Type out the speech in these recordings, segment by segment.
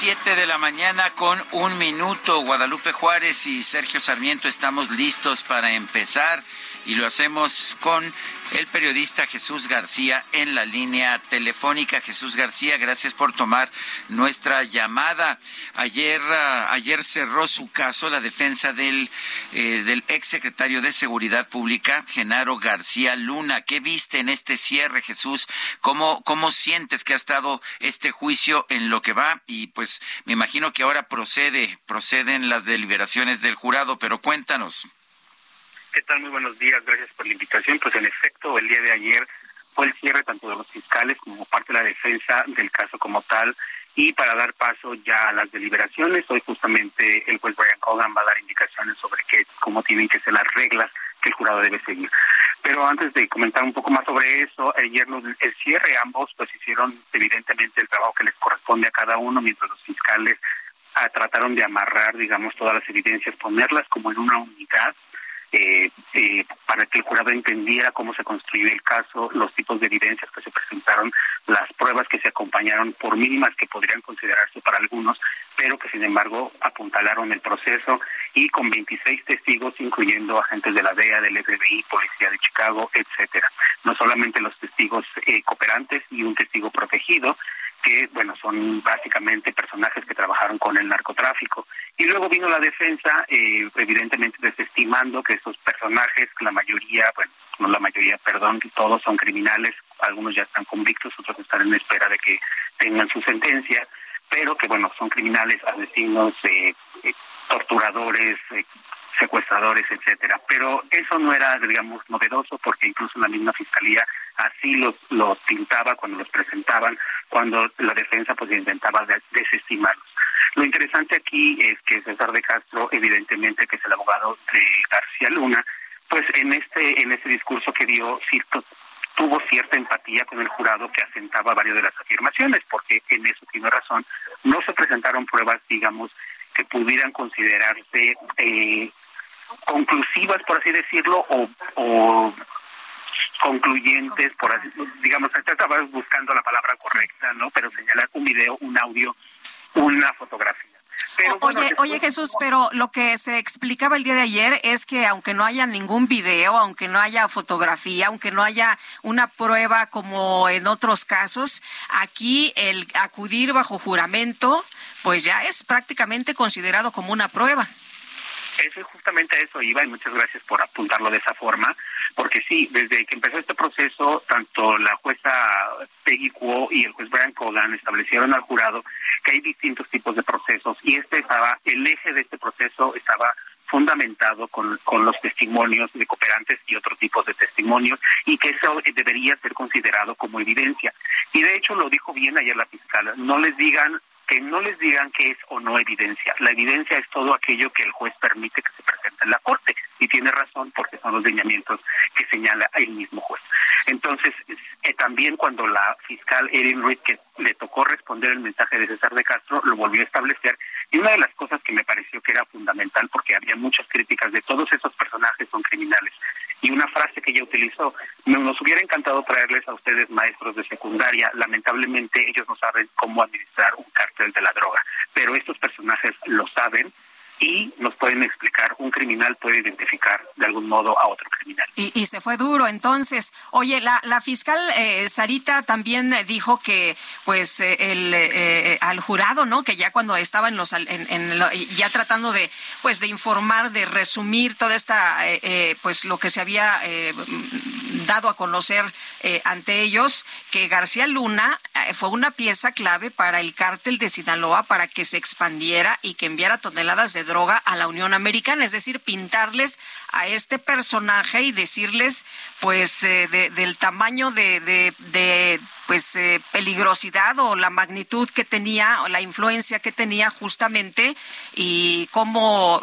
7 de la mañana con un minuto. Guadalupe Juárez y Sergio Sarmiento estamos listos para empezar y lo hacemos con el periodista Jesús García en la línea telefónica. Jesús García, gracias por tomar nuestra llamada. Ayer, ah, ayer cerró su caso la defensa del, eh, del ex secretario de Seguridad Pública, Genaro García Luna. ¿Qué viste en este cierre, Jesús? ¿Cómo, cómo sientes que ha estado este juicio en lo que va? Y pues me imagino que ahora procede, proceden las deliberaciones del jurado, pero cuéntanos. ¿Qué tal? Muy buenos días, gracias por la invitación. Pues en efecto, el día de ayer fue el cierre tanto de los fiscales como parte de la defensa del caso como tal. Y para dar paso ya a las deliberaciones, hoy justamente el juez Brian Cogan va a dar indicaciones sobre qué, cómo tienen que ser las reglas que el jurado debe seguir. Pero antes de comentar un poco más sobre eso, ayer los, el cierre ambos pues hicieron evidentemente el trabajo que les corresponde a cada uno, mientras los fiscales ah, trataron de amarrar, digamos, todas las evidencias, ponerlas como en una unidad eh, eh, para que el jurado entendiera cómo se construyó el caso, los tipos de evidencias que se presentaron, las pruebas que se acompañaron, por mínimas que podrían considerarse para algunos, pero que sin embargo apuntalaron el proceso y con 26 testigos, incluyendo agentes de la DEA, del FBI, Policía de Chicago, etcétera. No solamente los testigos eh, cooperantes y un testigo protegido, que, bueno, son básicamente personajes que trabajaron con el narcotráfico. Y luego vino la defensa, eh, evidentemente desestimando que esos personajes, la mayoría, bueno, no la mayoría, perdón, todos son criminales, algunos ya están convictos, otros están en espera de que tengan su sentencia, pero que, bueno, son criminales, asesinos, eh, torturadores, eh, secuestradores, etcétera. Pero eso no era, digamos, novedoso porque incluso la misma fiscalía así lo, lo pintaba cuando los presentaban, cuando la defensa pues intentaba desestimarlos. Lo interesante aquí es que César de Castro, evidentemente que es el abogado de García Luna, pues en este en este discurso que dio cierto tuvo cierta empatía con el jurado que asentaba varias de las afirmaciones, porque en eso tiene razón. No se presentaron pruebas, digamos, que pudieran considerarse eh, conclusivas, por así decirlo, o, o concluyentes, por así, digamos, estaba buscando la palabra correcta, ¿no? Pero señalar un video, un audio, una fotografía. Pero, oye, oye Jesús, pero lo que se explicaba el día de ayer es que aunque no haya ningún video, aunque no haya fotografía, aunque no haya una prueba como en otros casos, aquí el acudir bajo juramento, pues ya es prácticamente considerado como una prueba. Eso es justamente eso iba y muchas gracias por apuntarlo de esa forma, porque sí, desde que empezó este proceso, tanto la jueza Peggy Kuo y el juez Brian Cogan establecieron al jurado que hay distintos tipos de procesos y este estaba, el eje de este proceso estaba fundamentado con, con los testimonios de cooperantes y otros tipos de testimonios y que eso debería ser considerado como evidencia. Y de hecho lo dijo bien ayer la fiscal, no les digan que no les digan qué es o no evidencia. La evidencia es todo aquello que el juez permite que se presente en la corte y tiene razón porque son los lineamientos que señala el mismo juez. Entonces, eh, también cuando la fiscal Erin Reed, que le tocó responder el mensaje de César de Castro, lo volvió a establecer. Y una de las cosas que me pareció que era fundamental, porque había muchas críticas de todos esos personajes son criminales, y una frase que ella utilizó, nos hubiera encantado traerles a ustedes maestros de secundaria, lamentablemente ellos no saben cómo administrar un cártel de la droga, pero estos personajes lo saben y nos pueden explicar, un criminal puede identificar de algún modo a otro criminal. Y, se fue duro, entonces. Oye, la, la fiscal eh, Sarita también dijo que, pues, eh, el, eh, al jurado, ¿no? Que ya cuando estaba en los, en, ya tratando de, pues, de informar, de resumir toda esta, pues, lo que se había dado a conocer eh, ante ellos que García Luna eh, fue una pieza clave para el cártel de Sinaloa para que se expandiera y que enviara toneladas de droga a la Unión Americana, es decir, pintarles a este personaje y decirles, pues, eh, del tamaño de, de, pues peligrosidad o la magnitud que tenía o la influencia que tenía justamente y cómo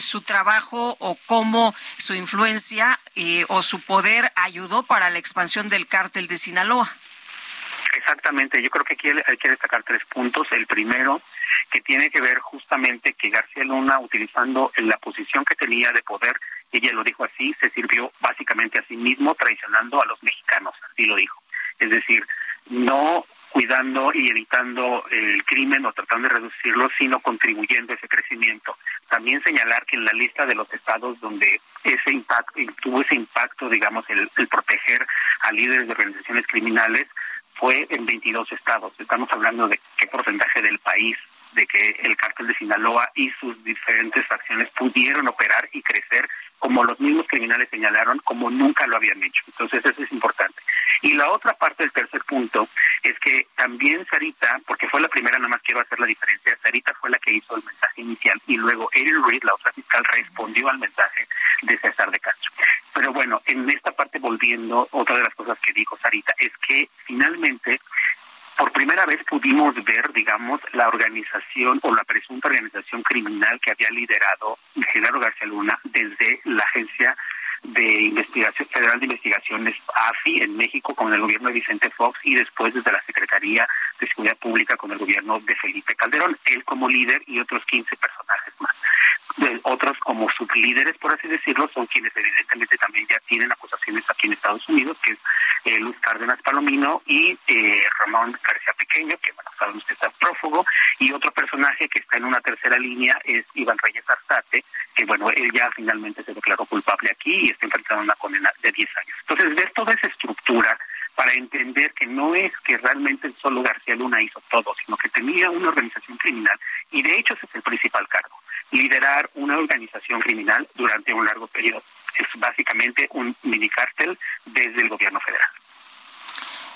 su trabajo o cómo su influencia o su poder ayudó para la expansión del cártel de Sinaloa. Exactamente, yo creo que aquí hay que destacar tres puntos. El primero, que tiene que ver justamente que García Luna, utilizando la posición que tenía de poder, ella lo dijo así, se sirvió básicamente a sí mismo traicionando a los mexicanos, así lo dijo. Es decir, no cuidando y evitando el crimen o tratando de reducirlo, sino contribuyendo a ese crecimiento. También señalar que en la lista de los estados donde ese impacto tuvo ese impacto, digamos, el, el proteger a líderes de organizaciones criminales, fue en 22 estados. Estamos hablando de qué porcentaje del país de que el cártel de Sinaloa y sus diferentes facciones pudieron operar y crecer como los mismos criminales señalaron, como nunca lo habían hecho. Entonces eso es importante. Y la otra parte del tercer punto es que también Sarita, porque fue la primera, nada más quiero hacer la diferencia, Sarita fue la que hizo el mensaje inicial y luego Erin Reed, la otra fiscal, respondió al mensaje de César de Castro. Pero bueno, en esta parte volviendo, otra de las cosas que dijo Sarita es que finalmente por primera vez pudimos ver, digamos, la organización o la presunta organización criminal que había liderado Genaro García Luna desde la agencia de investigación federal de investigaciones AFI en México con el gobierno de Vicente Fox y después desde la Secretaría de Seguridad Pública con el gobierno de Felipe Calderón, él como líder y otros 15 personajes más. otros como sublíderes, por así decirlo, son quienes evidentemente también ya tienen acusaciones aquí en Estados Unidos, que es eh, Luz Cárdenas Palomino y eh, Ramón García Pequeño, que bueno, sabemos que está prófugo, y otro personaje que está en una tercera línea es Iván Reyes Arzate, que bueno, él ya finalmente se declaró culpable aquí y está enfrentando una condena de 10 años. Entonces, ver toda esa estructura para entender que no es que realmente solo García Luna hizo todo, sino que tenía una organización criminal y de hecho ese es el principal cargo, liderar una organización criminal durante un largo periodo. Es básicamente un mini cártel desde el gobierno federal.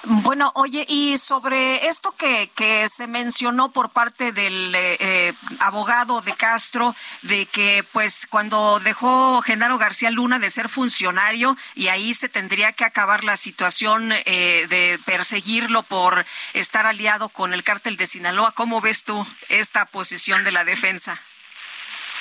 Bueno, oye, y sobre esto que, que se mencionó por parte del eh, eh, abogado de Castro, de que pues cuando dejó Genaro García Luna de ser funcionario y ahí se tendría que acabar la situación eh, de perseguirlo por estar aliado con el cártel de Sinaloa, ¿cómo ves tú esta posición de la defensa?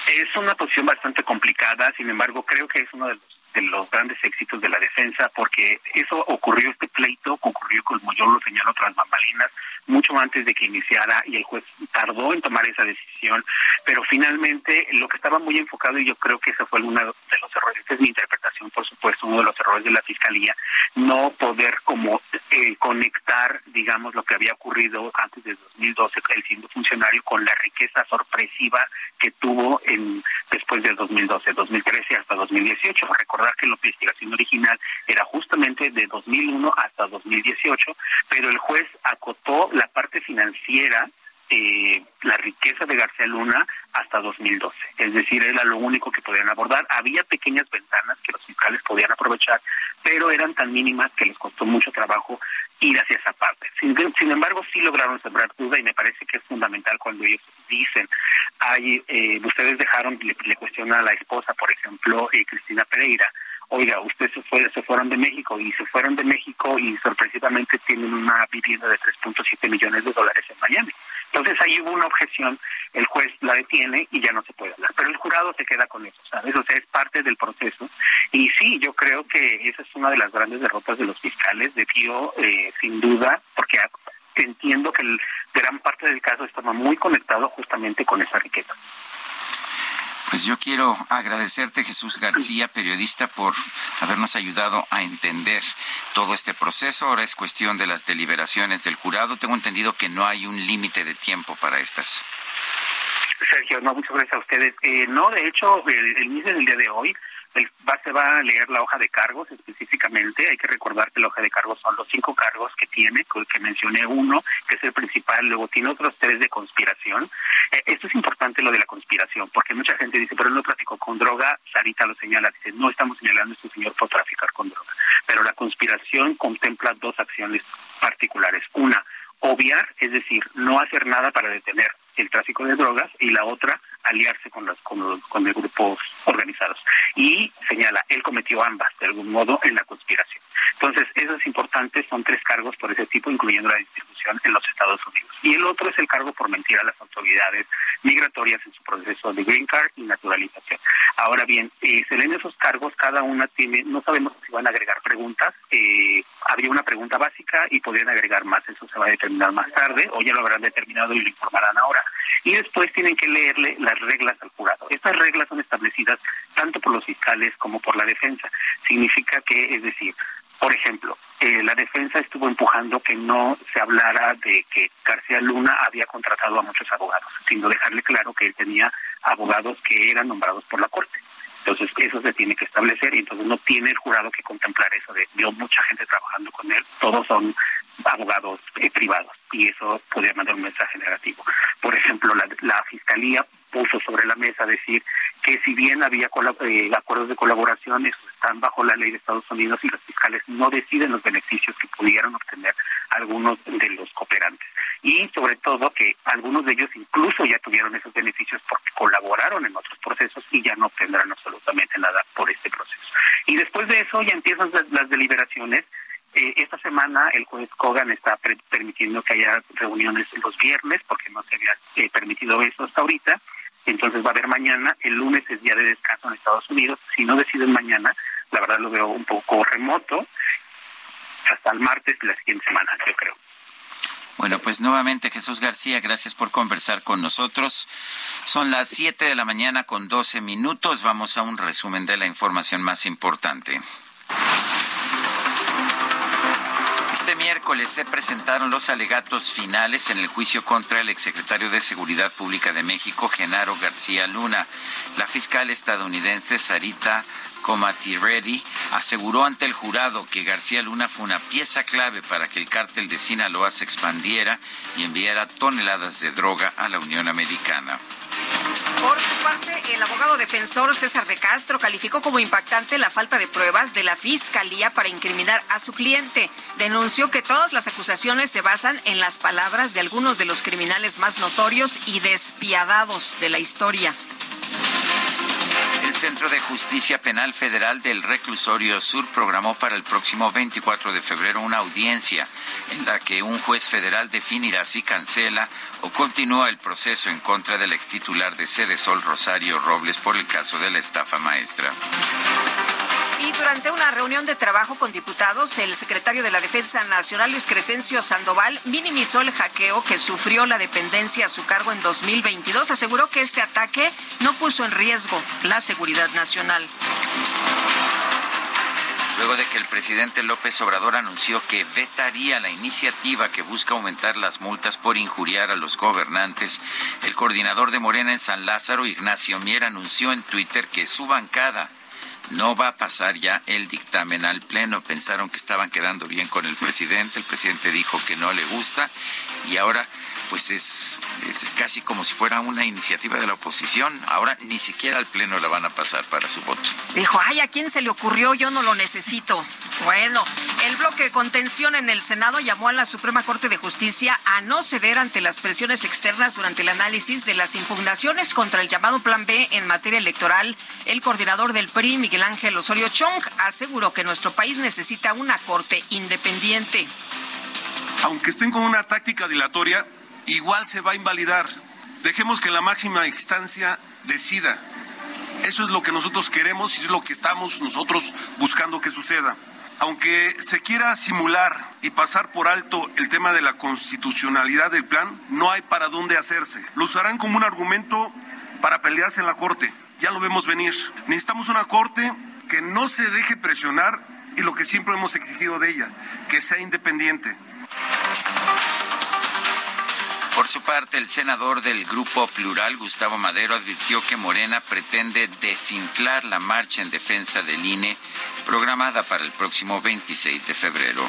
Es una posición bastante complicada, sin embargo, creo que es uno de los de los grandes éxitos de la defensa, porque eso ocurrió, este pleito ocurrió, como yo lo señalo, tras bambalinas, mucho antes de que iniciara y el juez tardó en tomar esa decisión, pero finalmente lo que estaba muy enfocado, y yo creo que ese fue uno de los errores, esta es mi interpretación, por supuesto, uno de los errores de la Fiscalía, no poder como eh, conectar, digamos, lo que había ocurrido antes de 2012, el siendo funcionario, con la riqueza sorpresiva que tuvo en después del 2012, 2013 hasta 2018. Que la investigación original era justamente de 2001 hasta 2018, pero el juez acotó la parte financiera eh, la riqueza de García Luna hasta 2012. Es decir, era lo único que podían abordar. Había pequeñas ventanas que los fiscales podían aprovechar, pero eran tan mínimas que les costó mucho trabajo ir hacia esa parte. Sin, embargo, sí lograron sembrar duda y me parece que es fundamental cuando ellos dicen, hay, eh, ustedes dejaron, le, le cuestiona a la esposa, por ejemplo, eh, Cristina Pereira, oiga, ustedes se, fue, se fueron de México y se fueron de México y sorpresivamente tienen una vivienda de 3.7 millones de dólares en Miami. Entonces ahí hubo una objeción, el juez la detiene y ya no se puede hablar. Pero el jurado se queda con eso, ¿sabes? O sea, es parte del proceso. Y sí, yo creo que esa es una de las grandes derrotas de los fiscales. Debió, eh, sin duda, porque entiendo que el, gran parte del caso estaba muy conectado justamente con esa riqueza. Pues yo quiero agradecerte, Jesús García, periodista, por habernos ayudado a entender todo este proceso. Ahora es cuestión de las deliberaciones del jurado. Tengo entendido que no hay un límite de tiempo para estas. Sergio, no, muchas gracias a ustedes. Eh, no, de hecho, el, el mismo del día de hoy va, se va a leer la hoja de cargos específicamente. Hay que recordar que la hoja de cargos son los cinco cargos que tiene, que mencioné uno, que es el principal, luego tiene otros tres de conspiración. Eh, esto es importante lo de la conspiración, porque mucha gente dice, pero él no traficó con droga. Sarita lo señala, dice, no estamos señalando a este señor por traficar con droga. pero la conspiración contempla dos acciones particulares. Una, obviar, es decir, no hacer nada para detener el tráfico de drogas y la otra aliarse con los con los, con los grupos organizados. Y señala él cometió ambas de algún modo en la conspiración entonces eso es importante son tres cargos por ese tipo incluyendo la distribución en los Estados Unidos y el otro es el cargo por mentir a las autoridades migratorias en su proceso de green card y naturalización ahora bien eh, se leen esos cargos cada una tiene no sabemos si van a agregar preguntas eh, habría una pregunta básica y podrían agregar más eso se va a determinar más tarde o ya lo habrán determinado y lo informarán ahora y después tienen que leerle las reglas al jurado. Estas reglas son establecidas tanto por los fiscales como por la defensa. Significa que, es decir, por ejemplo, eh, la defensa estuvo empujando que no se hablara de que García Luna había contratado a muchos abogados, sino dejarle claro que él tenía abogados que eran nombrados por la Corte. Entonces, eso se tiene que establecer y entonces no tiene el jurado que contemplar eso de vio mucha gente trabajando con él, todos son abogados eh, privados y eso podría mandar un mensaje negativo. Por ejemplo, la, la Fiscalía puso sobre la mesa decir que si bien había eh, acuerdos de colaboración, esos están bajo la ley de Estados Unidos y los fiscales no deciden los beneficios que pudieron obtener algunos de los cooperantes. Y sobre todo que algunos de ellos incluso ya tuvieron esos beneficios porque colaboraron en otros procesos y ya no obtendrán absolutamente nada por este proceso. Y después de eso ya empiezan las deliberaciones eh, esta semana el juez Kogan está permitiendo que haya reuniones los viernes porque no se había eh, permitido eso hasta ahorita. Entonces va a haber mañana, el lunes es día de descanso en Estados Unidos. Si no deciden mañana, la verdad lo veo un poco remoto. Hasta el martes de la siguiente semana, yo creo. Bueno, pues nuevamente Jesús García, gracias por conversar con nosotros. Son las 7 de la mañana con 12 minutos. Vamos a un resumen de la información más importante. Este miércoles se presentaron los alegatos finales en el juicio contra el exsecretario de Seguridad Pública de México, Genaro García Luna. La fiscal estadounidense Sarita Comatirelli aseguró ante el jurado que García Luna fue una pieza clave para que el cártel de Sinaloa se expandiera y enviara toneladas de droga a la Unión Americana. Por su parte, el abogado defensor César de Castro calificó como impactante la falta de pruebas de la Fiscalía para incriminar a su cliente. Denunció que todas las acusaciones se basan en las palabras de algunos de los criminales más notorios y despiadados de la historia. El Centro de Justicia Penal Federal del Reclusorio Sur programó para el próximo 24 de febrero una audiencia en la que un juez federal definirá si cancela o continúa el proceso en contra del ex titular de Sede Sol Rosario Robles por el caso de la estafa maestra. Y durante una reunión de trabajo con diputados, el secretario de la Defensa Nacional, Luis Crescencio Sandoval, minimizó el hackeo que sufrió la dependencia a su cargo en 2022. Aseguró que este ataque no puso en riesgo la seguridad nacional. Luego de que el presidente López Obrador anunció que vetaría la iniciativa que busca aumentar las multas por injuriar a los gobernantes, el coordinador de Morena en San Lázaro, Ignacio Mier, anunció en Twitter que su bancada no va a pasar ya el dictamen al Pleno. Pensaron que estaban quedando bien con el presidente, el presidente dijo que no le gusta y ahora pues es, es casi como si fuera una iniciativa de la oposición. Ahora ni siquiera al Pleno la van a pasar para su voto. Dijo, ay, ¿a quién se le ocurrió? Yo no lo necesito. Bueno, el bloque de contención en el Senado llamó a la Suprema Corte de Justicia a no ceder ante las presiones externas durante el análisis de las impugnaciones contra el llamado Plan B en materia electoral. El coordinador del PRI, Miguel Ángel Osorio Chong, aseguró que nuestro país necesita una Corte independiente. Aunque estén con una táctica dilatoria, igual se va a invalidar. Dejemos que la máxima instancia decida. Eso es lo que nosotros queremos y es lo que estamos nosotros buscando que suceda. Aunque se quiera simular y pasar por alto el tema de la constitucionalidad del plan, no hay para dónde hacerse. Lo usarán como un argumento para pelearse en la Corte. Ya lo vemos venir. Necesitamos una Corte que no se deje presionar y lo que siempre hemos exigido de ella, que sea independiente. Por su parte, el senador del Grupo Plural, Gustavo Madero, advirtió que Morena pretende desinflar la marcha en defensa del INE programada para el próximo 26 de febrero.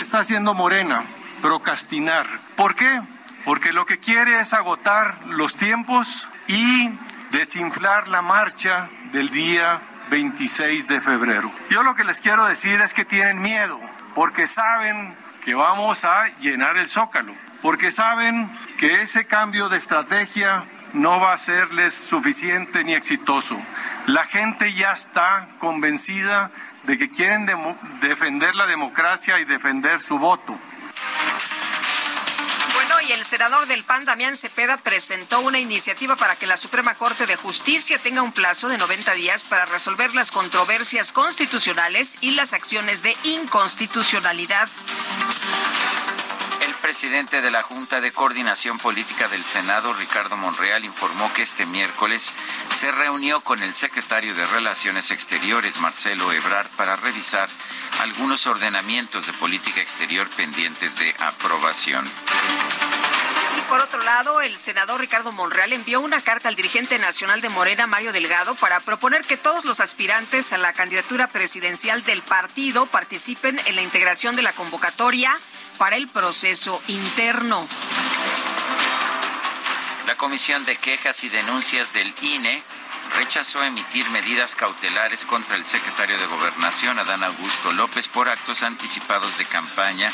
Está haciendo Morena procrastinar. ¿Por qué? Porque lo que quiere es agotar los tiempos y desinflar la marcha del día 26 de febrero. Yo lo que les quiero decir es que tienen miedo porque saben que vamos a llenar el zócalo, porque saben que ese cambio de estrategia no va a serles suficiente ni exitoso. La gente ya está convencida de que quieren defender la democracia y defender su voto. Y el senador del PAN, Damián Cepeda, presentó una iniciativa para que la Suprema Corte de Justicia tenga un plazo de 90 días para resolver las controversias constitucionales y las acciones de inconstitucionalidad presidente de la Junta de Coordinación Política del Senado, Ricardo Monreal, informó que este miércoles se reunió con el secretario de Relaciones Exteriores, Marcelo Ebrard, para revisar algunos ordenamientos de política exterior pendientes de aprobación. Y por otro lado, el senador Ricardo Monreal envió una carta al dirigente nacional de Morena, Mario Delgado, para proponer que todos los aspirantes a la candidatura presidencial del partido participen en la integración de la convocatoria para el proceso interno. La Comisión de Quejas y Denuncias del INE rechazó emitir medidas cautelares contra el secretario de Gobernación, Adán Augusto López, por actos anticipados de campaña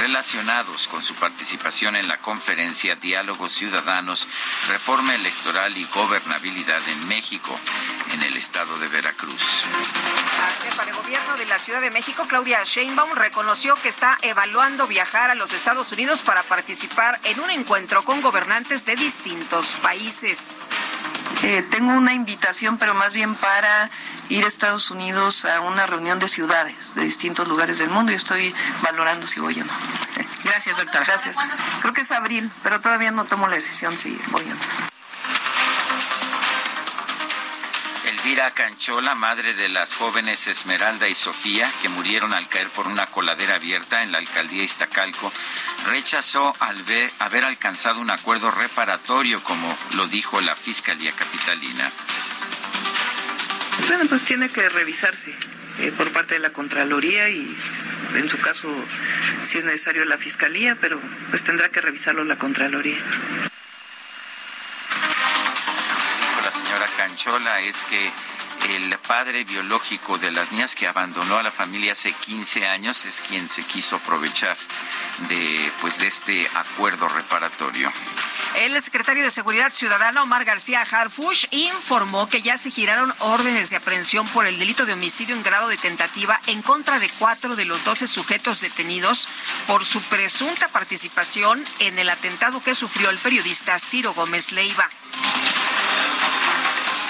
relacionados con su participación en la conferencia Diálogos Ciudadanos, Reforma Electoral y Gobernabilidad en México, en el estado de Veracruz. La jefa de gobierno de la Ciudad de México, Claudia Sheinbaum, reconoció que está evaluando viajar a los Estados Unidos para participar en un encuentro con gobernantes de distintos países. Eh, tengo una invitación, pero más bien para ir a Estados Unidos a una reunión de ciudades de distintos lugares del mundo y estoy valorando si voy o no. Gracias, doctora. Gracias. Creo que es abril, pero todavía no tomo la decisión si voy o no. Elvira Canchola, madre de las jóvenes Esmeralda y Sofía, que murieron al caer por una coladera abierta en la alcaldía Iztacalco, rechazó al ver, haber alcanzado un acuerdo reparatorio, como lo dijo la Fiscalía Capitalina. Bueno, pues tiene que revisarse eh, por parte de la Contraloría y en su caso si es necesario la Fiscalía, pero pues tendrá que revisarlo la Contraloría. Canchola es que el padre biológico de las niñas que abandonó a la familia hace 15 años es quien se quiso aprovechar de pues de este acuerdo reparatorio. El secretario de Seguridad Ciudadana, Omar García Harfush, informó que ya se giraron órdenes de aprehensión por el delito de homicidio en grado de tentativa en contra de cuatro de los doce sujetos detenidos por su presunta participación en el atentado que sufrió el periodista Ciro Gómez Leiva.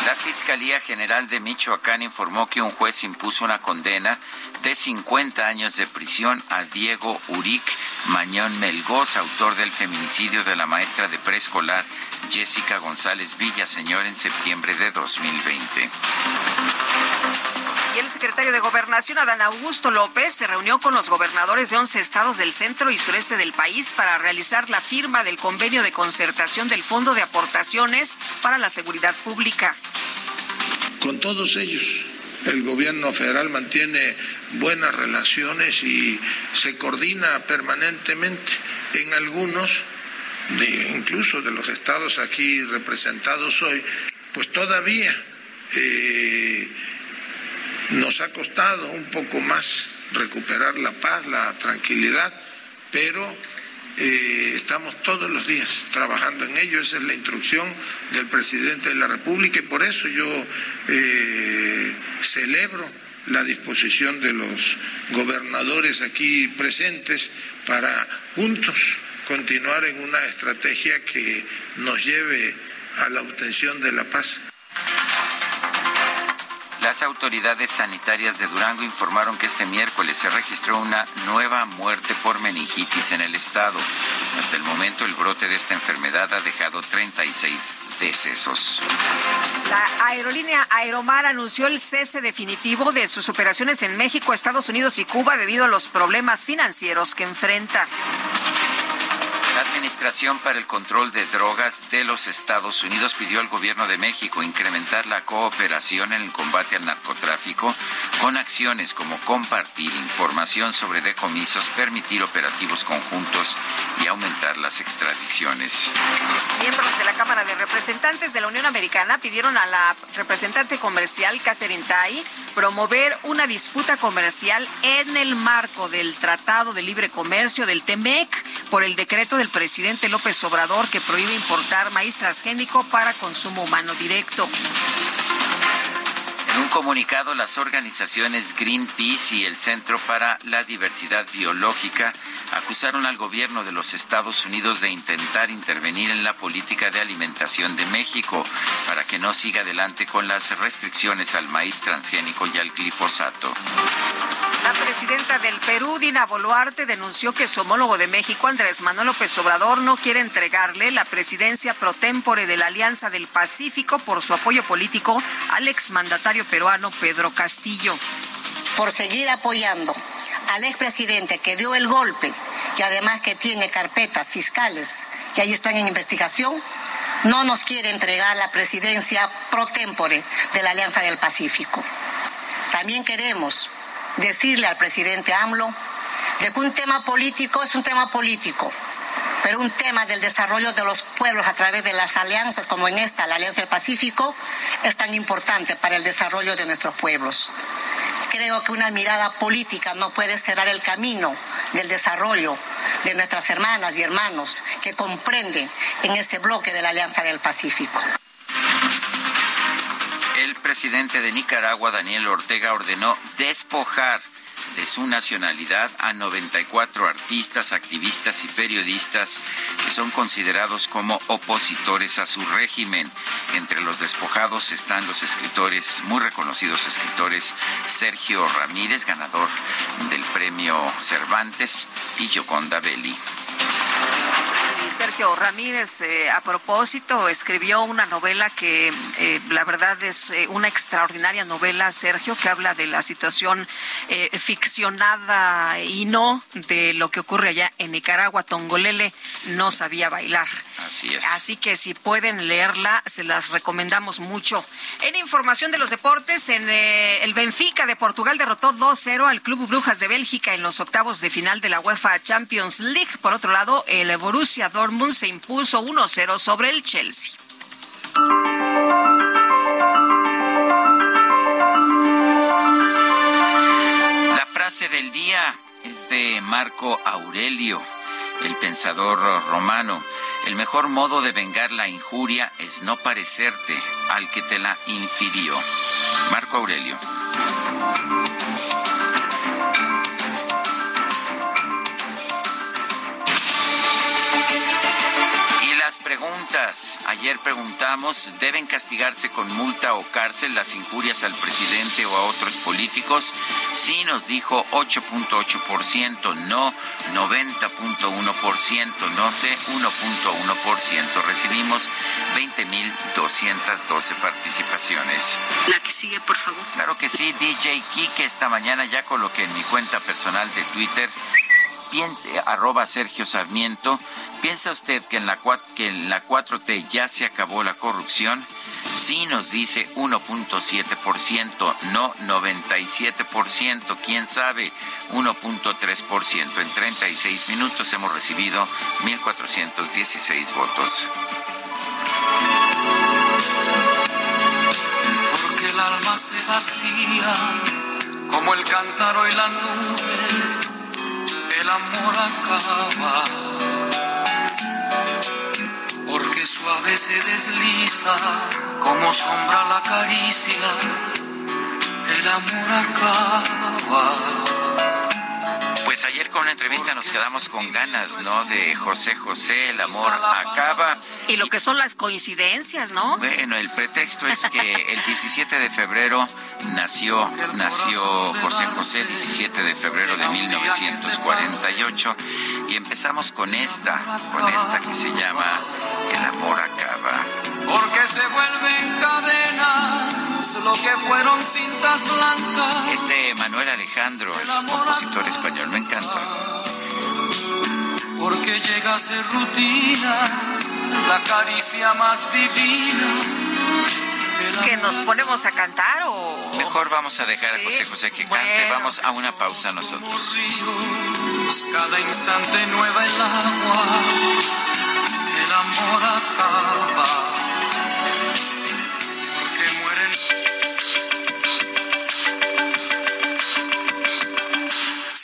La Fiscalía General de Michoacán informó que un juez impuso una condena de 50 años de prisión a Diego Uric Mañón Melgoz, autor del feminicidio de la maestra de preescolar Jessica González Villaseñor en septiembre de 2020. El secretario de Gobernación, Adán Augusto López, se reunió con los gobernadores de 11 estados del centro y sureste del país para realizar la firma del convenio de concertación del Fondo de Aportaciones para la Seguridad Pública. Con todos ellos el gobierno federal mantiene buenas relaciones y se coordina permanentemente. En algunos, incluso de los estados aquí representados hoy, pues todavía eh, nos ha costado un poco más recuperar la paz, la tranquilidad, pero eh, estamos todos los días trabajando en ello, esa es la instrucción del presidente de la República y por eso yo eh, celebro la disposición de los gobernadores aquí presentes para juntos continuar en una estrategia que nos lleve a la obtención de la paz. Las autoridades sanitarias de Durango informaron que este miércoles se registró una nueva muerte por meningitis en el estado. Hasta el momento el brote de esta enfermedad ha dejado 36 decesos. La aerolínea Aeromar anunció el cese definitivo de sus operaciones en México, Estados Unidos y Cuba debido a los problemas financieros que enfrenta. Administración para el Control de Drogas de los Estados Unidos pidió al gobierno de México incrementar la cooperación en el combate al narcotráfico con acciones como compartir información sobre decomisos, permitir operativos conjuntos y aumentar las extradiciones. Miembros de la Cámara de Representantes de la Unión Americana pidieron a la representante comercial Catherine Tai promover una disputa comercial en el marco del Tratado de Libre Comercio del TEMEC por el decreto del presidente López Obrador que prohíbe importar maíz transgénico para consumo humano directo. En un comunicado, las organizaciones Greenpeace y el Centro para la Diversidad Biológica acusaron al gobierno de los Estados Unidos de intentar intervenir en la política de alimentación de México para que no siga adelante con las restricciones al maíz transgénico y al glifosato. La presidenta del Perú, Dina Boluarte, denunció que su homólogo de México, Andrés Manuel López Obrador, no quiere entregarle la presidencia pro tempore de la Alianza del Pacífico por su apoyo político al exmandatario peruano Pedro Castillo. Por seguir apoyando al expresidente que dio el golpe y además que tiene carpetas fiscales que ahí están en investigación, no nos quiere entregar la presidencia pro tempore de la Alianza del Pacífico. También queremos decirle al presidente AMLO de que un tema político es un tema político, pero un tema del desarrollo de los pueblos a través de las alianzas como en esta, la Alianza del Pacífico, es tan importante para el desarrollo de nuestros pueblos. Creo que una mirada política no puede cerrar el camino del desarrollo de nuestras hermanas y hermanos que comprenden en ese bloque de la Alianza del Pacífico. El presidente de Nicaragua, Daniel Ortega, ordenó despojar de su nacionalidad a 94 artistas, activistas y periodistas que son considerados como opositores a su régimen. Entre los despojados están los escritores, muy reconocidos escritores, Sergio Ramírez, ganador del premio Cervantes, y Yoconda Belli. Sergio Ramírez, eh, a propósito, escribió una novela que eh, la verdad es eh, una extraordinaria novela, Sergio, que habla de la situación ficcionada y no de lo que ocurre allá en Nicaragua. Tongolele no sabía bailar. Así es. Así que si pueden leerla, se las recomendamos mucho. En información de los deportes, en el Benfica de Portugal derrotó 2-0 al Club Brujas de Bélgica en los octavos de final de la UEFA Champions League. Por otro lado, el Borussia Dortmund se impuso 1-0 sobre el Chelsea. La frase del día es de Marco Aurelio, el pensador romano. El mejor modo de vengar la injuria es no parecerte al que te la infirió. Marco Aurelio. Preguntas. Ayer preguntamos, ¿deben castigarse con multa o cárcel las injurias al presidente o a otros políticos? Sí nos dijo 8.8%, no 90.1%, no sé 1.1%. Recibimos 20.212 participaciones. La que sigue, por favor. Claro que sí, DJ Kike, esta mañana ya coloqué en mi cuenta personal de Twitter piense, arroba Sergio Sarmiento, ¿piensa usted que en, la, que en la 4T ya se acabó la corrupción? Sí nos dice 1.7%, no 97%, quién sabe 1.3%. En 36 minutos hemos recibido 1.416 votos. Porque el alma se vacía como el cántaro y la nube el amor acaba. Porque suave se desliza como sombra la caricia, el amor acaba. Ayer con una entrevista nos quedamos con ganas, ¿no? De José José, el amor acaba. Y lo que son las coincidencias, ¿no? Bueno, el pretexto es que el 17 de febrero nació, nació José José, 17 de febrero de 1948, y empezamos con esta, con esta que se llama El amor acaba. Porque se vuelven cadenas lo que fueron cintas blancas. Es de Manuel Alejandro, el compositor español, me encanta. porque llega a ser rutina la caricia más divina. ¿Que nos ponemos a cantar o...? Mejor vamos a dejar a José José que cante. Vamos a una pausa nosotros. Cada instante nueva el agua, el amor acaba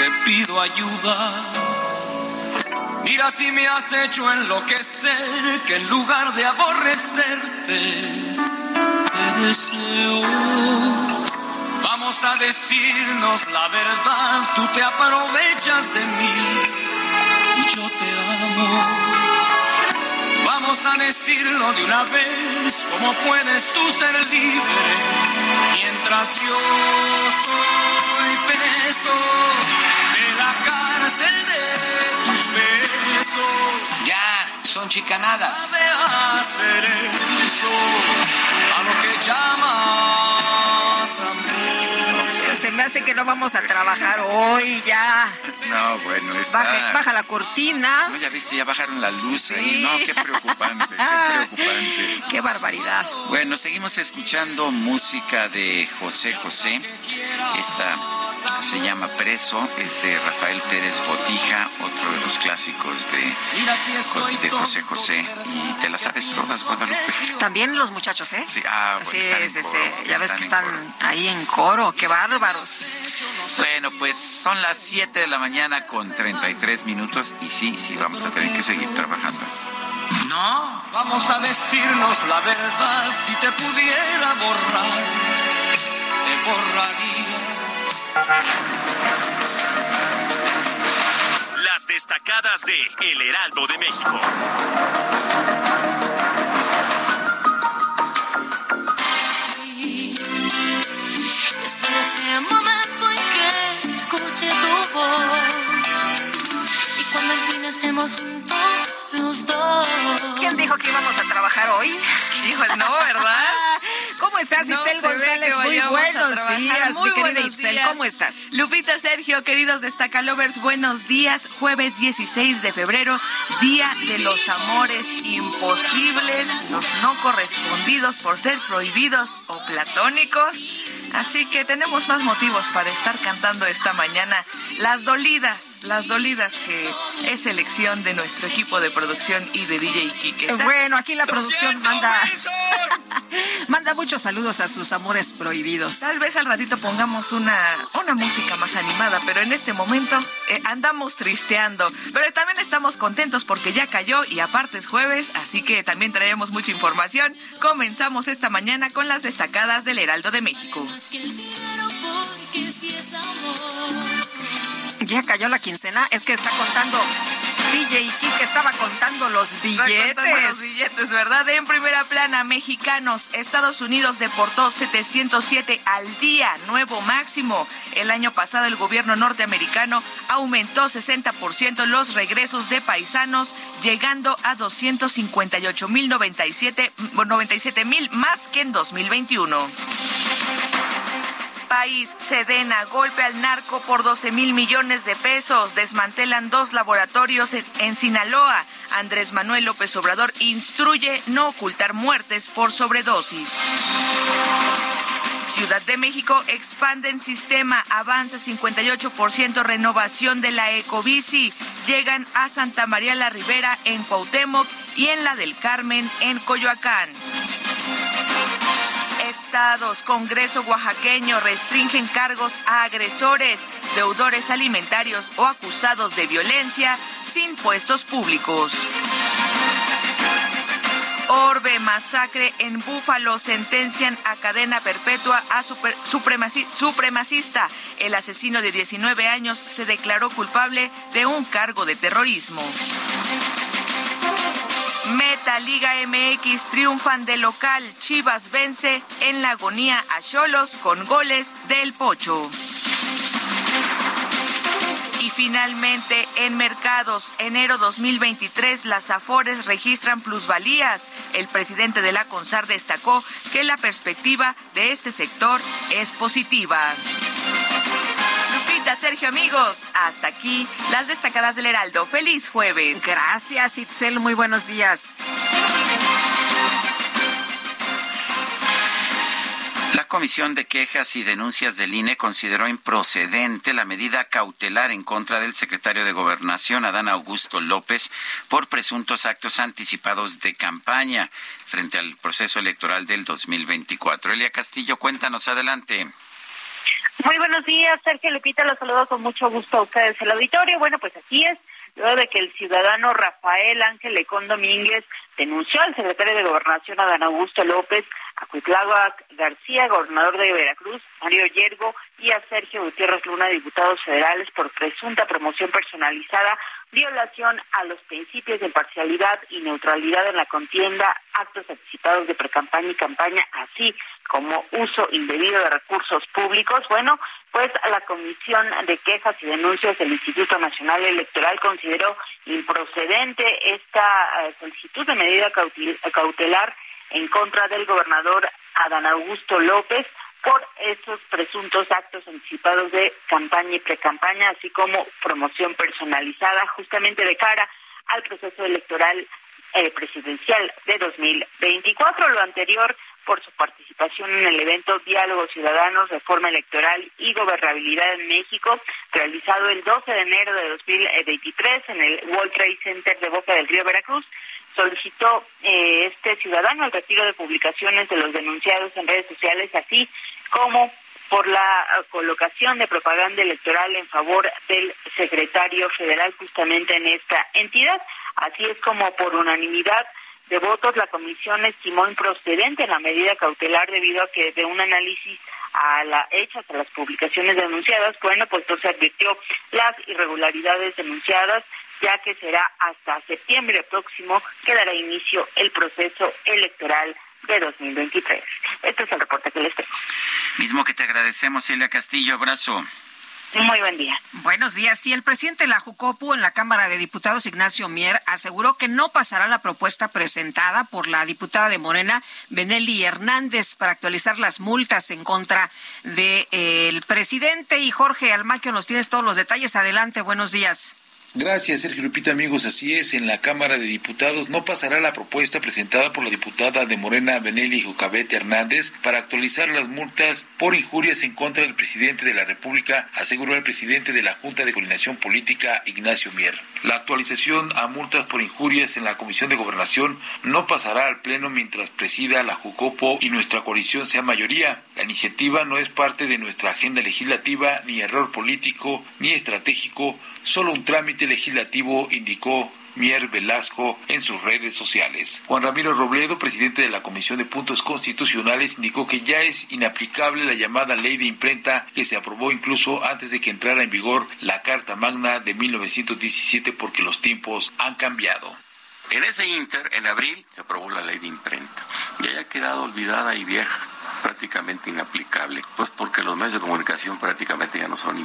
te pido ayuda. Mira si me has hecho enloquecer, que en lugar de aborrecerte, te deseo. Vamos a decirnos la verdad, tú te aprovechas de mí y yo te amo. Vamos a decirlo de una vez, ¿cómo puedes tú ser libre mientras yo soy preso la cárcel de tus besos? Ya, son chicanadas. De hacer eso a lo que llamas amor. Se me hace que no vamos a trabajar hoy ya. No, bueno, está... Baja, baja la cortina. No, ya viste, ya bajaron la luz ahí. No, qué preocupante, qué preocupante. Qué barbaridad. Bueno, seguimos escuchando música de José José. Esta se llama Preso, es de Rafael Pérez Botija, otro de los clásicos de, de José José. Y te las sabes todas, Guadalupe. También los muchachos, ¿eh? Sí, ah, bueno, Sí, están en sí, coro, sí. Ya ves que están coro. ahí en coro. Qué bárbaros. Bueno, pues son las 7 de la mañana con 33 minutos y sí, sí, vamos a tener que seguir trabajando. No. Vamos a decirnos la verdad, si te pudiera borrar, te borraría. Las destacadas de El Heraldo de México. Espero ese momento en que escuche tu voz. Y cuando al fin estemos juntos los dos. ¿Quién dijo que íbamos a trabajar hoy? Dijo el no, ¿verdad? ¿Cómo estás, No Isel González? Muy buenos días, Muy mi querida Isel. días. ¿Cómo estás? Lupita, Sergio, queridos Destacalovers, buenos días. Jueves 16 de febrero, Día de los Amores Imposibles, los no correspondidos por ser prohibidos o platónicos. Así que tenemos más motivos para estar cantando esta mañana las dolidas, las dolidas que es elección de nuestro equipo de producción y de DJ Kike. Bueno, aquí la producción manda, manda muchos saludos a sus amores prohibidos. Tal vez al ratito pongamos una, una música más animada, pero en este momento eh, andamos tristeando. Pero también estamos contentos porque ya cayó y aparte es jueves, así que también traemos mucha información. Comenzamos esta mañana con las destacadas del Heraldo de México. Que el dinero porque si es amor. Ya cayó la quincena, es que está contando DJ Kike estaba contando los billetes. Los billetes, ¿verdad? En primera plana, mexicanos. Estados Unidos deportó 707 al día, nuevo máximo. El año pasado el gobierno norteamericano aumentó 60% los regresos de paisanos, llegando a 258 mil 97 mil más que en 2021. País, Sedena, golpe al narco por 12 mil millones de pesos. Desmantelan dos laboratorios en, Sinaloa. Andrés Manuel López Obrador instruye no ocultar muertes por sobredosis. Ciudad de México expanden sistema, avanza 58% renovación de la Ecobici. Llegan a Santa María la Ribera en Cuauhtémoc y en la del Carmen en Coyoacán. Estados, Congreso oaxaqueño restringen cargos a agresores, deudores alimentarios o acusados de violencia sin puestos públicos. Orbe, masacre en Búfalo, sentencian a cadena perpetua a supremacista. El asesino de 19 años se declaró culpable de un cargo de terrorismo. Meta Liga MX triunfan de local. Chivas vence en la agonía a Cholos con goles del Pocho. Y finalmente, en mercados, enero 2023, las Afores registran plusvalías. El presidente de la CONSAR destacó que la perspectiva de este sector es positiva. Lupita, Sergio, amigos, hasta aquí las destacadas del Heraldo. Feliz jueves. Gracias, Itzel. Muy buenos días. La Comisión de Quejas y Denuncias del INE consideró improcedente la medida cautelar en contra del secretario de Gobernación, Adán Augusto López, por presuntos actos anticipados de campaña frente al proceso electoral del 2024. Elia Castillo, cuéntanos adelante. Muy buenos días, Sergio Lupita, los saludo con mucho gusto a ustedes el auditorio. Bueno, pues así es, luego de que el ciudadano Rafael Ángel Lecón Domínguez denunció al secretario de Gobernación, Adán Augusto López, a Cuitláhuac García, gobernador de Veracruz, Mario Yergo y a Sergio Gutiérrez Luna, diputados federales, por presunta promoción personalizada, violación a los principios de imparcialidad y neutralidad en la contienda, actos anticipados de precampaña y campaña, así como uso indebido de recursos públicos. Bueno, pues la Comisión de Quejas y Denuncias del Instituto Nacional Electoral consideró improcedente esta eh, solicitud de medida cautelar en contra del gobernador Adán Augusto López por esos presuntos actos anticipados de campaña y precampaña, así como promoción personalizada justamente de cara al proceso electoral eh, presidencial de 2024. Lo anterior por su participación en el evento Diálogo Ciudadanos, Reforma Electoral y Gobernabilidad en México, realizado el 12 de enero de 2023 en el World Trade Center de Boca del Río Veracruz, solicitó eh, este ciudadano el retiro de publicaciones de los denunciados en redes sociales, así como por la colocación de propaganda electoral en favor del secretario federal justamente en esta entidad. Así es como por unanimidad de votos la comisión estimó improcedente la medida cautelar debido a que de un análisis a la hechas a las publicaciones denunciadas, bueno, pues se advirtió las irregularidades denunciadas ya que será hasta septiembre próximo que dará inicio el proceso electoral de 2023. Este es el reporte que les tengo. Mismo que te agradecemos, Celia Castillo. Abrazo. Muy buen día. Buenos días. Sí, el presidente de la Jucopu en la Cámara de Diputados, Ignacio Mier, aseguró que no pasará la propuesta presentada por la diputada de Morena, Benelli Hernández, para actualizar las multas en contra del de, presidente. Y Jorge Almaquio, nos tienes todos los detalles. Adelante, buenos días. Gracias, Sergio Lupita, amigos. Así es, en la Cámara de Diputados no pasará la propuesta presentada por la diputada de Morena, Benelli Jucabete Hernández, para actualizar las multas por injurias en contra del presidente de la República, aseguró el presidente de la Junta de Coordinación Política, Ignacio Mier. La actualización a multas por injurias en la Comisión de Gobernación no pasará al Pleno mientras presida la Jucopo y nuestra coalición sea mayoría. La iniciativa no es parte de nuestra agenda legislativa, ni error político, ni estratégico, solo un trámite legislativo, indicó Mier Velasco en sus redes sociales. Juan Ramiro Robledo, presidente de la Comisión de Puntos Constitucionales, indicó que ya es inaplicable la llamada ley de imprenta que se aprobó incluso antes de que entrara en vigor la Carta Magna de 1917 porque los tiempos han cambiado. En ese inter, en abril, se aprobó la ley de imprenta y haya quedado olvidada y vieja prácticamente inaplicable, pues porque los medios de comunicación prácticamente ya no son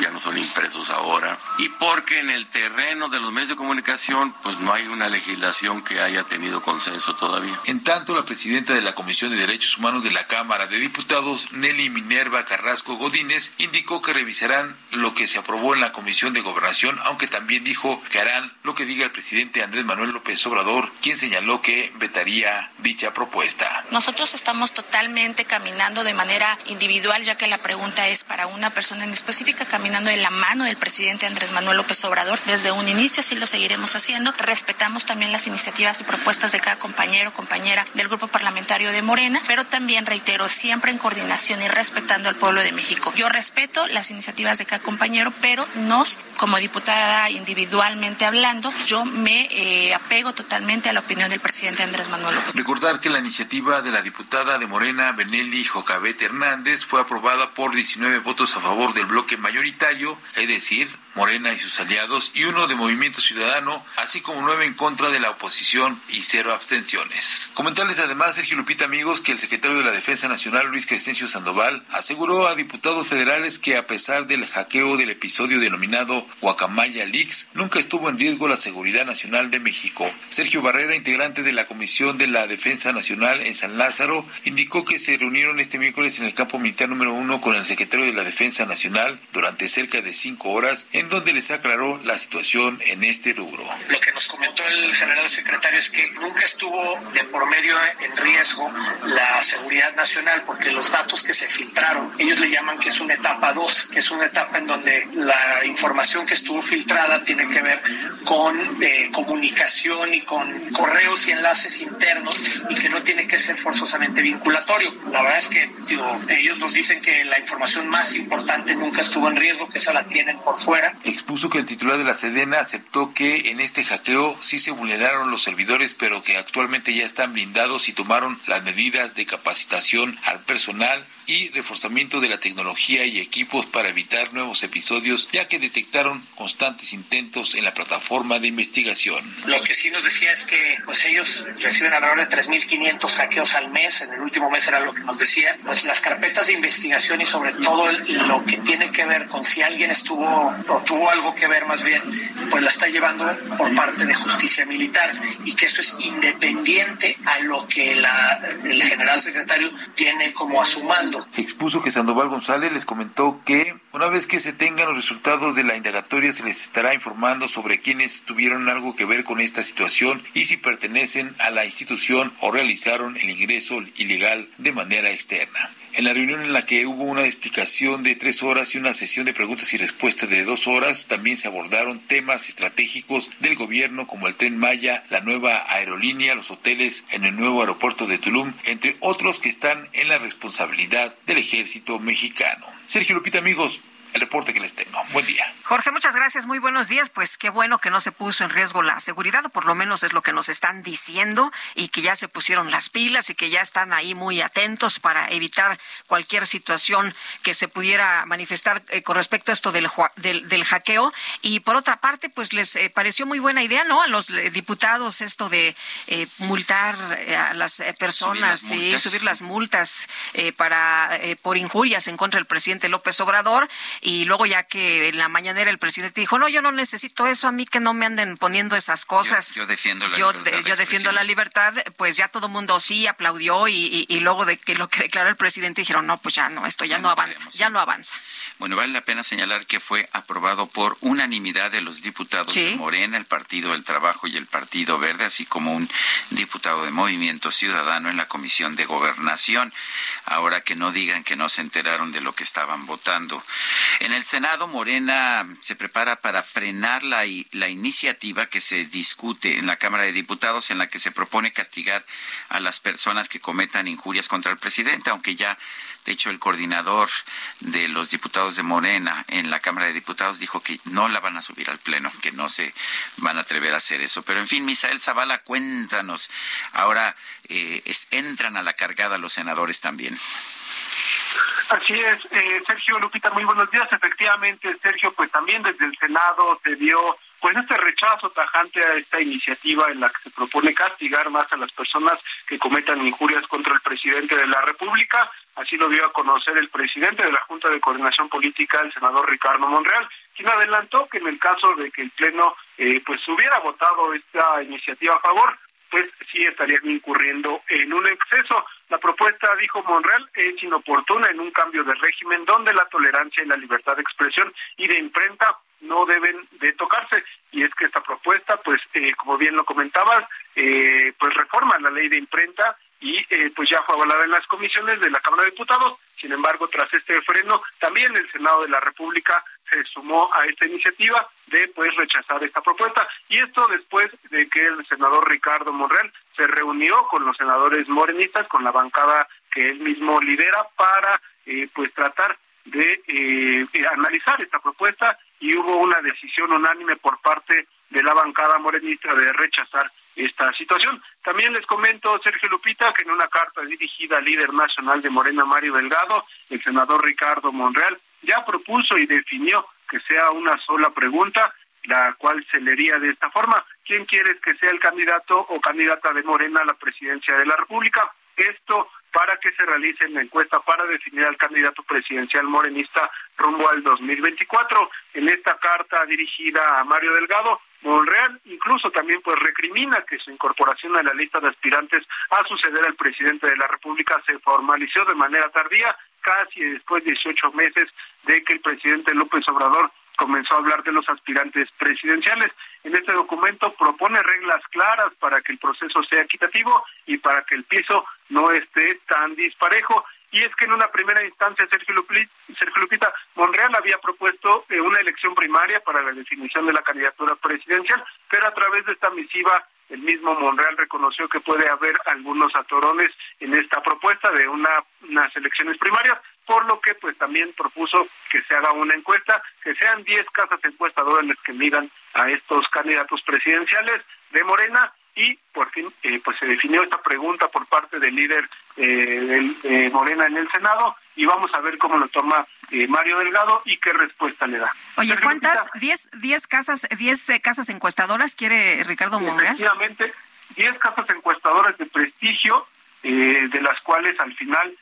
ya no son impresos ahora, y porque en el terreno de los medios de comunicación, pues no hay una legislación que haya tenido consenso todavía. En tanto, la presidenta de la Comisión de Derechos Humanos de la Cámara de Diputados, Nelly Minerva Carrasco Godínez, indicó que revisarán lo que se aprobó en la Comisión de Gobernación, aunque también dijo que harán lo que diga el presidente Andrés Manuel López Obrador, quien señaló que vetaría dicha propuesta. Nosotros estamos totalmente caminando de manera individual, ya que la pregunta es para una persona en específica, caminando de la mano del presidente Andrés Manuel López Obrador. Desde un inicio así lo seguiremos haciendo. Respetamos también las iniciativas y propuestas de cada compañero compañera del grupo parlamentario de Morena, pero también reitero, siempre en coordinación y respetando al pueblo de México. Yo respeto las iniciativas de cada compañero, pero nos, como diputada individualmente hablando, yo me eh, apego totalmente a la opinión del presidente Andrés Manuel López. Recordar que la iniciativa de la diputada de Morena, Benelli Jocabet Hernández, fue aprobada por 19 votos a favor del bloque mayoritario, es decir, Morena y sus aliados, y uno de Movimiento Ciudadano, así como nueve en contra de la oposición y cero abstenciones. Comentarles además, Sergio Lupita, amigos, que el secretario de la Defensa Nacional, Luis Crescencio Sandoval, aseguró a diputados federales que a pesar del hackeo del episodio denominado Guacamaya Leaks, nunca estuvo en riesgo la seguridad nacional de México. Sergio Barrera, integrante de la Comisión de la Defensa Nacional en San Lázaro, indicó que se reunieron este miércoles en el campo militar número uno con el secretario de la Defensa Nacional durante cerca de cinco horas donde les aclaró la situación en este rubro. Lo que nos comentó el general secretario es que nunca estuvo de por medio en riesgo la seguridad nacional porque los datos que se filtraron, ellos le llaman que es una etapa 2, que es una etapa en donde la información que estuvo filtrada tiene que ver con eh, comunicación y con correos y enlaces internos y que no tiene que ser forzosamente vinculatorio. La verdad es que ellos nos dicen que la información más importante nunca estuvo en riesgo, que esa la tienen por fuera Expuso que el titular de la Sedena aceptó que en este hackeo sí se vulneraron los servidores, pero que actualmente ya están blindados y tomaron las medidas de capacitación al personal y reforzamiento de la tecnología y equipos para evitar nuevos episodios, ya que detectaron constantes intentos en la plataforma de investigación. Lo que sí nos decía es que pues ellos reciben alrededor de 3.500 hackeos al mes, en el último mes era lo que nos decía, pues las carpetas de investigación y sobre todo lo que tiene que ver con si alguien estuvo o tuvo algo que ver más bien, pues la está llevando por parte de justicia militar. Y que eso es independiente a lo que la, el general secretario tiene como a su mando Expuso que Sandoval González les comentó que una vez que se tengan los resultados de la indagatoria se les estará informando sobre quienes tuvieron algo que ver con esta situación y si pertenecen a la institución o realizaron el ingreso ilegal de manera externa. En la reunión en la que hubo una explicación de tres horas y una sesión de preguntas y respuestas de dos horas, también se abordaron temas estratégicos del gobierno como el tren Maya, la nueva aerolínea, los hoteles en el nuevo aeropuerto de Tulum, entre otros que están en la responsabilidad del ejército mexicano. Sergio Lupita, amigos, el reporte que les tengo. Buen día. Jorge, muchas gracias. Muy buenos días. Pues qué bueno que no se puso en riesgo la seguridad, o por lo menos es lo que nos están diciendo, y que ya se pusieron las pilas y que ya están ahí muy atentos para evitar cualquier situación que se pudiera manifestar eh, con respecto a esto del, del, hackeo. Y por otra parte, pues les eh, pareció muy buena idea, ¿no? A los eh, diputados esto de multar a las personas y subir las multas para por injurias en contra del presidente López Obrador y luego ya que en la mañanera el presidente dijo, no, yo no necesito eso, a mí que no me anden poniendo esas cosas. Yo, defiendo la yo, libertad. yo defiendo la libertad, pues ya todo el mundo sí aplaudió y, y, luego de que lo que declaró el presidente dijeron, no, pues ya no, esto ya, no, avanza, ya no avanza. Bueno, vale la pena señalar que fue aprobado por unanimidad de los diputados de Morena, el Partido del Trabajo y el Partido Verde, así como un diputado de Movimiento Ciudadano en la Comisión de Gobernación. Ahora que no digan que no se enteraron de lo que estaban votando. En el Senado, Morena se prepara para frenar la, la iniciativa que se discute en la Cámara de Diputados en la que se propone castigar a las personas que cometan injurias contra el presidente, aunque ya de hecho, el coordinador de los diputados de Morena en la Cámara de Diputados dijo que no la van a subir al Pleno, que no se van a atrever a hacer eso. Pero, en fin, Misael Zavala, cuéntanos. Ahora eh, entran a la cargada los senadores también. Así es, eh, Sergio Lupita, muy buenos días. Efectivamente, Sergio, pues también desde el Senado se dio pues este rechazo tajante a esta iniciativa en la que se propone castigar más a las personas que cometan injurias contra el presidente de la República. Así lo dio a conocer el presidente de la Junta de Coordinación Política, el senador Ricardo Monreal, quien adelantó que en el caso de que el Pleno eh, pues hubiera votado esta iniciativa a favor, pues sí estarían incurriendo en un exceso. La propuesta, dijo Monreal, es inoportuna en un cambio de régimen donde la tolerancia y la libertad de expresión y de imprenta no deben de tocarse. Y es que esta propuesta, pues, eh, como bien lo comentabas, eh, pues reforma la ley de imprenta y eh, pues ya fue avalada en las comisiones de la Cámara de Diputados. Sin embargo, tras este freno, también el Senado de la República se sumó a esta iniciativa de pues rechazar esta propuesta y esto después de que el senador Ricardo Monreal se reunió con los senadores morenistas, con la bancada que él mismo lidera para eh, pues tratar de eh, analizar esta propuesta y hubo una decisión unánime por parte de la bancada morenista de rechazar esta situación. También les comento, Sergio Lupita, que en una carta dirigida al líder nacional de Morena, Mario Delgado, el senador Ricardo Monreal ya propuso y definió que sea una sola pregunta, la cual se leería de esta forma. ¿Quién quieres que sea el candidato o candidata de Morena a la presidencia de la República? Esto para que se realice la encuesta para definir al candidato presidencial morenista rumbo al 2024. En esta carta dirigida a Mario Delgado, Monreal incluso también pues recrimina que su incorporación a la lista de aspirantes a suceder al presidente de la República se formalizó de manera tardía, casi después de 18 meses de que el presidente López Obrador comenzó a hablar de los aspirantes presidenciales. En este documento propone reglas claras para que el proceso sea equitativo y para que el piso no esté tan disparejo. Y es que en una primera instancia Sergio Lupita, Monreal había propuesto eh, una elección primaria para la definición de la candidatura presidencial, pero a través de esta misiva el mismo Monreal reconoció que puede haber algunos atorones en esta propuesta de una, unas elecciones primarias, por lo que pues también propuso que se haga una encuesta, que sean 10 casas encuestadoras las que midan a estos candidatos presidenciales de Morena y por fin eh, pues se definió esta pregunta por parte del líder eh, de Morena en el Senado y vamos a ver cómo lo toma eh, Mario Delgado y qué respuesta le da. Oye, ¿cuántas? ¿Diez, diez casas, diez casas encuestadoras quiere Ricardo Monreal? Efectivamente, diez casas encuestadoras de prestigio, de las cuales al final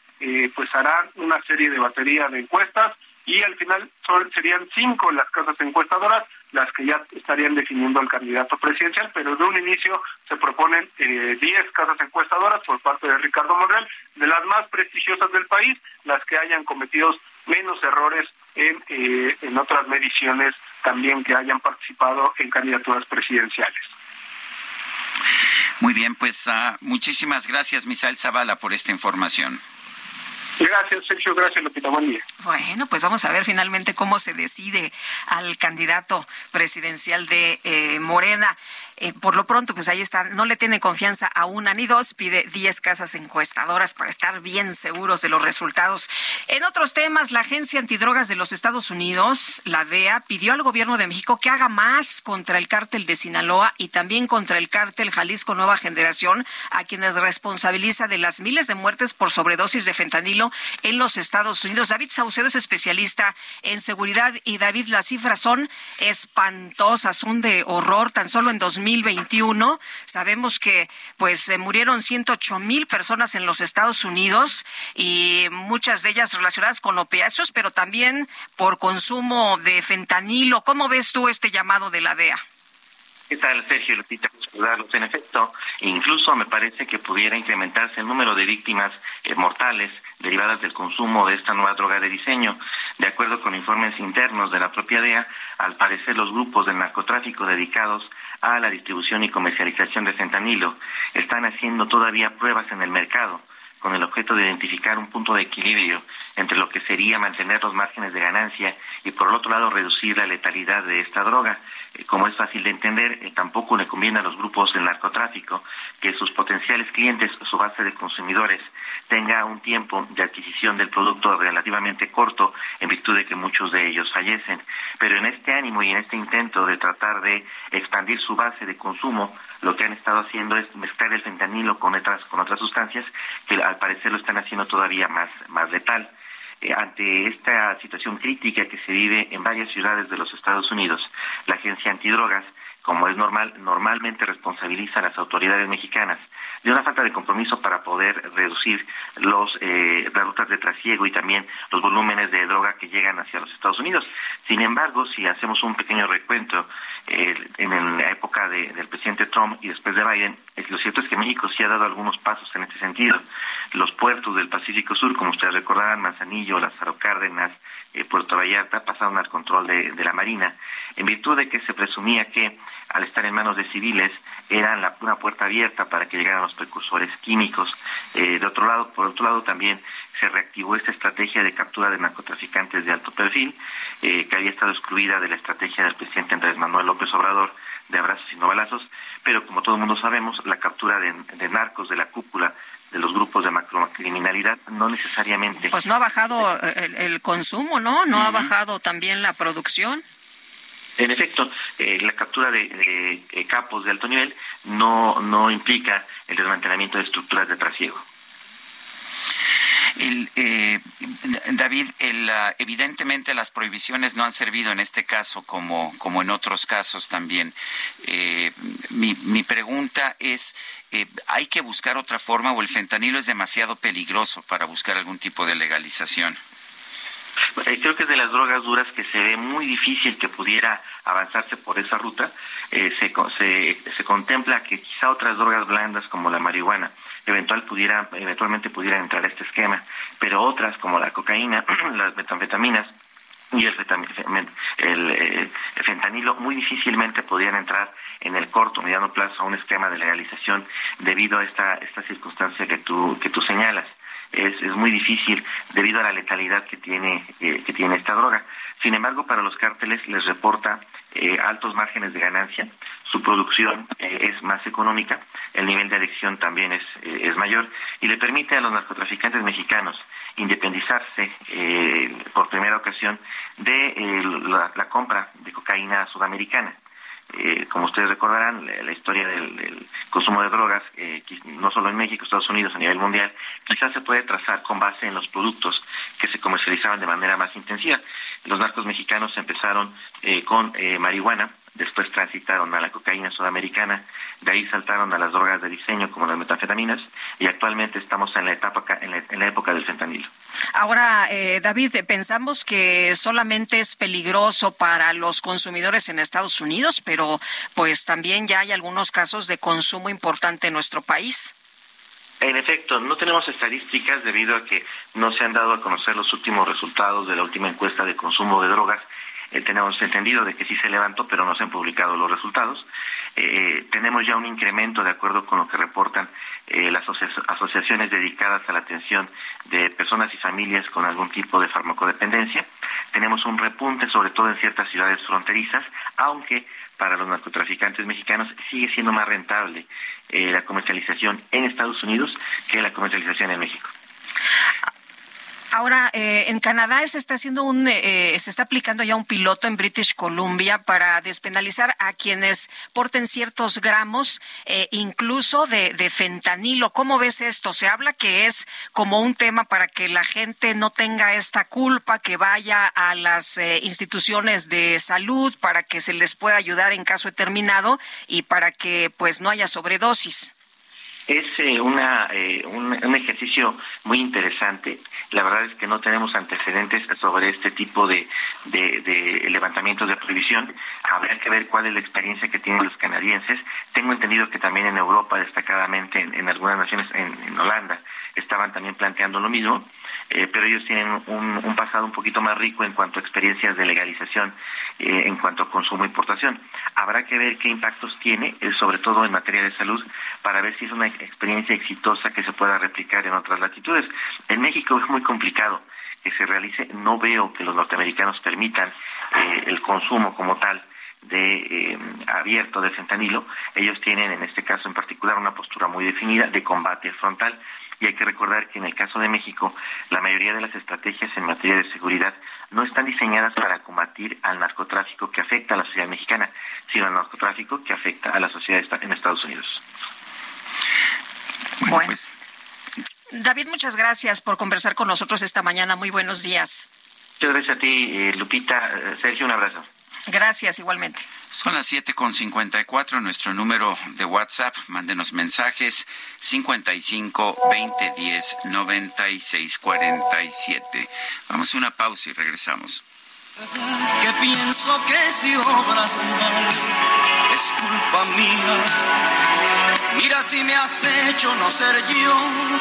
pues harán una serie de batería de encuestas y al final son, serían cinco las casas encuestadoras las que ya estarían definiendo al candidato presidencial, pero de un inicio se proponen eh, 10 casas encuestadoras por parte de Ricardo Monreal, de las más prestigiosas del país, las que hayan cometido menos errores en, eh, en otras mediciones también que hayan participado en candidaturas presidenciales. Muy bien, pues uh, muchísimas gracias, Misael Zavala, por esta información. Gracias, Sergio. Gracias, Lupita. Buen. Bueno, pues vamos a ver finalmente cómo se decide al candidato presidencial de eh, Morena. Eh, por lo pronto, pues ahí está, no le tiene confianza a una ni dos, pide 10 casas encuestadoras para estar bien seguros de los resultados. En otros temas, la Agencia Antidrogas de los Estados Unidos, la DEA, pidió al gobierno de México que haga más contra el cártel de Sinaloa y también contra el cártel Jalisco Nueva Generación, a quienes responsabiliza de las miles de muertes por sobredosis de fentanilo en los Estados Unidos. David Saucedo es especialista en seguridad y David, las cifras son espantosas, son de horror. Tan solo en 2000 2021. Sabemos que pues murieron 108 mil personas en los Estados Unidos y muchas de ellas relacionadas con opiáceos, pero también por consumo de fentanilo. ¿Cómo ves tú este llamado de la DEA? ¿Qué tal, Sergio Lupita? En efecto, incluso me parece que pudiera incrementarse el número de víctimas eh, mortales derivadas del consumo de esta nueva droga de diseño. De acuerdo con informes internos de la propia DEA, al parecer los grupos del narcotráfico dedicados a la distribución y comercialización de fentanilo están haciendo todavía pruebas en el mercado con el objeto de identificar un punto de equilibrio entre lo que sería mantener los márgenes de ganancia y por el otro lado reducir la letalidad de esta droga. Eh, como es fácil de entender, eh, tampoco le conviene a los grupos del narcotráfico que sus potenciales clientes, su base de consumidores, tenga un tiempo de adquisición del producto relativamente corto en virtud de que muchos de ellos fallecen. Pero en este ánimo y en este intento de tratar de expandir su base de consumo, lo que han estado haciendo es mezclar el fentanilo con otras, con otras sustancias que al parecer lo están haciendo todavía más, más letal. Eh, ante esta situación crítica que se vive en varias ciudades de los Estados Unidos, la agencia antidrogas, como es normal, normalmente responsabiliza a las autoridades mexicanas de una falta de compromiso para poder reducir los, eh, las rutas de trasiego y también los volúmenes de droga que llegan hacia los Estados Unidos. Sin embargo, si hacemos un pequeño recuento eh, en la época del presidente Trump y después de Biden, lo cierto es que México sí ha dado algunos pasos en este sentido. Los puertos del Pacífico Sur, como ustedes recordarán, Manzanillo, Lázaro Cárdenas, eh, Puerto Vallarta, pasaron al control de, de la Marina, en virtud de que se presumía que al estar en manos de civiles, eran la, una puerta abierta para que llegaran los precursores químicos. Eh, de otro lado, por otro lado, también se reactivó esta estrategia de captura de narcotraficantes de alto perfil, eh, que había estado excluida de la estrategia del presidente Andrés Manuel López Obrador de abrazos y no balazos, pero como todo el mundo sabemos, la captura de, narcos de la cúpula de los grupos de macrocriminalidad no necesariamente. Pues no ha bajado el, consumo, ¿no? No ha bajado también la producción. En efecto, eh, la captura de, capos de alto nivel no, no implica el desmantelamiento de estructuras de trasiego. Eh, David, evidentemente las prohibiciones no han servido en este caso como, como en otros casos también. Eh, mi, mi, pregunta es, ¿hay que buscar otra forma o el fentanilo es demasiado peligroso para buscar algún tipo de legalización? Eh, creo que es de las drogas duras que se ve muy difícil que pudiera avanzarse por esa ruta. Eh, se, se, contempla que quizá otras drogas blandas como la marihuana eventual pudiera, eventualmente pudieran entrar a este esquema, pero otras como la cocaína, las metanfetaminas y el, eh, fentanilo muy difícilmente podrían entrar en el corto mediano plazo a un esquema de legalización debido a esta, esta circunstancia que tú, que tú señalas es, es muy difícil debido a la letalidad que tiene, eh, que tiene esta droga. Sin embargo, para los cárteles les reporta eh, altos márgenes de ganancia, su producción eh, es más económica, el nivel de adicción también es, es mayor y le permite a los narcotraficantes mexicanos independizarse por primera ocasión de la compra de cocaína sudamericana. Eh, como ustedes recordarán, la, historia del, consumo de drogas, eh, no solo en México, Estados Unidos, a nivel mundial, quizás se puede trazar con base en los productos que se comercializaban de manera más intensiva. Los narcos mexicanos empezaron eh, con marihuana, después transitaron a la cocaína sudamericana, de ahí saltaron a las drogas de diseño como las metanfetaminas y actualmente estamos en la etapa en la, época del fentanilo. Ahora, eh, David, pensamos que solamente es peligroso para los consumidores en Estados Unidos, pero pues también ya hay algunos casos de consumo importante en nuestro país. En efecto, no tenemos estadísticas debido a que no se han dado a conocer los últimos resultados de la última encuesta de consumo de drogas eh, tenemos entendido de que sí se levantó, pero no se han publicado los resultados. Eh, tenemos ya un incremento, de acuerdo con lo que reportan eh, las asociaciones dedicadas a la atención de personas y familias con algún tipo de farmacodependencia. Tenemos un repunte, sobre todo en ciertas ciudades fronterizas, aunque para los narcotraficantes mexicanos sigue siendo más rentable la comercialización en Estados Unidos que la comercialización en México. Ahora, eh, en Canadá se está haciendo un, eh, se está aplicando ya un piloto en British Columbia para despenalizar a quienes porten ciertos gramos, eh, incluso de, de, fentanilo. ¿Cómo ves esto? Se habla que es como un tema para que la gente no tenga esta culpa, que vaya a las instituciones de salud para que se les pueda ayudar en caso determinado y para que pues no haya sobredosis es eh, una, eh, un, ejercicio muy interesante. La verdad es que no tenemos antecedentes sobre este tipo de, de, levantamientos de prohibición. Habrá que ver cuál es la experiencia que tienen los canadienses. Tengo entendido que también en Europa, destacadamente en, algunas naciones, en, Holanda, estaban también planteando lo mismo. Eh, pero ellos tienen un, pasado un poquito más rico en cuanto a experiencias de legalización, en cuanto a consumo e importación. Habrá que ver qué impactos tiene, sobre todo en materia de salud, para ver si es una experiencia exitosa que se pueda replicar en otras latitudes. En México es muy complicado que se realice. No veo que los norteamericanos permitan eh, el consumo como tal de eh, abierto de fentanilo. Ellos tienen en este caso en particular una postura muy definida de combate frontal y hay que recordar que en el caso de México la mayoría de las estrategias en materia de seguridad no están diseñadas para combatir al narcotráfico que afecta a la sociedad mexicana, sino al narcotráfico que afecta a la sociedad en Estados Unidos. Bueno, pues. David, muchas gracias por conversar con nosotros esta mañana. Muy buenos días. Muchas gracias a ti, eh, Lupita. Eh, Sergio, un abrazo. Gracias, igualmente. Son las 7.54, nuestro número de WhatsApp. Mándenos mensajes 55 20 10 96 47. Vamos a una pausa y regresamos. Que pienso que si obras mal es culpa mía. Mira si me has hecho no ser yo,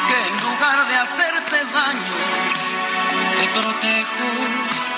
que en lugar de hacerte daño, te protejo.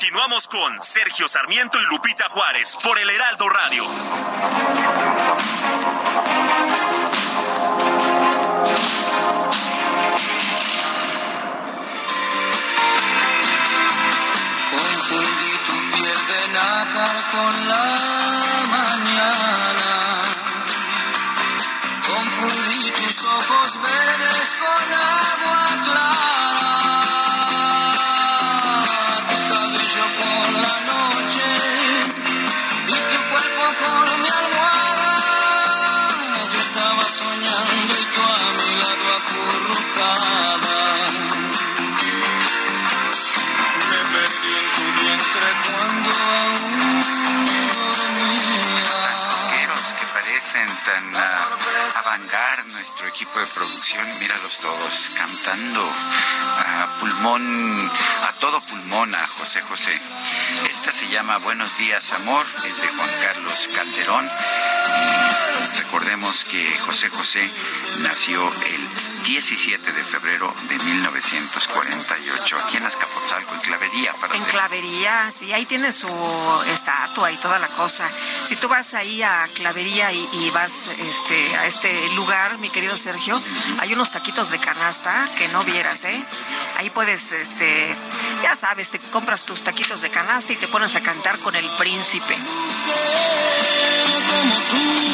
Continuamos con Sergio Sarmiento y Lupita Juárez por el Heraldo Radio. Confundí tu con la equipo de producción. Míralos todos cantando a pulmón, a todo pulmón a José José. Esta se llama Buenos días, amor, es de Juan Carlos Calderón. Y recordemos que José José nació el 17 de febrero de 1948 aquí en Azcapotzalco, en Clavería. Para en Clavería, sí, ahí tiene su estatua y toda la cosa. Si tú vas ahí a Clavería y, vas este, a este lugar, mi querido Sergio, hay unos taquitos de canasta que no vieras, ¿eh? Ahí puedes, este, ya sabes, te compras tus taquitos de canasta y te pones a cantar con el príncipe.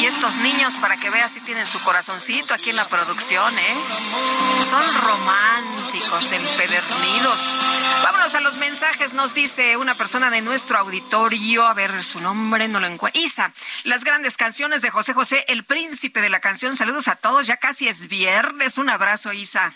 Y estos niños, para que veas si tienen su corazoncito aquí en la producción, ¿eh? Son románticos, empedernidos. Vámonos a los mensajes, nos dice una persona de nuestro auditorio, a ver su nombre, no lo encuentro. Isa, las grandes canciones de José José, el príncipe de la canción. Saludos a todos, ya casi es viernes. Un abrazo, Isa.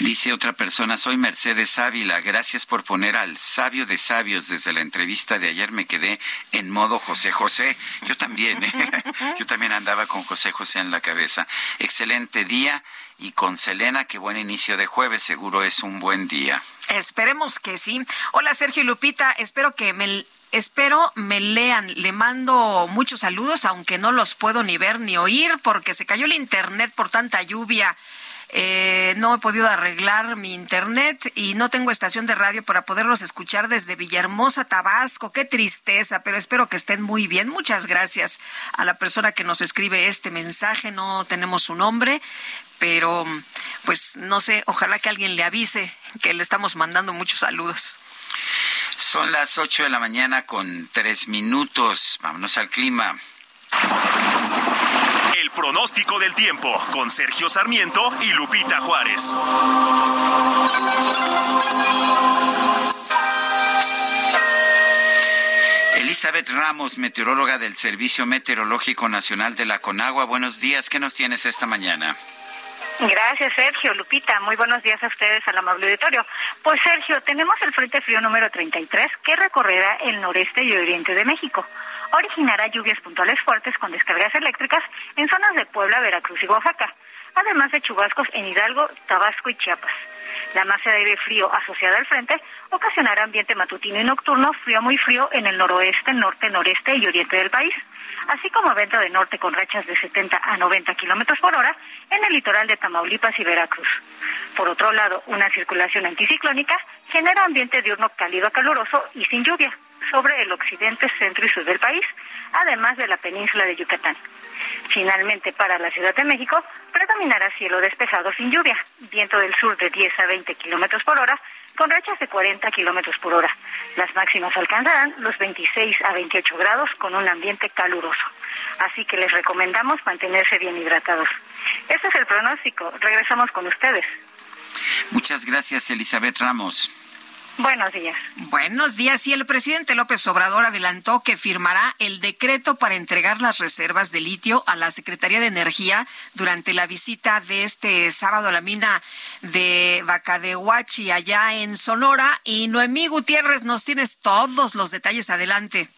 Dice otra persona, soy Mercedes Ávila, gracias por poner al sabio de sabios. Desde la entrevista de ayer me quedé en modo José José. Yo también, ¿eh? yo también andaba con José José en la cabeza. Excelente día y con Selena, qué buen inicio de jueves, seguro es un buen día. Esperemos que sí. Hola Sergio y Lupita, espero que me Espero me lean. Le mando muchos saludos, aunque no los puedo ni ver ni oír porque se cayó el internet por tanta lluvia. Eh, no he podido arreglar mi internet y no tengo estación de radio para poderlos escuchar desde Villahermosa, Tabasco. Qué tristeza, pero espero que estén muy bien. Muchas gracias a la persona que nos escribe este mensaje. No tenemos su nombre, pero pues no sé, ojalá que alguien le avise que le estamos mandando muchos saludos. Son las ocho de la mañana con tres minutos. Vámonos al clima pronóstico del tiempo con Sergio Sarmiento y Lupita Juárez. Elizabeth Ramos, meteoróloga del Servicio Meteorológico Nacional de la Conagua. Buenos días, ¿qué nos tienes esta mañana? Gracias, Sergio. Lupita, muy buenos días a ustedes, al amable auditorio. Pues, Sergio, tenemos el Frente Frío número 33 que recorrerá el noreste y oriente de México originará lluvias puntuales fuertes con descargas eléctricas en zonas de Puebla, Veracruz y Oaxaca. además de chubascos en Hidalgo, Tabasco y Chiapas. La masa de aire frío asociada al frente ocasionará ambiente matutino y nocturno frío muy frío en el noroeste, norte, noreste y oriente del país, así como viento de norte con rachas de 70 a 90 kilómetros por hora en el litoral de Tamaulipas y Veracruz. Por otro lado, una circulación anticiclónica genera ambiente diurno cálido a caluroso y sin lluvia sobre el occidente, centro y sur del país, además de la península de Yucatán. Finalmente, para la Ciudad de México, predominará cielo despejado sin lluvia, viento del sur de 10 a 20 kilómetros por hora, con rachas de 40 kilómetros por hora. Las máximas alcanzarán los 26 a 28 grados con un ambiente caluroso. Así que les recomendamos mantenerse bien hidratados. Este es el pronóstico. Regresamos con ustedes. Muchas gracias, Elizabeth Ramos. Buenos días. Buenos días. Y el presidente López Obrador adelantó que firmará el decreto para entregar las reservas de litio a la Secretaría de Energía durante la visita de este sábado a la mina de Bacadehuachi allá en Sonora. Y Noemí Gutiérrez, nos tienes todos los detalles. Adelante.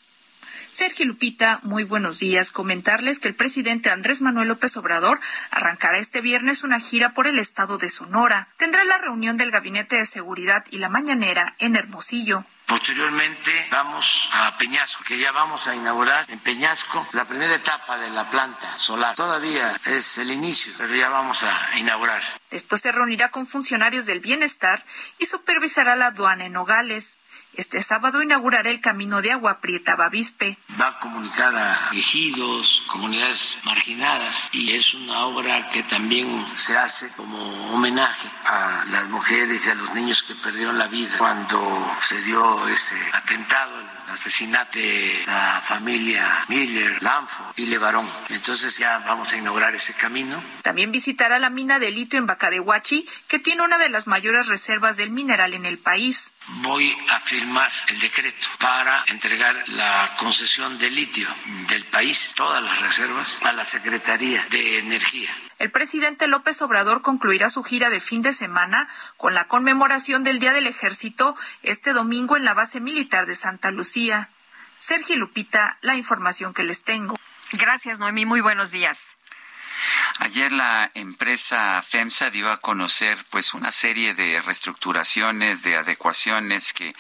Sergio Lupita, muy buenos días. Comentarles que el presidente Andrés Manuel López Obrador arrancará este viernes una gira por el estado de Sonora. Tendrá la reunión del Gabinete de Seguridad y la mañanera en Hermosillo. Posteriormente vamos a Peñasco, que ya vamos a inaugurar en Peñasco la primera etapa de la planta solar. Todavía es el inicio, pero ya vamos a inaugurar. Después se reunirá con funcionarios del bienestar y supervisará la aduana en Nogales. Este sábado inaugurará el camino de Agua Prieta Bavispe. Va a comunicar a ejidos, comunidades marginadas y es una obra que también se hace como homenaje a las mujeres y a los niños que perdieron la vida cuando se dio ese atentado, el asesinato de la familia Miller, Lanfo y Levarón. Entonces ya vamos a inaugurar ese camino. También visitará la mina de litio en Bacadehuachi, que tiene una de las mayores reservas del mineral en el país. Voy a firmar el decreto para entregar la concesión de litio del país, todas las reservas, a la Secretaría de Energía. El presidente López Obrador concluirá su gira de fin de semana con la conmemoración del Día del Ejército este domingo en la base militar de Santa Lucía. Sergio Lupita, la información que les tengo. Gracias, Noemí. Muy buenos días. Ayer la empresa FEMSA dio a conocer pues una serie de reestructuraciones, de adecuaciones que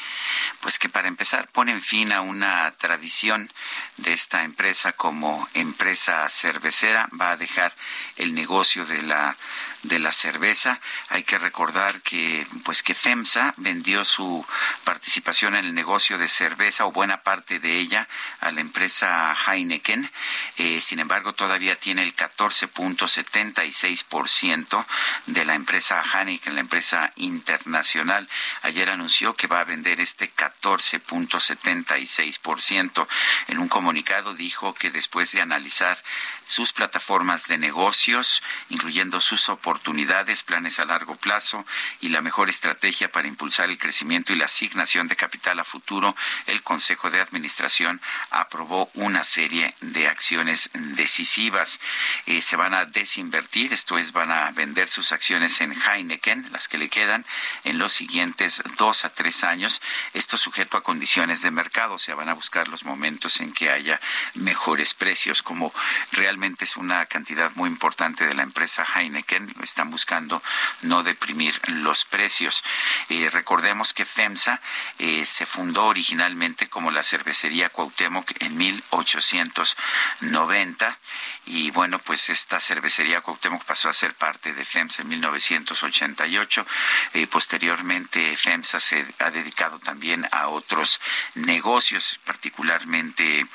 pues que para empezar ponen fin a una tradición de esta empresa como empresa cervecera, va a dejar el negocio de la de la cerveza. Hay que recordar que pues que FEMSA vendió su participación en el negocio de cerveza o buena parte de ella a la empresa Heineken. Eh, sin embargo, todavía tiene el 14.76% de la empresa Heineken, la empresa internacional. Ayer anunció que va a vender este 14.76%. En un comunicado dijo que después de analizar sus plataformas de negocios, incluyendo sus oportunidades, planes a largo plazo y la mejor estrategia para impulsar el crecimiento y la asignación de capital a futuro, el Consejo de Administración aprobó una serie de acciones decisivas. Eh, se van a desinvertir, esto es, van a vender sus acciones en Heineken, las que le quedan, en los siguientes dos a tres años. Esto sujeto a condiciones de mercado, o sea, van a buscar los momentos en que haya mejores precios, como realmente es una cantidad muy importante de la empresa Heineken. Están buscando no deprimir los precios. Eh, recordemos que FEMSA eh, se fundó originalmente como la cervecería Cuauhtémoc en 1890 y bueno, pues esta cervecería Cuauhtémoc pasó a ser parte de FEMSA en 1988. Eh, posteriormente FEMSA se ha dedicado también a otros negocios, particularmente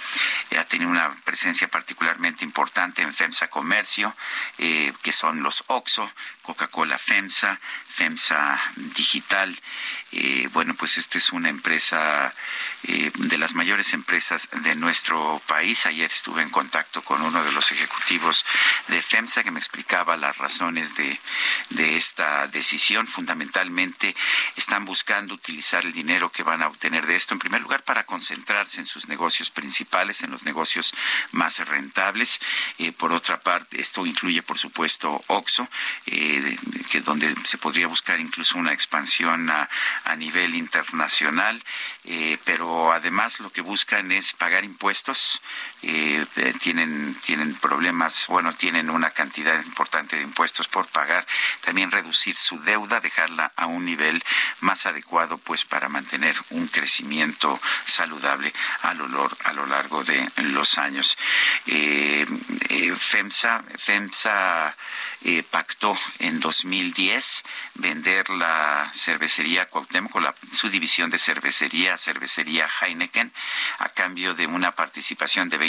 ha tenido una presencia particularmente importante en FEMSA Comercio, que son los OXO, Coca-Cola FEMSA, FEMSA Digital. Eh, bueno, pues esta es una empresa eh, de las mayores empresas de nuestro país. Ayer estuve en contacto con uno de los ejecutivos de FEMSA que me explicaba las razones de, de esta decisión. Fundamentalmente están buscando utilizar el dinero que van a obtener de esto, en primer lugar, para concentrarse en sus negocios principales, en los negocios más rentables. Eh, por otra parte, esto incluye, por supuesto, OXO, que donde se podría buscar incluso una expansión a, a nivel internacional, eh, pero además lo que buscan es pagar impuestos. Eh, tienen tienen problemas, bueno, tienen una cantidad importante de impuestos por pagar, también reducir su deuda, dejarla a un nivel más adecuado pues para mantener un crecimiento saludable a lo, a lo largo de los años. Eh, eh, FEMSA, FEMSA pactó en 2010 vender la cervecería Cuauhtémoc, la, su división de cervecería, cervecería Heineken, a cambio de una participación de 20%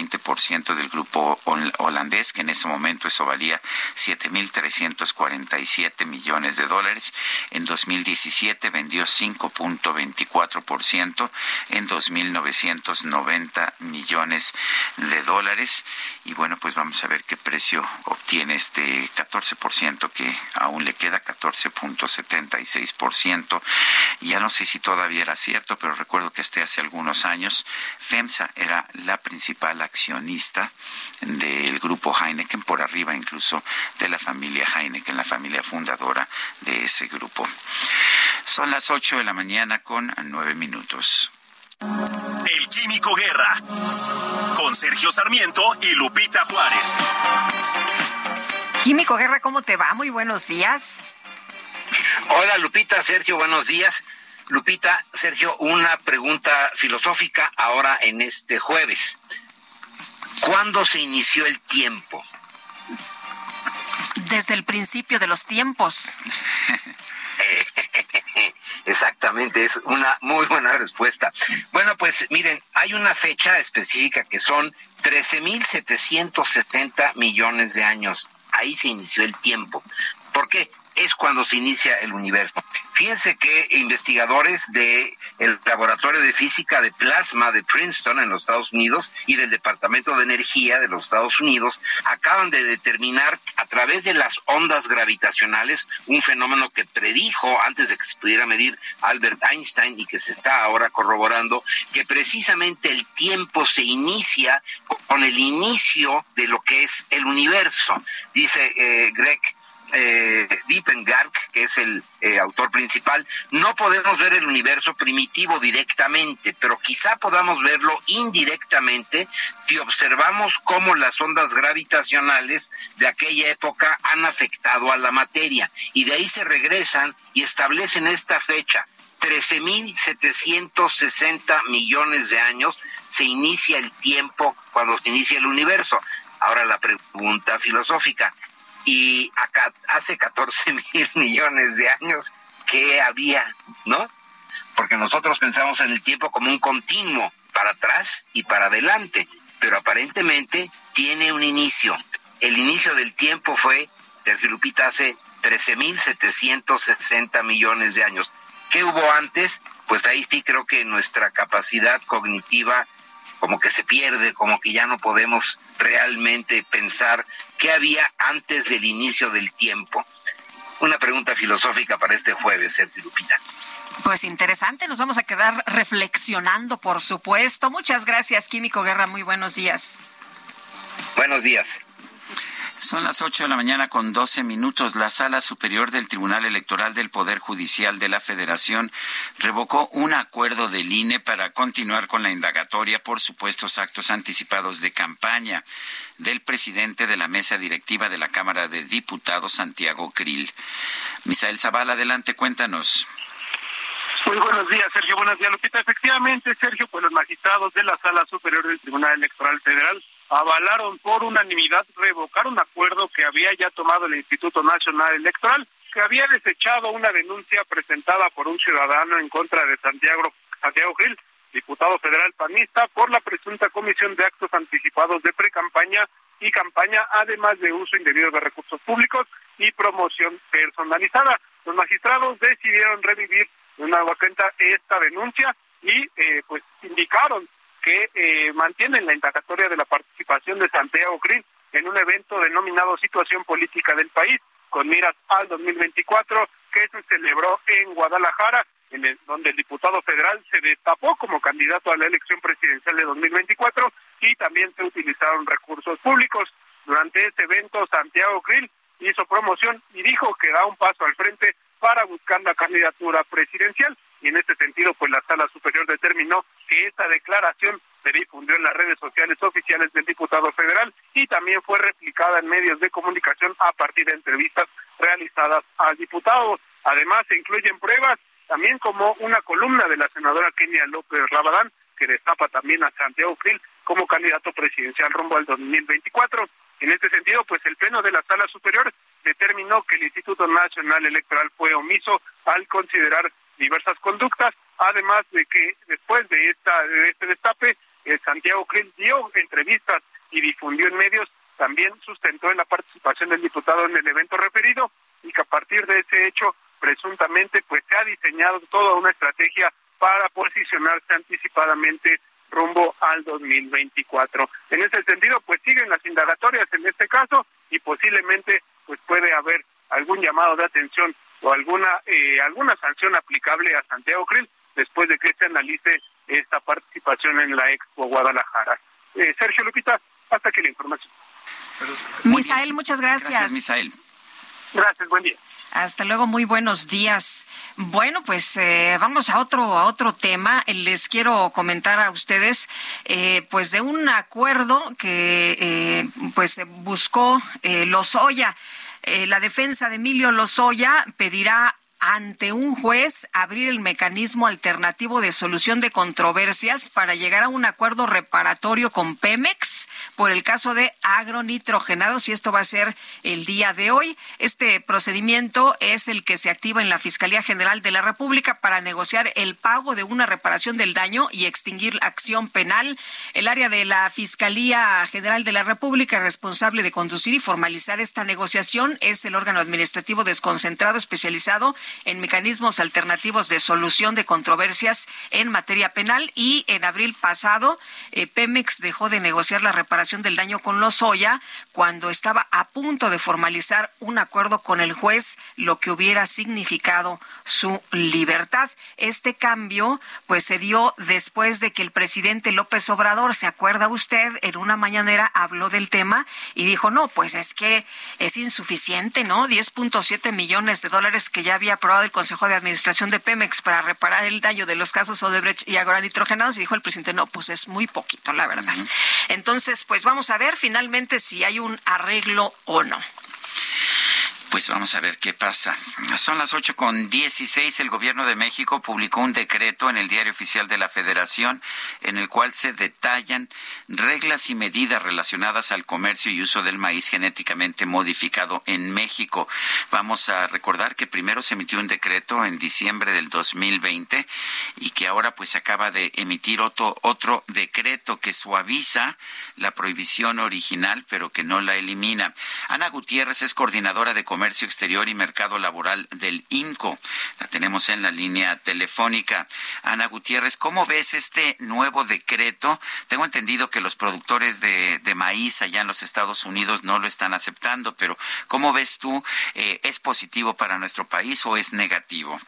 del grupo holandés, que en ese momento eso valía 7.347 millones de dólares. En 2017 vendió 5.24%, en 2.990 millones de dólares. Y bueno, pues vamos a ver qué precio obtiene este 14 ciento que aún le queda 14.76%. Ya no sé si todavía era cierto, pero recuerdo que este hace algunos años FEMSA era la principal accionista del grupo Heineken, por arriba incluso de la familia Heineken, la familia fundadora de ese grupo. Son las 8 de la mañana con 9 minutos. El Químico Guerra, con Sergio Sarmiento y Lupita Juárez. Químico Guerra, ¿cómo te va? Muy buenos días. Hola Lupita, Sergio, buenos días. Lupita, Sergio, una pregunta filosófica ahora en este jueves. ¿Cuándo se inició el tiempo? Desde el principio de los tiempos. Exactamente, es una muy buena respuesta. Bueno, pues miren, hay una fecha específica que son 13.770 millones de años ahí se inició el tiempo. ¿Por qué? Es cuando se inicia el universo. Fíjense que investigadores del Laboratorio de Física de Plasma de Princeton en los Estados Unidos y del Departamento de Energía de los Estados Unidos acaban de determinar a través de las ondas gravitacionales un fenómeno que predijo antes de que se pudiera medir Albert Einstein y que se está ahora corroborando que precisamente el tiempo se inicia con el inicio de lo que es el universo. Dice eh, Greg eh, que es el eh, autor principal, no podemos ver el universo primitivo directamente, pero quizá podamos verlo indirectamente si observamos cómo las ondas gravitacionales de aquella época han afectado a la materia. Y de ahí se regresan y establecen esta fecha. 13.760 millones de años se inicia el tiempo cuando se inicia el universo. Ahora la pregunta filosófica, y acá hace 14 mil millones de años que había, ¿no? Porque nosotros pensamos en el tiempo como un continuo para atrás y para adelante, pero aparentemente tiene un inicio. El inicio del tiempo fue, Sergio Lupita, hace 13.760 millones de años. ¿Qué hubo antes? Pues ahí sí creo que nuestra capacidad cognitiva como que se pierde, como que ya no podemos realmente pensar qué había antes del inicio del tiempo. Una pregunta filosófica para este jueves, Sergio Lupita. Pues interesante, nos vamos a quedar reflexionando, por supuesto. Muchas gracias, Químico Guerra, muy buenos días. Buenos días. Son las 8 de la mañana con 12 minutos. La Sala Superior del Tribunal Electoral del Poder Judicial de la Federación revocó un acuerdo del INE para continuar con la indagatoria por supuestos actos anticipados de campaña del presidente de la mesa directiva de la Cámara de Diputados, Santiago Krill. Misael Zavala, adelante, cuéntanos. Muy buenos días, Sergio. Buenos días, Lupita. Efectivamente, Sergio, pues los magistrados de la Sala Superior del Tribunal Electoral Federal avalaron por unanimidad revocar un acuerdo que había ya tomado el Instituto Nacional Electoral, que había desechado una denuncia presentada por un ciudadano en contra de Santiago, Santiago Gil, diputado federal panista, por la presunta comisión de actos anticipados de precampaña y campaña, además de uso indebido de recursos públicos y promoción personalizada. Los magistrados decidieron revivir de una nueva cuenta esta denuncia y eh, pues indicaron que eh, mantienen la indagatoria de la participación de Santiago Cris en un evento denominado Situación Política del País, con miras al 2024, que se celebró en Guadalajara, en el, donde el diputado federal se destapó como candidato a la elección presidencial de 2024 y también se utilizaron recursos públicos. Durante este evento, Santiago Krill hizo promoción y dijo que da un paso al frente para buscar la candidatura presidencial y en este sentido pues la sala superior determinó que esa declaración se difundió en las redes sociales oficiales del diputado federal y también fue replicada en medios de comunicación a partir de entrevistas realizadas al diputado. Además, se incluyen pruebas también como una columna de la senadora Kenia López Rabadán, que destapa también a Santiago Krill como candidato presidencial rumbo al 2024. En este sentido, pues el Pleno de la Sala Superior determinó que el Instituto Nacional Electoral fue omiso al considerar diversas conductas, además de que después de esta de este destape, eh, Santiago Krill dio entrevistas y difundió en medios, también sustentó en la participación del diputado en el evento referido y que a partir de ese hecho presuntamente pues se ha diseñado toda una estrategia para posicionarse anticipadamente rumbo al 2024. En ese sentido, pues siguen las indagatorias en este caso y posiblemente pues puede haber algún llamado de atención o alguna eh, alguna sanción aplicable a Santiago Krill después de que se analice esta participación en la Expo Guadalajara. Eh, Sergio Lupita, hasta aquí la información. Misael, muchas gracias. Gracias, Misael. Gracias, buen día. Hasta luego, muy buenos días. Bueno, pues eh, vamos a otro a otro tema. Les quiero comentar a ustedes, eh, pues de un acuerdo que eh, pues buscó Lozoya. La defensa de Emilio Lozoya pedirá ante un juez abrir el mecanismo alternativo de solución de controversias para llegar a un acuerdo reparatorio con Pemex por el caso de agronitrogenados y esto va a ser el día de hoy. Este procedimiento es el que se activa en la Fiscalía General de la República para negociar el pago de una reparación del daño y extinguir acción penal. El área de la Fiscalía General de la República responsable de conducir y formalizar esta negociación es el órgano administrativo desconcentrado especializado en mecanismos alternativos de solución de controversias en materia penal y en abril pasado eh, Pemex dejó de negociar la reparación del daño con Lozoya cuando estaba a punto de formalizar un acuerdo con el juez, lo que hubiera significado su libertad. Este cambio pues se dio después de que el presidente López Obrador, ¿se acuerda usted? En una mañanera habló del tema y dijo, "No, pues es que es insuficiente, ¿no? 10.7 millones de dólares que ya había aprobado el Consejo de Administración de Pemex para reparar el daño de los casos Odebrecht y Agora Nitrogenados y dijo el presidente, no, pues es muy poquito, la verdad. Entonces, pues vamos a ver finalmente si hay un arreglo o no. Pues vamos a ver qué pasa. Son las ocho con dieciséis. El gobierno de México publicó un decreto en el Diario Oficial de la Federación en el cual se detallan reglas y medidas relacionadas al comercio y uso del maíz genéticamente modificado en México. Vamos a recordar que primero se emitió un decreto en diciembre del 2020 y que ahora pues acaba de emitir otro, otro decreto que suaviza la prohibición original pero que no la elimina. Ana Gutiérrez es coordinadora de Comercio Exterior y Mercado Laboral del INCO. La tenemos en la línea telefónica. Ana Gutiérrez, ¿cómo ves este nuevo decreto? Tengo entendido que los productores de, maíz allá en los Estados Unidos no lo están aceptando, pero ¿cómo ves tú? Eh, ¿Es positivo para nuestro país o es negativo?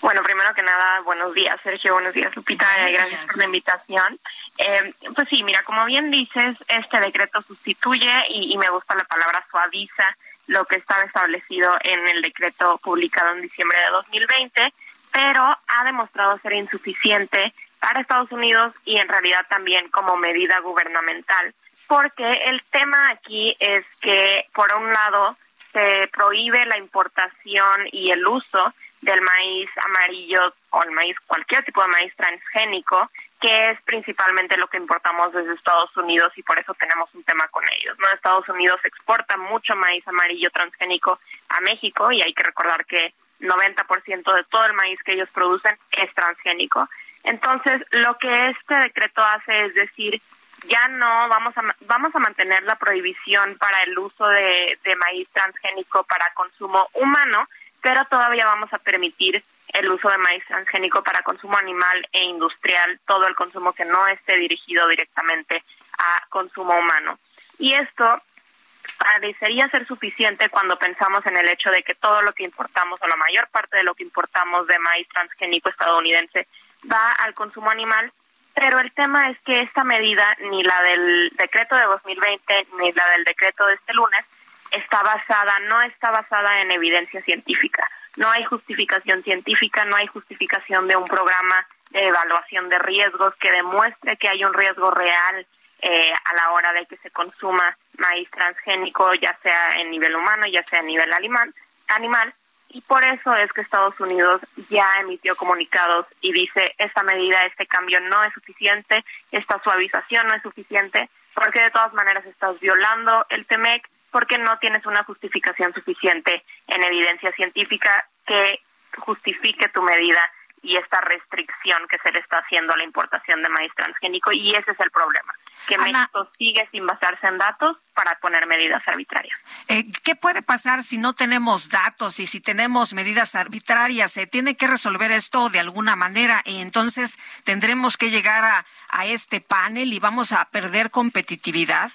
Bueno, primero que nada, buenos días, Sergio, buenos días, Lupita, gracias por la invitación. Eh, pues sí, mira, como bien dices, este decreto sustituye, y, y me gusta la palabra suaviza, lo que estaba establecido en el decreto publicado en diciembre de 2020, pero ha demostrado ser insuficiente para Estados Unidos y en realidad también como medida gubernamental, porque el tema aquí es que, por un lado, se prohíbe la importación y el uso del maíz amarillo o el maíz, cualquier tipo de maíz transgénico, que es principalmente lo que importamos desde Estados Unidos y por eso tenemos un tema con ellos. ¿no? Estados Unidos exporta mucho maíz amarillo transgénico a México y hay que recordar que 90% de todo el maíz que ellos producen es transgénico. Entonces, lo que este decreto hace es decir, ya no vamos a vamos a mantener la prohibición para el uso de, de maíz transgénico para consumo humano, pero todavía vamos a permitir el uso de maíz transgénico para consumo animal e industrial, todo el consumo que no esté dirigido directamente a consumo humano. Y esto parecería ser suficiente cuando pensamos en el hecho de que todo lo que importamos o la mayor parte de lo que importamos de maíz transgénico estadounidense va al consumo animal, pero el tema es que esta medida, ni la del decreto de 2020 ni la del decreto de este lunes, está basada, no está basada en evidencia científica no hay justificación científica, no hay justificación de un programa de evaluación de riesgos que demuestre que hay un riesgo real eh, a la hora de que se consuma maíz transgénico, ya sea en nivel humano, ya sea a nivel animal, animal. Y por eso es que Estados Unidos ya emitió comunicados y dice, esta medida, este cambio no es suficiente, esta suavización no es suficiente, porque de todas maneras estás violando el TEMEC, porque no tienes una justificación suficiente en evidencia científica que justifique tu medida y esta restricción que se le está haciendo a la importación de maíz transgénico y ese es el problema que México sigue sin basarse en datos para poner medidas arbitrarias. Eh, ¿Qué puede pasar si no tenemos datos y si tenemos medidas arbitrarias? ¿Se tiene que resolver esto de alguna manera y entonces tendremos que llegar a, a este panel y vamos a perder competitividad?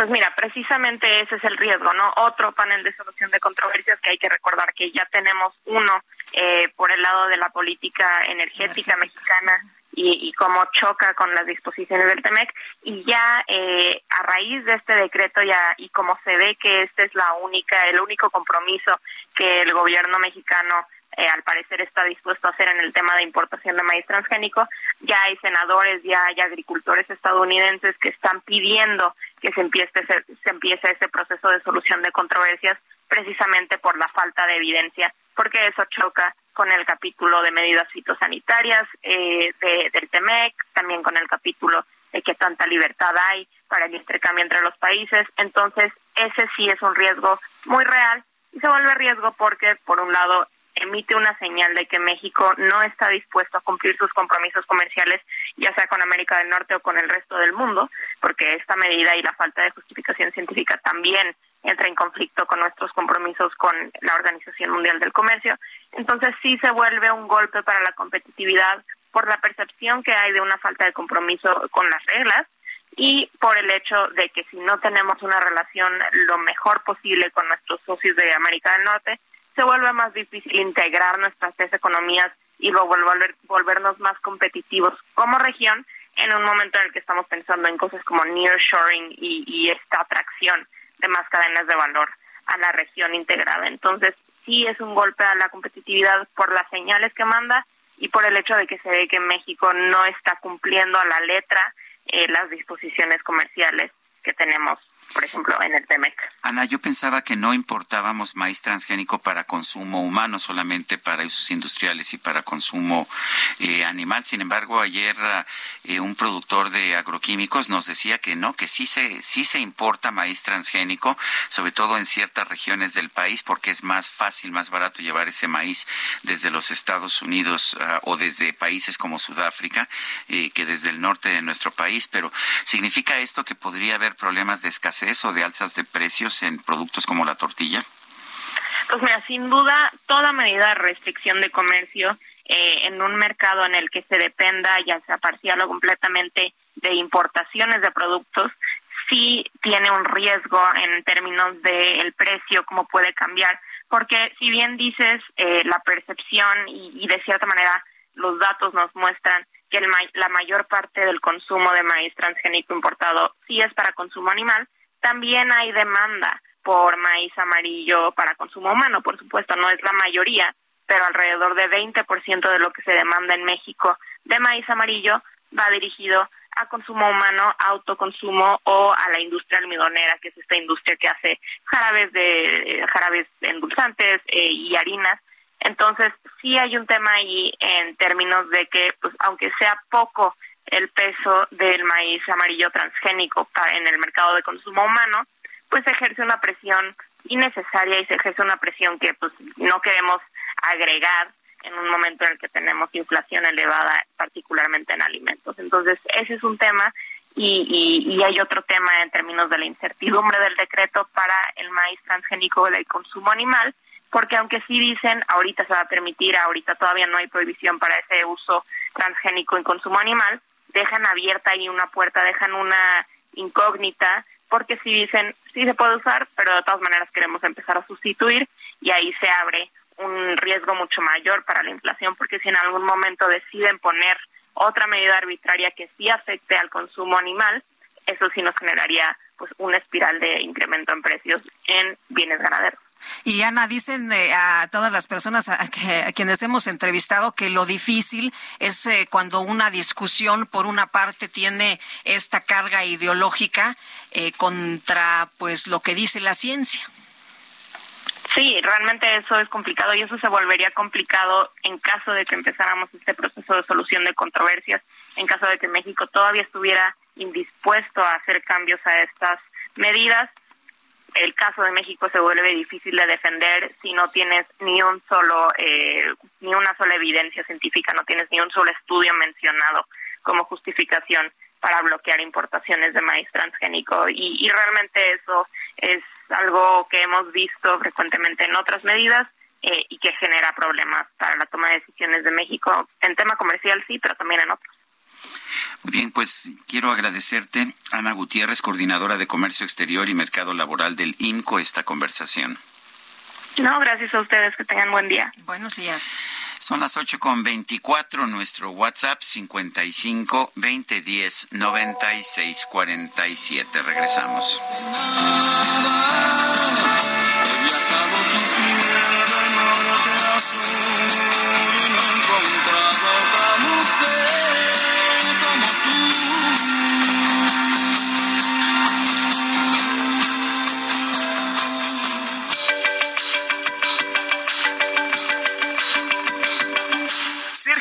Pues mira, precisamente ese es el riesgo, ¿no? Otro panel de solución de controversias que hay que recordar que ya tenemos uno eh, por el lado de la política energética mexicana y, y cómo choca con las disposiciones del TEMEC y ya eh, a raíz de este decreto ya y como se ve que este es la única el único compromiso que el gobierno mexicano eh, al parecer está dispuesto a hacer en el tema de importación de maíz transgénico. Ya hay senadores, ya hay agricultores estadounidenses que están pidiendo que se empiece, se empiece ese proceso de solución de controversias precisamente por la falta de evidencia, porque eso choca con el capítulo de medidas fitosanitarias eh, del TEMEC, también con el capítulo de que tanta libertad hay para el intercambio entre los países. Entonces, ese sí es un riesgo muy real y se vuelve riesgo porque, por un lado, emite una señal de que México no está dispuesto a cumplir sus compromisos comerciales, ya sea con América del Norte o con el resto del mundo, porque esta medida y la falta de justificación científica también entra en conflicto con nuestros compromisos con la Organización Mundial del Comercio. Entonces sí se vuelve un golpe para la competitividad por la percepción que hay de una falta de compromiso con las reglas y por el hecho de que si no tenemos una relación lo mejor posible con nuestros socios de América del Norte, se vuelve más difícil integrar nuestras tres economías y volver, volvernos más competitivos como región en un momento en el que estamos pensando en cosas como nearshoring y, y esta atracción de más cadenas de valor a la región integrada. Entonces, sí es un golpe a la competitividad por las señales que manda y por el hecho de que se ve que México no está cumpliendo a la letra eh, las disposiciones comerciales que tenemos por ejemplo, en el TEMEC. Ana, yo pensaba que no importábamos maíz transgénico para consumo humano, solamente para usos industriales y para consumo eh, animal. Sin embargo, ayer eh, un productor de agroquímicos nos decía que no, que sí se, sí se importa maíz transgénico, sobre todo en ciertas regiones del país, porque es más fácil, más barato llevar ese maíz desde los Estados Unidos ah, o desde países como Sudáfrica eh, que desde el norte de nuestro país. Pero ¿significa esto que podría haber problemas de escasez? Eso de alzas de precios en productos como la tortilla? Pues mira, sin duda, toda medida de restricción de comercio eh, en un mercado en el que se dependa, ya sea parcial o completamente, de importaciones de productos, sí tiene un riesgo en términos del precio, cómo puede cambiar. Porque si bien dices eh, la percepción y, y, de cierta manera los datos nos muestran que el la mayor parte del consumo de maíz transgénico importado sí es para consumo animal, también hay demanda por maíz amarillo para consumo humano, por supuesto, no es la mayoría, pero alrededor de 20% de lo que se demanda en México de maíz amarillo va dirigido a consumo humano, autoconsumo o a la industria almidonera, que es esta industria que hace jarabes de jarabes endulzantes eh, y harinas. Entonces, sí hay un tema ahí en términos de que, pues, aunque sea poco el peso del maíz amarillo transgénico en el mercado de consumo humano, pues ejerce una presión innecesaria y se ejerce una presión que pues no queremos agregar en un momento en el que tenemos inflación elevada, particularmente en alimentos. Entonces, ese es un tema y, y, hay otro tema en términos de la incertidumbre del decreto para el maíz transgénico del consumo animal, porque aunque sí dicen ahorita se va a permitir, ahorita todavía no hay prohibición para ese uso transgénico en consumo animal, dejan abierta ahí una puerta, dejan una incógnita, porque si dicen, sí se puede usar, pero de todas maneras queremos empezar a sustituir y ahí se abre un riesgo mucho mayor para la inflación, porque si en algún momento deciden poner otra medida arbitraria que sí afecte al consumo animal, eso sí nos generaría pues una espiral de incremento en precios en bienes ganaderos. Y Ana, dicen eh, a todas las personas a, quienes hemos entrevistado que lo difícil es eh, cuando una discusión por una parte tiene esta carga ideológica eh, contra pues lo que dice la ciencia. Sí, realmente eso es complicado y eso se volvería complicado en caso de que empezáramos este proceso de solución de controversias, en caso de que México todavía estuviera indispuesto a hacer cambios a estas medidas el caso de México se vuelve difícil de defender si no tienes ni un solo eh, ni una sola evidencia científica, no tienes ni un solo estudio mencionado como justificación para bloquear importaciones de maíz transgénico y, y realmente eso es algo que hemos visto frecuentemente en otras medidas eh, y que genera problemas para la toma de decisiones de México en tema comercial sí, pero también en otros. Muy bien, pues quiero agradecerte, Ana Gutiérrez, coordinadora de Comercio Exterior y Mercado Laboral del INCO, esta conversación. No, gracias a ustedes, que tengan buen día. Buenos días. Son las ocho con veinticuatro, nuestro WhatsApp 55 2010 96 47. Regresamos.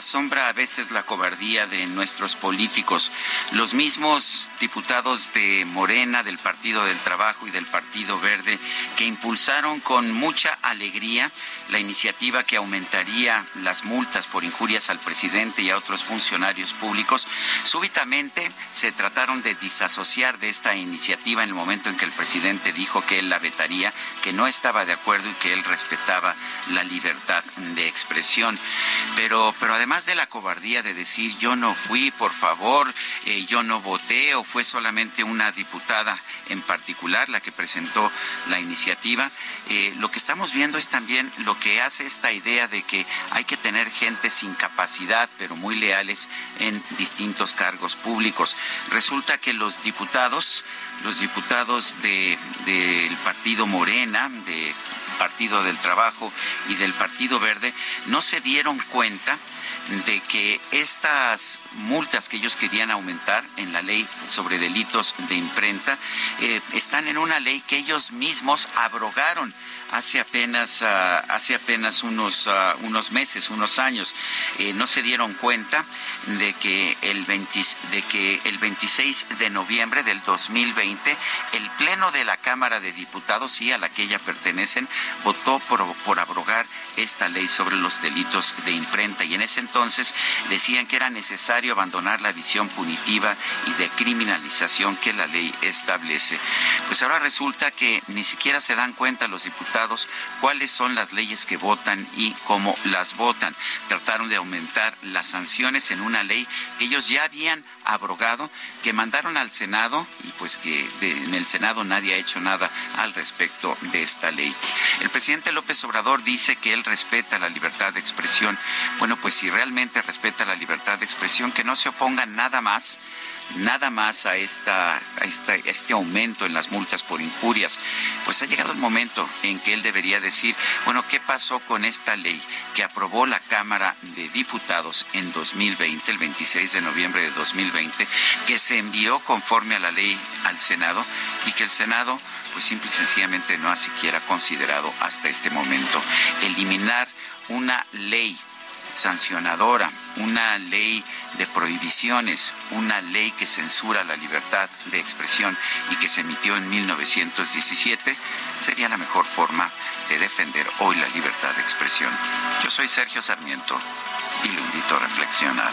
asombra a veces la cobardía de nuestros políticos. Los mismos diputados de Morena, del Partido del Trabajo y del Partido Verde, que impulsaron con mucha alegría la iniciativa que aumentaría las multas por injurias al presidente y a otros funcionarios públicos, súbitamente se trataron de disasociar de esta iniciativa en el momento en que el presidente dijo que él la vetaría, que no estaba de acuerdo y que él respetaba la libertad de expresión. Pero, pero además de la cobardía de decir yo no fui, por favor, eh, yo no voté o fue solamente una diputada en particular la que presentó la iniciativa, eh, lo que estamos viendo es también lo que hace esta idea de que hay que tener gente sin capacidad, pero muy leales en distintos cargos públicos. Resulta que los diputados, los diputados del partido Morena, de Partido del Trabajo y del Partido Verde no se dieron cuenta de que estas multas que ellos querían aumentar en la ley sobre delitos de imprenta eh, están en una ley que ellos mismos abrogaron hace apenas, ah, hace apenas unos, ah, unos meses, unos años. Eh, no se dieron cuenta de que, el de que el 26 de noviembre del 2020 el Pleno de la Cámara de Diputados, y a la que ella pertenecen, votó por, por abrogar esta ley sobre los delitos de imprenta. Y en ese entonces decían que era necesario abandonar la visión punitiva y de criminalización que la ley establece. Pues ahora resulta que ni siquiera se dan cuenta los diputados cuáles son las leyes que votan y cómo las votan. Trataron de aumentar las sanciones en una ley que ellos ya habían abrogado, que mandaron al Senado y pues que en el Senado nadie ha hecho nada al respecto de esta ley. El presidente López Obrador dice que él respeta la libertad de expresión. Bueno, pues si realmente respeta la libertad de expresión, que no se opongan nada más nada más a, esta, este aumento en las multas por injurias, pues ha llegado el momento en que él debería decir, bueno, ¿qué pasó con esta ley que aprobó la Cámara de Diputados en 2020, el 26 de noviembre de 2020, que se envió conforme a la ley al Senado y que el Senado pues simple y sencillamente no ha siquiera considerado hasta este momento eliminar una ley sancionadora, una ley de prohibiciones, una ley que censura la libertad de expresión y que se emitió en 1917, sería la mejor forma de defender hoy la libertad de expresión. Yo soy Sergio Sarmiento y lo invito a reflexionar.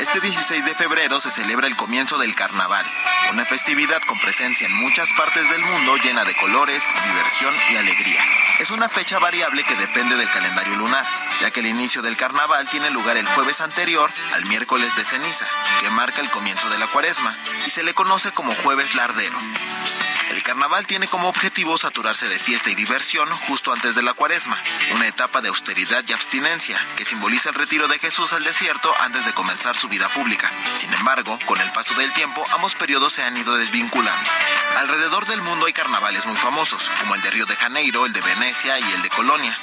Este 16 de febrero se celebra el comienzo del carnaval, una festividad con presencia en muchas partes del mundo llena de colores, diversión y alegría. Es una fecha variable que depende del calendario lunar, ya que el inicio del carnaval tiene lugar el jueves anterior al miércoles de ceniza, que marca el comienzo de la cuaresma, y se le conoce como jueves lardero. El carnaval tiene como objetivo saturarse de fiesta y diversión justo antes de la cuaresma, una etapa de austeridad y abstinencia que simboliza el retiro de Jesús al desierto antes de comenzar su vida pública. Sin embargo, con el paso del tiempo, ambos periodos se han ido desvinculando. Alrededor del mundo hay carnavales muy famosos, como el de Río de Janeiro, el de Venecia y el de Colonia.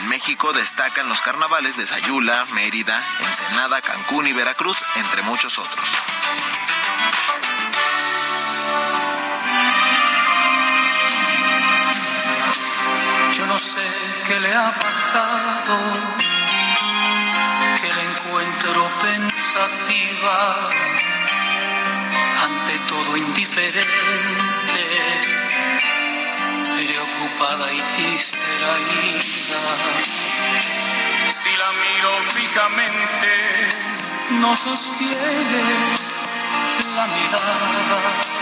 En México destacan los carnavales de Sayula, Mérida, Ensenada, Cancún y Veracruz, entre muchos otros. No sé qué le ha pasado, que la encuentro pensativa, ante todo indiferente, preocupada y distraída. Si la miro fijamente, no sostiene la mirada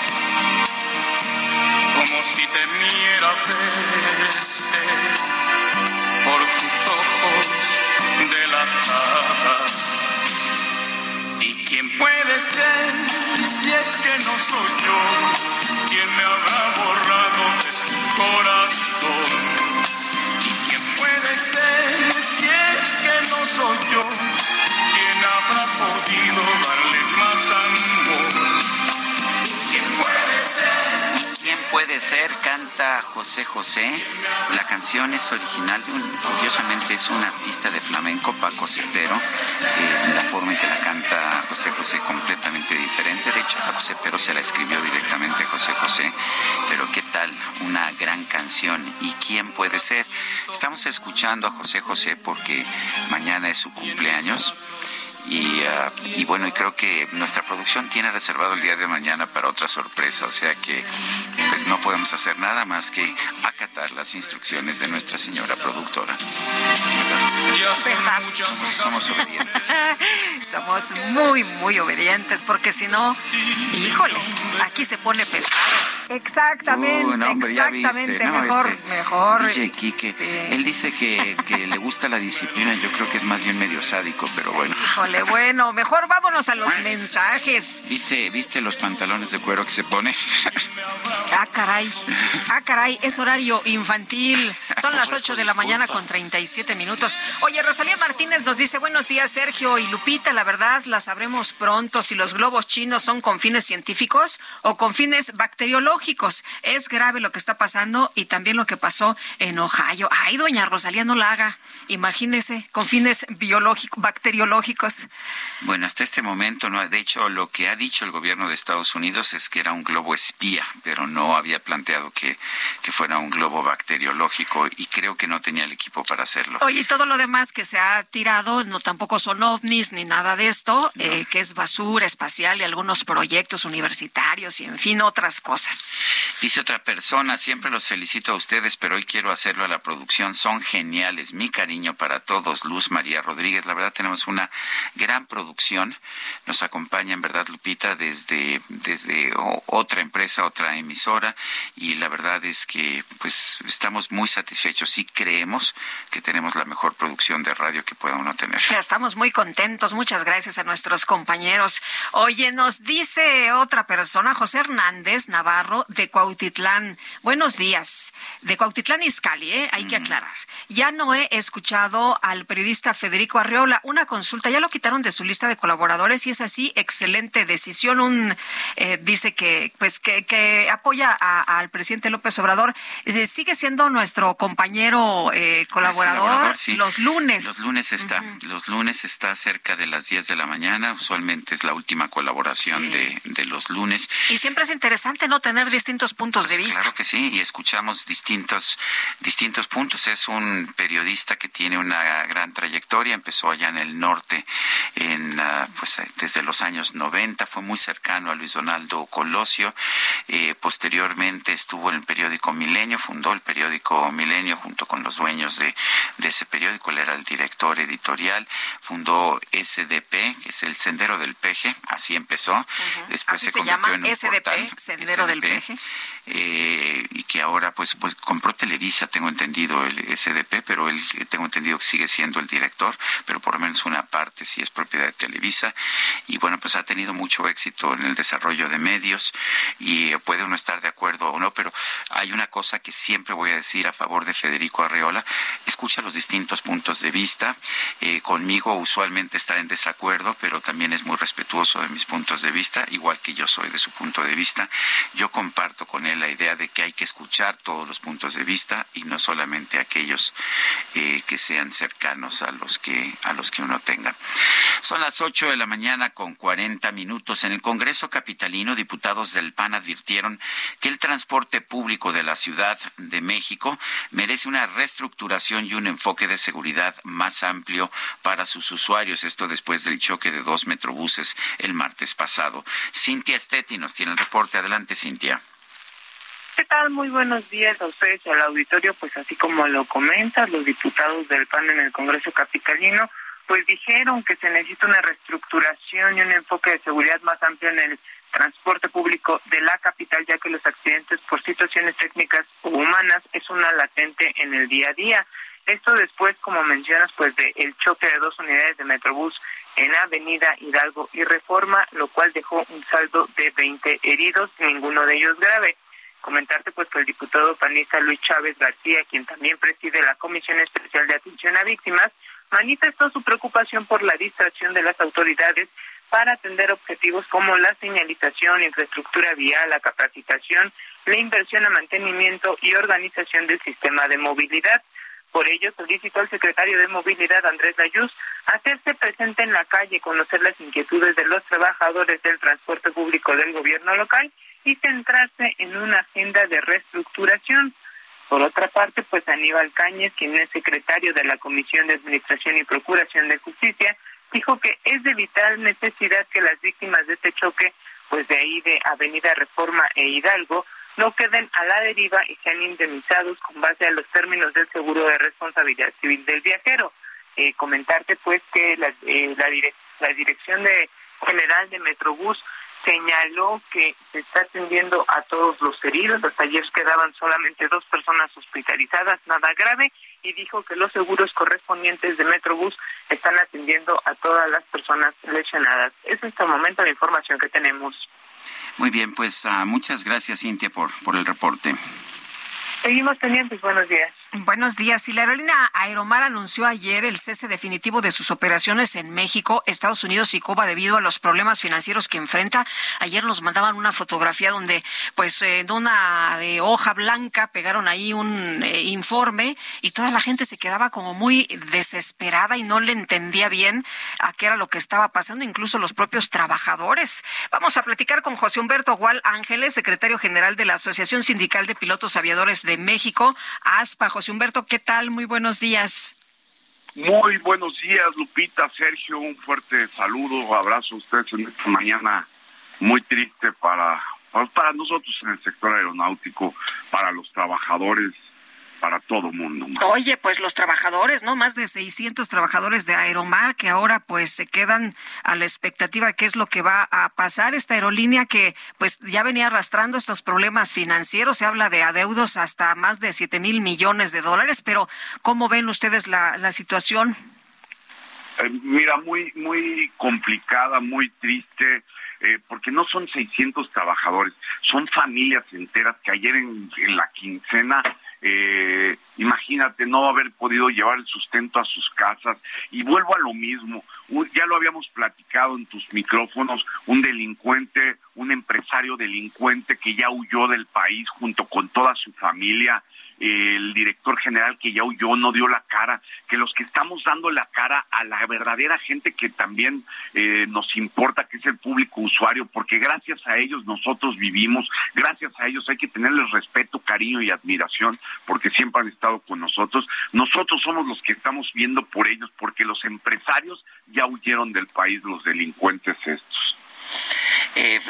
como si temiera verse por sus ojos delatada. ¿Y quién puede ser si es que no soy yo quien me habrá borrado de su corazón? ¿Y quién puede ser si es que no soy yo quien habrá podido puede ser? Canta José José. La canción es original un, curiosamente es un artista de flamenco, Paco Cepero. Eh, la forma en que la canta José José completamente diferente. De hecho, Paco Cepero se la escribió directamente a José José. Pero qué tal, una gran canción. ¿Y quién puede ser? Estamos escuchando a José José porque mañana es su cumpleaños. Y, ah, y, bueno, y creo que nuestra producción tiene reservado el día de mañana para otra sorpresa, o sea que pues no podemos hacer nada más que acatar las instrucciones de nuestra señora productora. Somos, somos obedientes. somos muy, muy obedientes, porque si no, híjole, aquí se pone pesado. Exactamente, Uh, no, hombre, ya exactamente, mejor, Este, mejor. DJ Quique, él dice que, que le gusta la disciplina, yo creo que es más bien medio sádico, pero bueno. Híjole, bueno, mejor vámonos a los mensajes. ¿Viste, ¿Viste los pantalones de cuero que se pone? Ah, caray. Ah, caray, es horario infantil. Son las 8 de la mañana con 37 minutos. Oye, Rosalía Martínez nos dice, buenos días, Sergio y Lupita. La verdad, la sabremos pronto si los globos chinos son con fines científicos o con fines bacteriológicos. Es grave lo que está pasando y también lo que pasó en Ohio. Ay, doña Rosalía, no la haga. Imagínese, con fines biológicos, bacteriológicos. Bueno, hasta este momento, no. De hecho, lo que ha dicho el gobierno de Estados Unidos es que era un globo espía, pero no había planteado que, que fuera un globo bacteriológico y creo que no tenía el equipo para hacerlo. Oye, y todo lo demás que se ha tirado, no tampoco son ovnis ni nada de esto, eh, que es basura espacial y algunos proyectos universitarios y en fin, otras cosas. Dice otra persona, siempre los felicito a ustedes, pero hoy quiero hacerlo a la producción. Son geniales. Mi cariño para todos. Luz María Rodríguez. La verdad tenemos una gran producción. Nos acompaña en verdad Lupita desde, desde otra empresa, otra emisora y la verdad es que pues estamos muy satisfechos y creemos que tenemos la mejor producción de radio que pueda uno tener. Estamos muy contentos. Muchas gracias a nuestros compañeros. Oye, nos dice otra persona, José Hernández Navarro de Cuautitlán. Buenos días. De Cuautitlán Izcalli, ¿eh? hay que aclarar. Ya no he escuchado al periodista Federico Arreola. Una consulta, ya lo quitaron de su lista de colaboradores y es así, excelente decisión. Un eh, dice que pues que, que apoya al presidente López Obrador. sigue siendo nuestro compañero eh, colaborador, los lunes. Los lunes está, los lunes está cerca de las 10 de la mañana. Usualmente es la última colaboración de, de, los lunes. Y siempre es interesante no tener distintos puntos de pues vista. Claro que sí, y escuchamos distintos distintos puntos. Es un periodista que tiene una gran trayectoria. Empezó allá en el norte, en ah, pues desde los años 90. Fue muy cercano a Luis Donaldo Colosio. Eh, posteriormente estuvo en el periódico Milenio, fundó el periódico Milenio junto con los dueños de, ese periódico. Él era el director editorial. Fundó SDP, que es el Sendero del Peje. Así empezó. Después se, convirtió en un SDP, Sendero del Peje. Eh, y que ahora pues, pues compró Televisa, tengo entendido el SDP, pero él tengo entendido que sigue siendo el director, pero por lo menos una parte sí es propiedad de Televisa. Y bueno, pues ha tenido mucho éxito en el desarrollo de medios y puede uno estar de acuerdo o no, pero hay una cosa que siempre voy a decir a favor de Federico Arreola, escucha los distintos puntos de vista, eh, conmigo usualmente está en desacuerdo, pero también es muy respetuoso de mis puntos de vista, igual que yo soy de su punto de vista. Yo comparto con él la idea de que hay que escuchar todos los puntos de vista y no solamente aquellos eh, que sean cercanos a los que a los que uno tenga. Son las 8 de la mañana con 40 minutos en el Congreso capitalino diputados del PAN advirtieron que el transporte público de la Ciudad de México merece una reestructuración y un enfoque de seguridad más amplio para sus usuarios. Esto después del choque de dos metrobuses el martes pasado. Cintia Stetti nos tiene el reporte. Adelante, Cintia. ¿Qué tal? Muy buenos días a ustedes y al auditorio. Pues así como lo comentas, los diputados del PAN en el Congreso Capitalino pues dijeron que se necesita una reestructuración y un enfoque de seguridad más amplio en el transporte público de la capital, ya que los accidentes por situaciones técnicas o humanas es una latente en el día a día. Esto después, como mencionas, pues de el choque de dos unidades de Metrobús en Avenida Hidalgo y Reforma, lo cual dejó un saldo de 20 heridos, ninguno de ellos grave. Comentarte pues que el diputado panista Luis Chávez García, quien también preside la Comisión Especial de Atención a Víctimas, manifestó su preocupación por la distracción de las autoridades para atender objetivos como la señalización, infraestructura vial, la capacitación, la inversión a mantenimiento y organización del sistema de movilidad. Por ello, solicitó al secretario de Movilidad, Andrés Layuz, hacerse presente en la calle, conocer las inquietudes de los trabajadores del transporte público del gobierno local y centrarse en una agenda de reestructuración. Por otra parte, pues Aníbal Cáñez, quien es secretario de la Comisión de Administración y Procuración de Justicia, dijo que es de vital necesidad que las víctimas de este choque, pues de ahí de Avenida Reforma e Hidalgo, no queden a la deriva y sean indemnizados con base a los términos del seguro de responsabilidad civil del viajero. Eh, comentarte pues que la, eh, la, la Dirección de General de Metrobús señaló que se está atendiendo a todos los heridos, hasta ayer quedaban solamente dos personas hospitalizadas, nada grave, y dijo que los seguros correspondientes de Metrobús están atendiendo a todas las personas lesionadas. Es en este momento la información que tenemos. Muy bien, pues uh, muchas gracias Cintia por, por el reporte. Seguimos pendientes, buenos días. Buenos días. Y la aerolínea Aeromar anunció ayer el cese definitivo de sus operaciones en México, Estados Unidos y Cuba debido a los problemas financieros que enfrenta. Ayer nos mandaban una fotografía donde, pues, en una de hoja blanca pegaron ahí un eh, informe y toda la gente se quedaba como muy desesperada y no le entendía bien a qué era lo que estaba pasando, incluso los propios trabajadores. Vamos a platicar con José Humberto Gual Ángeles, secretario general de la Asociación Sindical de Pilotos Aviadores de México, ASPA. José Humberto, ¿qué tal? Muy buenos días. Muy buenos días, Lupita, Sergio, un fuerte saludo, abrazo a ustedes en esta mañana muy triste para, para nosotros en el sector aeronáutico, para los trabajadores para todo mundo. Oye, pues los trabajadores, ¿no? Más de 600 trabajadores de Aeromar que ahora pues se quedan a la expectativa de qué es lo que va a pasar. Esta aerolínea que pues ya venía arrastrando estos problemas financieros, se habla de adeudos hasta más de 7 mil millones de dólares, pero ¿cómo ven ustedes la, la situación? Eh, mira, muy, muy complicada, muy triste. Eh, porque no son 600 trabajadores, son familias enteras que ayer en, la quincena eh, imagínate no haber podido llevar el sustento a sus casas. Y vuelvo a lo mismo, ya lo habíamos platicado en tus micrófonos, un delincuente, un empresario delincuente que ya huyó del país junto con toda su familia, el director general que ya huyó, no dio la cara, que los que estamos dando la cara a la verdadera gente que también eh, nos importa, que es el público usuario, porque gracias a ellos nosotros vivimos, gracias a ellos hay que tenerles respeto, cariño y admiración, porque siempre han estado con nosotros. Nosotros somos los que estamos viendo por ellos, porque los empresarios ya huyeron del país, los delincuentes estos. Eh,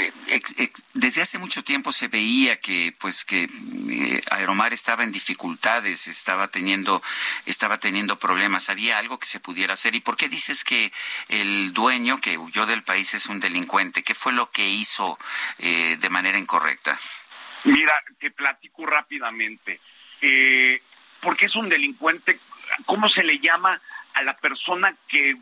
desde hace mucho tiempo se veía que pues que eh, Aeromar estaba en dificultades, estaba teniendo estaba teniendo problemas. Había algo que se pudiera hacer. ¿Y por qué dices que el dueño que huyó del país es un delincuente? ¿Qué fue lo que hizo eh, de manera incorrecta? Mira, te platico rápidamente. Eh, porque es un delincuente? ¿Cómo se le llama a la persona que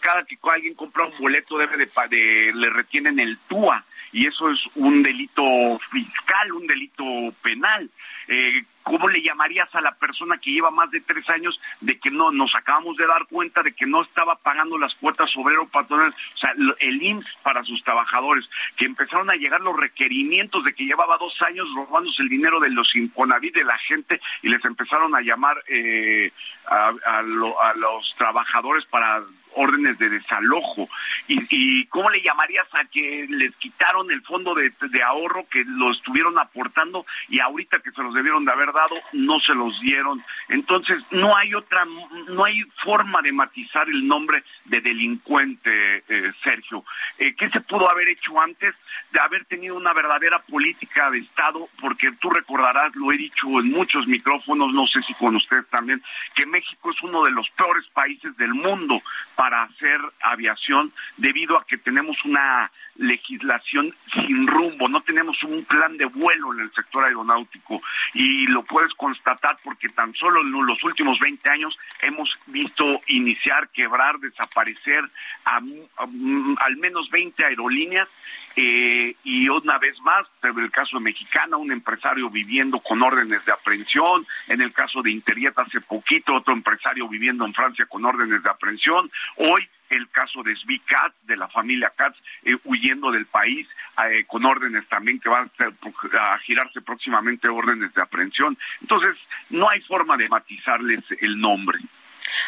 cada que alguien compra un boleto debe de, le retienen el TUA y eso es un delito fiscal, un delito penal. Eh, ¿Cómo le llamarías a la persona que lleva más de tres años de que no nos acabamos de dar cuenta de que no estaba pagando las cuotas obrero patronal, o sea, el IMSS para sus trabajadores, que empezaron a llegar los requerimientos de que llevaba dos años robándose el dinero de los Infonavit de la gente y les empezaron a llamar eh, a los trabajadores para órdenes de desalojo. ¿Y, cómo le llamarías a que les quitaron el fondo de, ahorro que lo estuvieron aportando y ahorita que se los debieron de haber dado, no se los dieron? Entonces, no hay otra, no hay forma de matizar el nombre de delincuente, eh, Sergio. Eh, ¿Qué se pudo haber hecho antes de haber tenido una verdadera política de Estado? Porque tú recordarás, lo he dicho en muchos micrófonos, no sé si con ustedes también, que México es uno de los peores países del mundo para hacer aviación debido a que tenemos una legislación sin rumbo, no tenemos un plan de vuelo en el sector aeronáutico y lo puedes constatar porque tan solo en los últimos 20 años hemos visto iniciar, quebrar, desaparecer al menos 20 aerolíneas eh, y una vez más, en el caso de Mexicana, un empresario viviendo con órdenes de aprehensión, en el caso de Interiet hace poquito, otro empresario viviendo en Francia con órdenes de aprehensión, hoy el caso de Svi Katz, de la familia Katz, eh, huyendo del país, eh, con órdenes también que van a, a, girarse próximamente órdenes de aprehensión. Entonces, no hay forma de matizarles el nombre.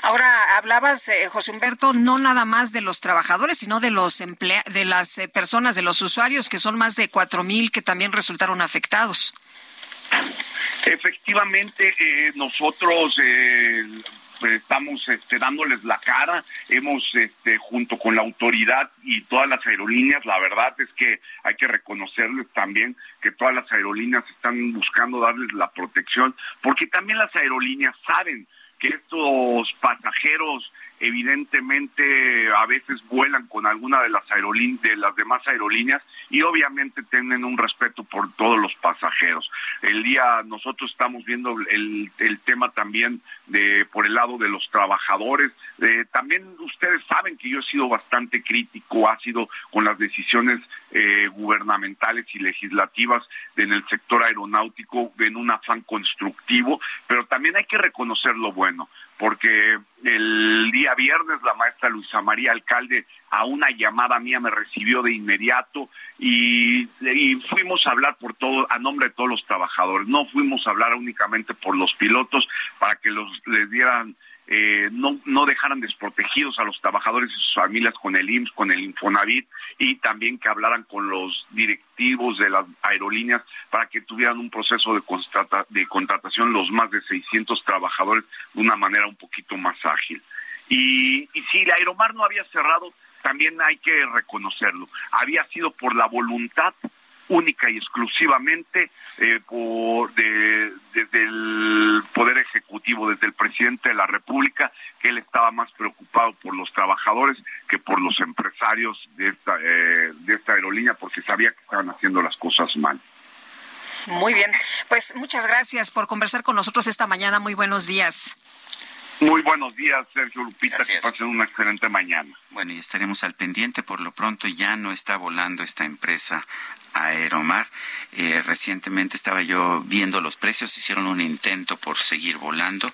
Ahora hablabas, eh, José Humberto, no nada más de los trabajadores, sino de los emplea de las eh, personas, de los usuarios, que son más de cuatro mil que también resultaron afectados. Efectivamente, eh, nosotros estamos este, dándoles la cara, hemos este, junto con la autoridad y todas las aerolíneas, la verdad es que hay que reconocerles también que todas las aerolíneas están buscando darles la protección, porque también las aerolíneas saben que estos pasajeros evidentemente a veces vuelan con alguna de las aerolíneas de las demás aerolíneas y obviamente tienen un respeto por todos los pasajeros. El día nosotros estamos viendo el, el tema también de por el lado de los trabajadores. Eh, también ustedes saben que yo he sido bastante crítico, ha sido con las decisiones eh, gubernamentales y legislativas en el sector aeronáutico en un afán constructivo, pero también hay que reconocer lo bueno, porque el día viernes la maestra Luisa María Alcalde a una llamada mía me recibió de inmediato y, fuimos a hablar por todo, a nombre de todos los trabajadores. No fuimos a hablar únicamente por los pilotos para que los les dieran eh, no, no dejaran desprotegidos a los trabajadores y sus familias con el IMSS, con el Infonavit y también que hablaran con los directivos de las aerolíneas para que tuvieran un proceso de, de contratación los más de 600 trabajadores de una manera un poquito más ágil. Y, y si la Aeromar no había cerrado, también hay que reconocerlo. Había sido por la voluntad única y exclusivamente eh, por desde el Poder Ejecutivo, desde el presidente de la República, que él estaba más preocupado por los trabajadores que por los empresarios de esta, eh, de esta aerolínea, porque sabía que estaban haciendo las cosas mal. Muy bien, pues muchas gracias por conversar con nosotros esta mañana. Muy buenos días. Muy buenos días, Sergio Lupita. Que pasen una excelente mañana. Bueno, y estaremos al pendiente. Por lo pronto ya no está volando esta empresa Aeromar. Eh, recientemente estaba yo viendo los precios, hicieron un intento por seguir volando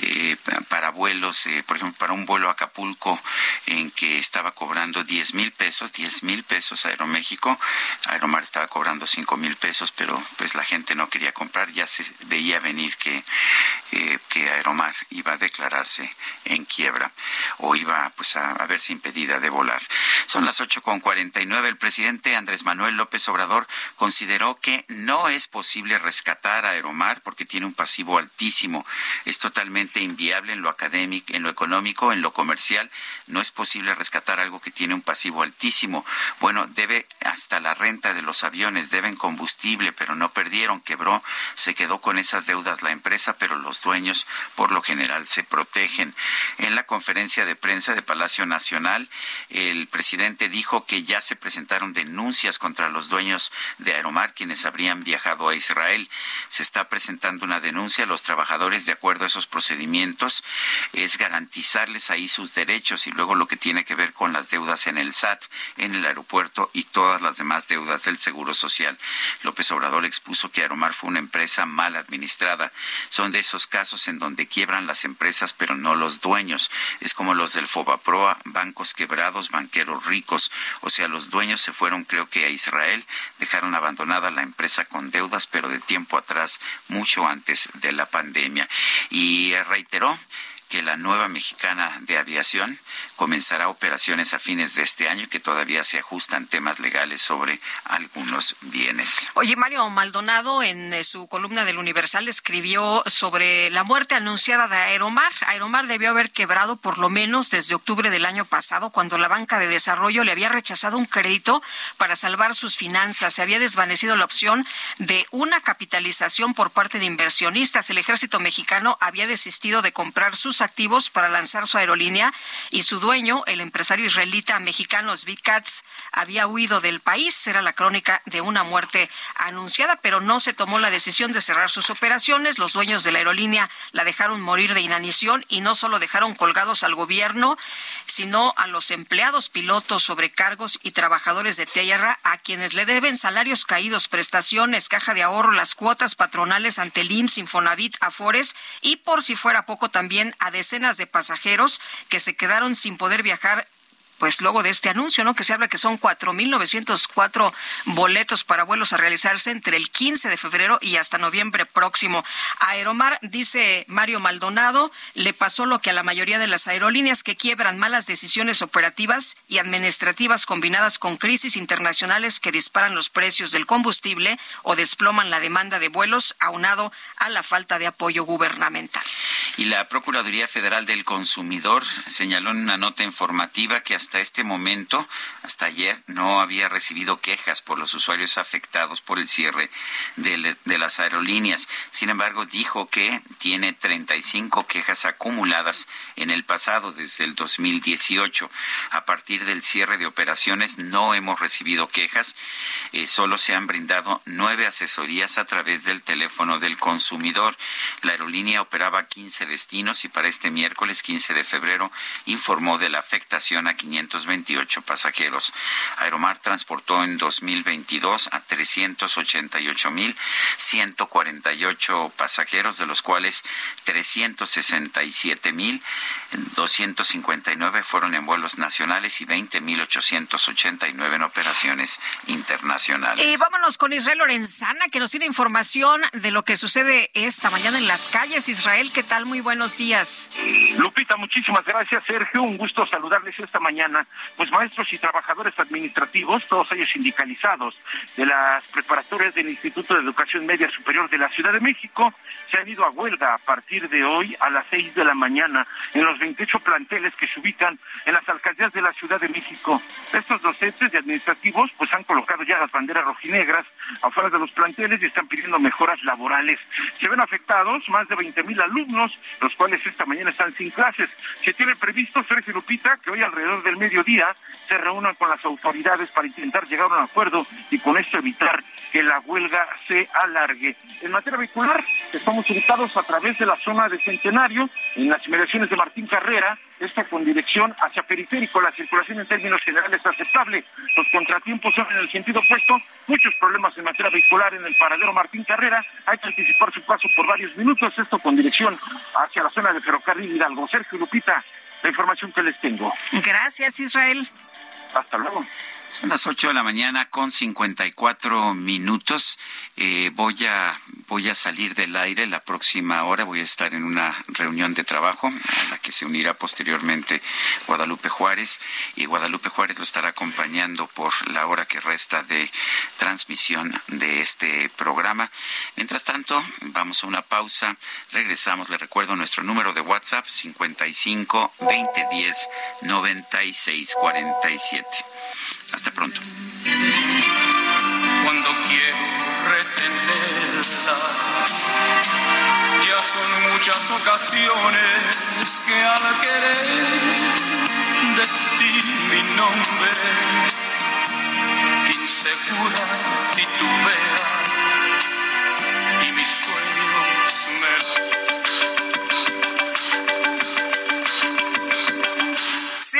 eh, para vuelos, eh, por ejemplo, para un vuelo a Acapulco en que estaba cobrando 10 mil pesos, 10 mil pesos Aeroméxico, Aeromar estaba cobrando 5 mil pesos, pero pues la gente no quería comprar, ya se veía venir que, que Aeromar iba a declararse en quiebra o iba pues a, a verse impedida de volar. Son las 8.49, el presidente Andrés Manuel López Obrador consideró que no es posible rescatar a Aeromar porque tiene un pasivo altísimo. Es totalmente inviable en lo académico, en lo económico, en lo comercial. No es posible rescatar algo que tiene un pasivo altísimo. Bueno, debe hasta la renta de los aviones, deben combustible, pero no perdieron, quebró, se quedó con esas deudas la empresa, pero los dueños por lo general se protegen. En la conferencia de prensa de Palacio Nacional, el presidente dijo que ya se presentaron denuncias contra los dueños de Aeromar, quienes habrían viajado a Israel. Se está presentando una denuncia a los trabajadores de acuerdo a esos procedimientos. Es garantizarles ahí sus derechos y luego lo que tiene que ver con las deudas en el SAT, en el aeropuerto y todas las demás deudas del Seguro Social. López Obrador expuso que Aeromar fue una empresa mal administrada. Son de esos casos en donde quiebran las empresas pero no los dueños. Es como los del Fobaproa, bancos quebrados, banqueros ricos. O sea, los dueños se fueron creo que a Israel dejaron abandonada la empresa con deudas, pero de tiempo atrás, mucho antes de la pandemia. Y reiteró que la nueva mexicana de aviación comenzará operaciones a fines de este año y que todavía se ajustan temas legales sobre algunos bienes. Oye, Mario Maldonado en eh, su columna del Universal escribió sobre la muerte anunciada de Aeromar. Aeromar debió haber quebrado por lo menos desde octubre del año pasado, cuando la banca de desarrollo le había rechazado un crédito para salvar sus finanzas. Se había desvanecido la opción de una capitalización por parte de inversionistas. El ejército mexicano había desistido de comprar sus activos para lanzar su aerolínea y su dueño, el empresario israelita mexicano Zvi Katz, había huido del país. Era la crónica de una muerte anunciada, pero no se tomó la decisión de cerrar sus operaciones. Los dueños de la aerolínea la dejaron morir de inanición y no solo dejaron colgados al gobierno, sino a los empleados, pilotos, sobrecargos y trabajadores de tierra a quienes le deben salarios caídos, prestaciones, caja de ahorro, las cuotas patronales ante el IMSS, Infonavit, Afores y por si fuera poco también a decenas de pasajeros que se quedaron sin poder viajar pues luego de este anuncio, ¿no? Que se habla que son 4.904 boletos para vuelos a realizarse entre el 15 de febrero y hasta noviembre próximo. Aeromar, dice Mario Maldonado, le pasó lo que a la mayoría de las aerolíneas que quiebran malas decisiones operativas y administrativas combinadas con crisis internacionales que disparan los precios del combustible o desploman la demanda de vuelos, aunado a la falta de apoyo gubernamental. Y la Procuraduría Federal del Consumidor señaló en una nota informativa que hasta este momento, hasta ayer, no había recibido quejas por los usuarios afectados por el cierre de, las aerolíneas. Sin embargo, dijo que tiene 35 quejas acumuladas en el pasado, desde el 2018. A partir del cierre de operaciones no hemos recibido quejas, eh, solo se han brindado nueve asesorías a través del teléfono del consumidor. La aerolínea operaba 15 destinos y para este miércoles 15 de febrero informó de la afectación a 500 528 pasajeros. Aeromar transportó en 2022 a 388.148 pasajeros, de los cuales 367.259 fueron en vuelos nacionales y 20.889 en operaciones internacionales. Y vámonos con Israel Lorenzana, que nos tiene información de lo que sucede esta mañana en las calles. Israel, ¿qué tal? Muy buenos días. Lupita Lupita, muchísimas gracias, Sergio. Un gusto saludarles esta mañana. Pues maestros y trabajadores administrativos, todos ellos sindicalizados de las preparatorias del Instituto de Educación Media Superior de la Ciudad de México, se han ido a huelga a partir de hoy a las seis de la mañana en los 28 planteles que se ubican en las alcaldías de la Ciudad de México. Estos docentes y administrativos pues han colocado ya las banderas rojinegras afuera de los planteles y están pidiendo mejoras laborales. Se ven afectados más de 20 mil alumnos, los cuales esta mañana están sin clases. Se tiene previsto, Sergio Lupita, que hoy alrededor del mediodía se reúnan con las autoridades para intentar llegar a un acuerdo y con esto evitar que la huelga se alargue. En materia vehicular, estamos ubicados a través de la zona de Centenario, en las inmediaciones de Martín Carrera, esta con dirección hacia periférico. La circulación en términos generales es aceptable. Los contratiempos son en el sentido opuesto. Muchos problemas en materia vehicular en el paradero Martín Carrera. Hay que anticipar su paso por varios minutos. Esto con dirección hacia la zona de ferrocarril Hidalgo. Sergio Lupita, la información que les tengo. Gracias, Israel. Hasta luego. Son las 8 de la mañana con 54 minutos. Eh, voy, a, voy a salir del aire la próxima hora. Voy a estar en una reunión de trabajo a la que se unirá posteriormente Guadalupe Juárez. Y Guadalupe Juárez lo estará acompañando por la hora que resta de transmisión de este programa. Mientras tanto, vamos a una pausa. Regresamos. Le recuerdo nuestro número de WhatsApp 55 2010 96 47. Hasta pronto. Cuando quiero retenerla, ya son muchas ocasiones que al querer decir mi nombre, insegura titubea y mis sueños me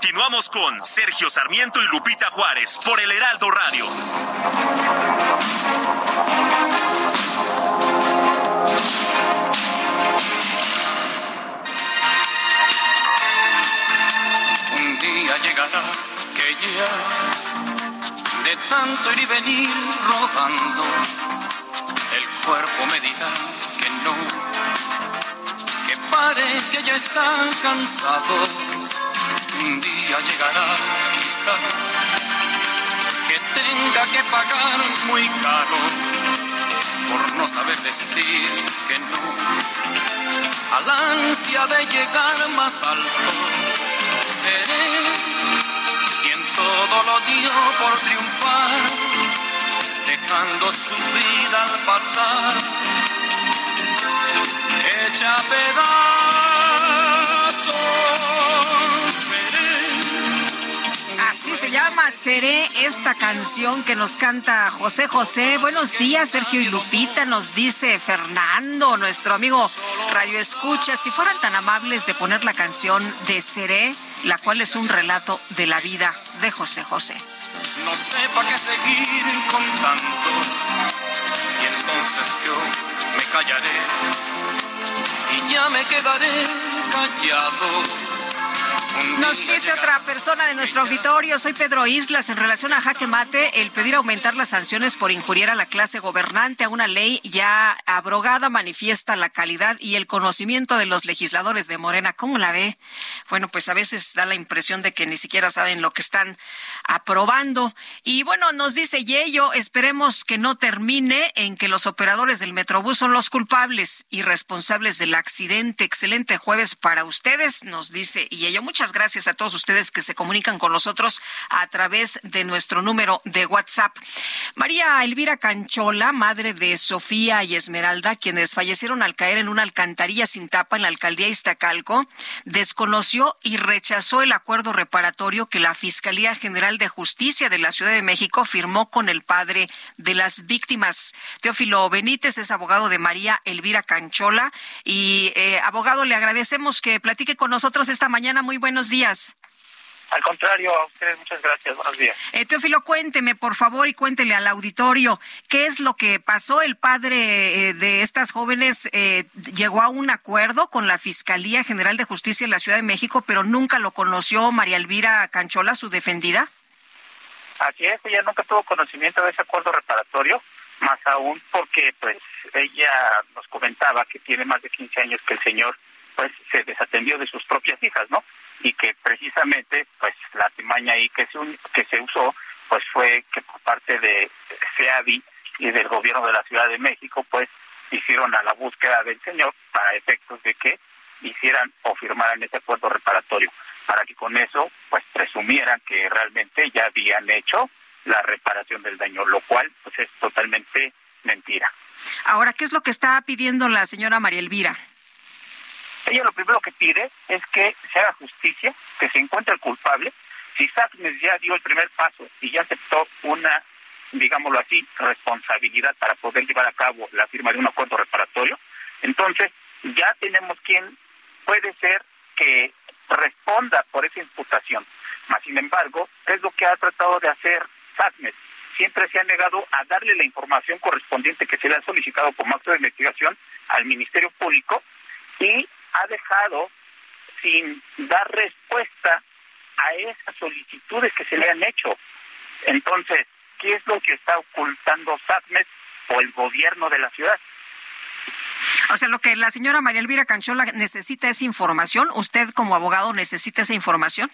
Continuamos con Sergio Sarmiento y Lupita Juárez por el Heraldo Radio. Un día llegará que ya de tanto ir y venir rodando, el cuerpo me dirá que no, que pare, que ya está cansado un día llegará, quizá, que tenga que pagar muy caro por no saber decir que no. Al ansia de llegar más alto, seré quien todo lo dio por triunfar, dejando su vida al pasar, hecha Así se llama Seré esta canción que nos canta José José. Buenos días, Sergio y Lupita, nos dice Fernando, nuestro amigo Radio Escucha. Si fueran tan amables de poner la canción de Seré, la cual es un relato de la vida de José José. No sepa qué seguir contando, y entonces yo me callaré y ya me quedaré callado nos dice otra persona de nuestro auditorio, soy Pedro Islas, en relación a Jaque Mate, el pedir aumentar las sanciones por injuriar a la clase gobernante a una ley ya abrogada manifiesta la calidad y el conocimiento de los legisladores de Morena. ¿Cómo la ve? Bueno, pues a veces da la impresión de que ni siquiera saben lo que están aprobando. Y bueno, nos dice Yello, esperemos que no termine en que los operadores del Metrobús son los culpables y responsables del accidente. Excelente jueves para ustedes, nos dice Yello. Muchas gracias a todos ustedes que se comunican con nosotros a través de nuestro número de WhatsApp. María Elvira Canchola, madre de Sofía y Esmeralda, quienes fallecieron al caer en una alcantarilla sin tapa en la alcaldía Iztacalco, desconoció y rechazó el acuerdo reparatorio que la Fiscalía General de Justicia de la Ciudad de México firmó con el padre de las víctimas. Teófilo Benítez es abogado de María Elvira Canchola y eh, abogado, le agradecemos que platique con nosotros esta mañana. Muy buenos días. Al contrario, a ustedes muchas gracias. Buenos días. Eh, Teófilo, cuénteme, por favor, y cuéntele al auditorio qué es lo que pasó. El padre eh, de estas jóvenes eh, llegó a un acuerdo con la Fiscalía General de Justicia de la Ciudad de México, pero nunca lo conoció María Elvira Canchola, su defendida. Así es, ella nunca tuvo conocimiento de ese acuerdo reparatorio, más aún porque pues ella nos comentaba que tiene más de 15 años que el señor pues se desatendió de sus propias hijas, ¿no? y que precisamente pues la timaña ahí que se que se usó pues fue que por parte de SEADI y del gobierno de la Ciudad de México pues hicieron a la búsqueda del señor para efectos de que hicieran o firmaran ese acuerdo reparatorio para que con eso pues presumieran que realmente ya habían hecho la reparación del daño lo cual pues es totalmente mentira ahora qué es lo que está pidiendo la señora María Elvira ella lo primero que pide es que se haga justicia, que se encuentre el culpable. Si SACMES ya dio el primer paso y ya aceptó una, digámoslo así, responsabilidad para poder llevar a cabo la firma de un acuerdo reparatorio, entonces ya tenemos quien puede ser que responda por esa imputación. Mas, sin embargo, es lo que ha tratado de hacer SACMES. Siempre se ha negado a darle la información correspondiente que se le ha solicitado como acto de investigación al Ministerio Público y ha dejado sin dar respuesta a esas solicitudes que se le han hecho. Entonces, ¿qué es lo que está ocultando SATMES o el gobierno de la ciudad? O sea, lo que la señora María Elvira Canchola necesita es información. ¿Usted como abogado necesita esa información?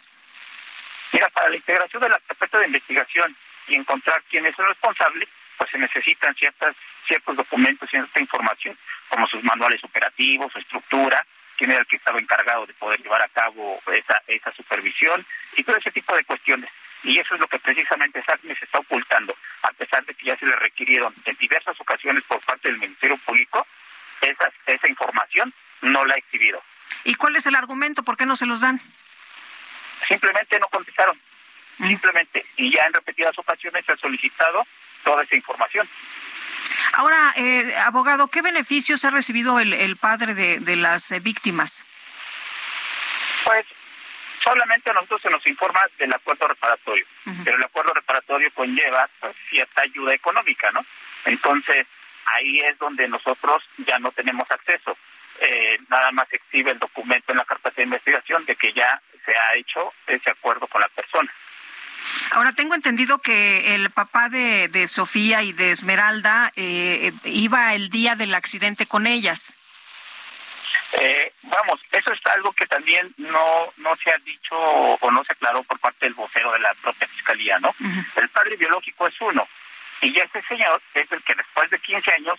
Mira, para la integración de la carpeta de investigación y encontrar quién es el responsable, pues se necesitan ciertas, ciertos documentos, cierta información, como sus manuales operativos, su estructura, quién era el que estaba encargado de poder llevar a cabo esa, esa supervisión y todo ese tipo de cuestiones. Y eso es lo que precisamente SACME se está ocultando, a pesar de que ya se le requirieron en diversas ocasiones por parte del Ministerio Público, esa, esa información no la ha exhibido. ¿Y cuál es el argumento? ¿Por qué no se los dan? Simplemente no contestaron, mm. simplemente. Y ya en repetidas ocasiones se ha solicitado toda esa información. Ahora, eh, abogado, ¿qué beneficios ha recibido el, padre de, las eh, víctimas? Pues solamente a nosotros se nos informa del acuerdo reparatorio, pero el acuerdo reparatorio conlleva pues, cierta ayuda económica, ¿no? Entonces, ahí es donde nosotros ya no tenemos acceso. Eh, nada más exhibe el documento en la carpeta de investigación de que ya se ha hecho ese acuerdo con la persona. Ahora tengo entendido que el papá de, de Sofía y de Esmeralda eh, iba el día del accidente con ellas. Eh, vamos, eso es algo que también no no se ha dicho o no se aclaró por parte del vocero de la propia fiscalía, ¿no? El padre biológico es uno y este señor es el que después de 15 años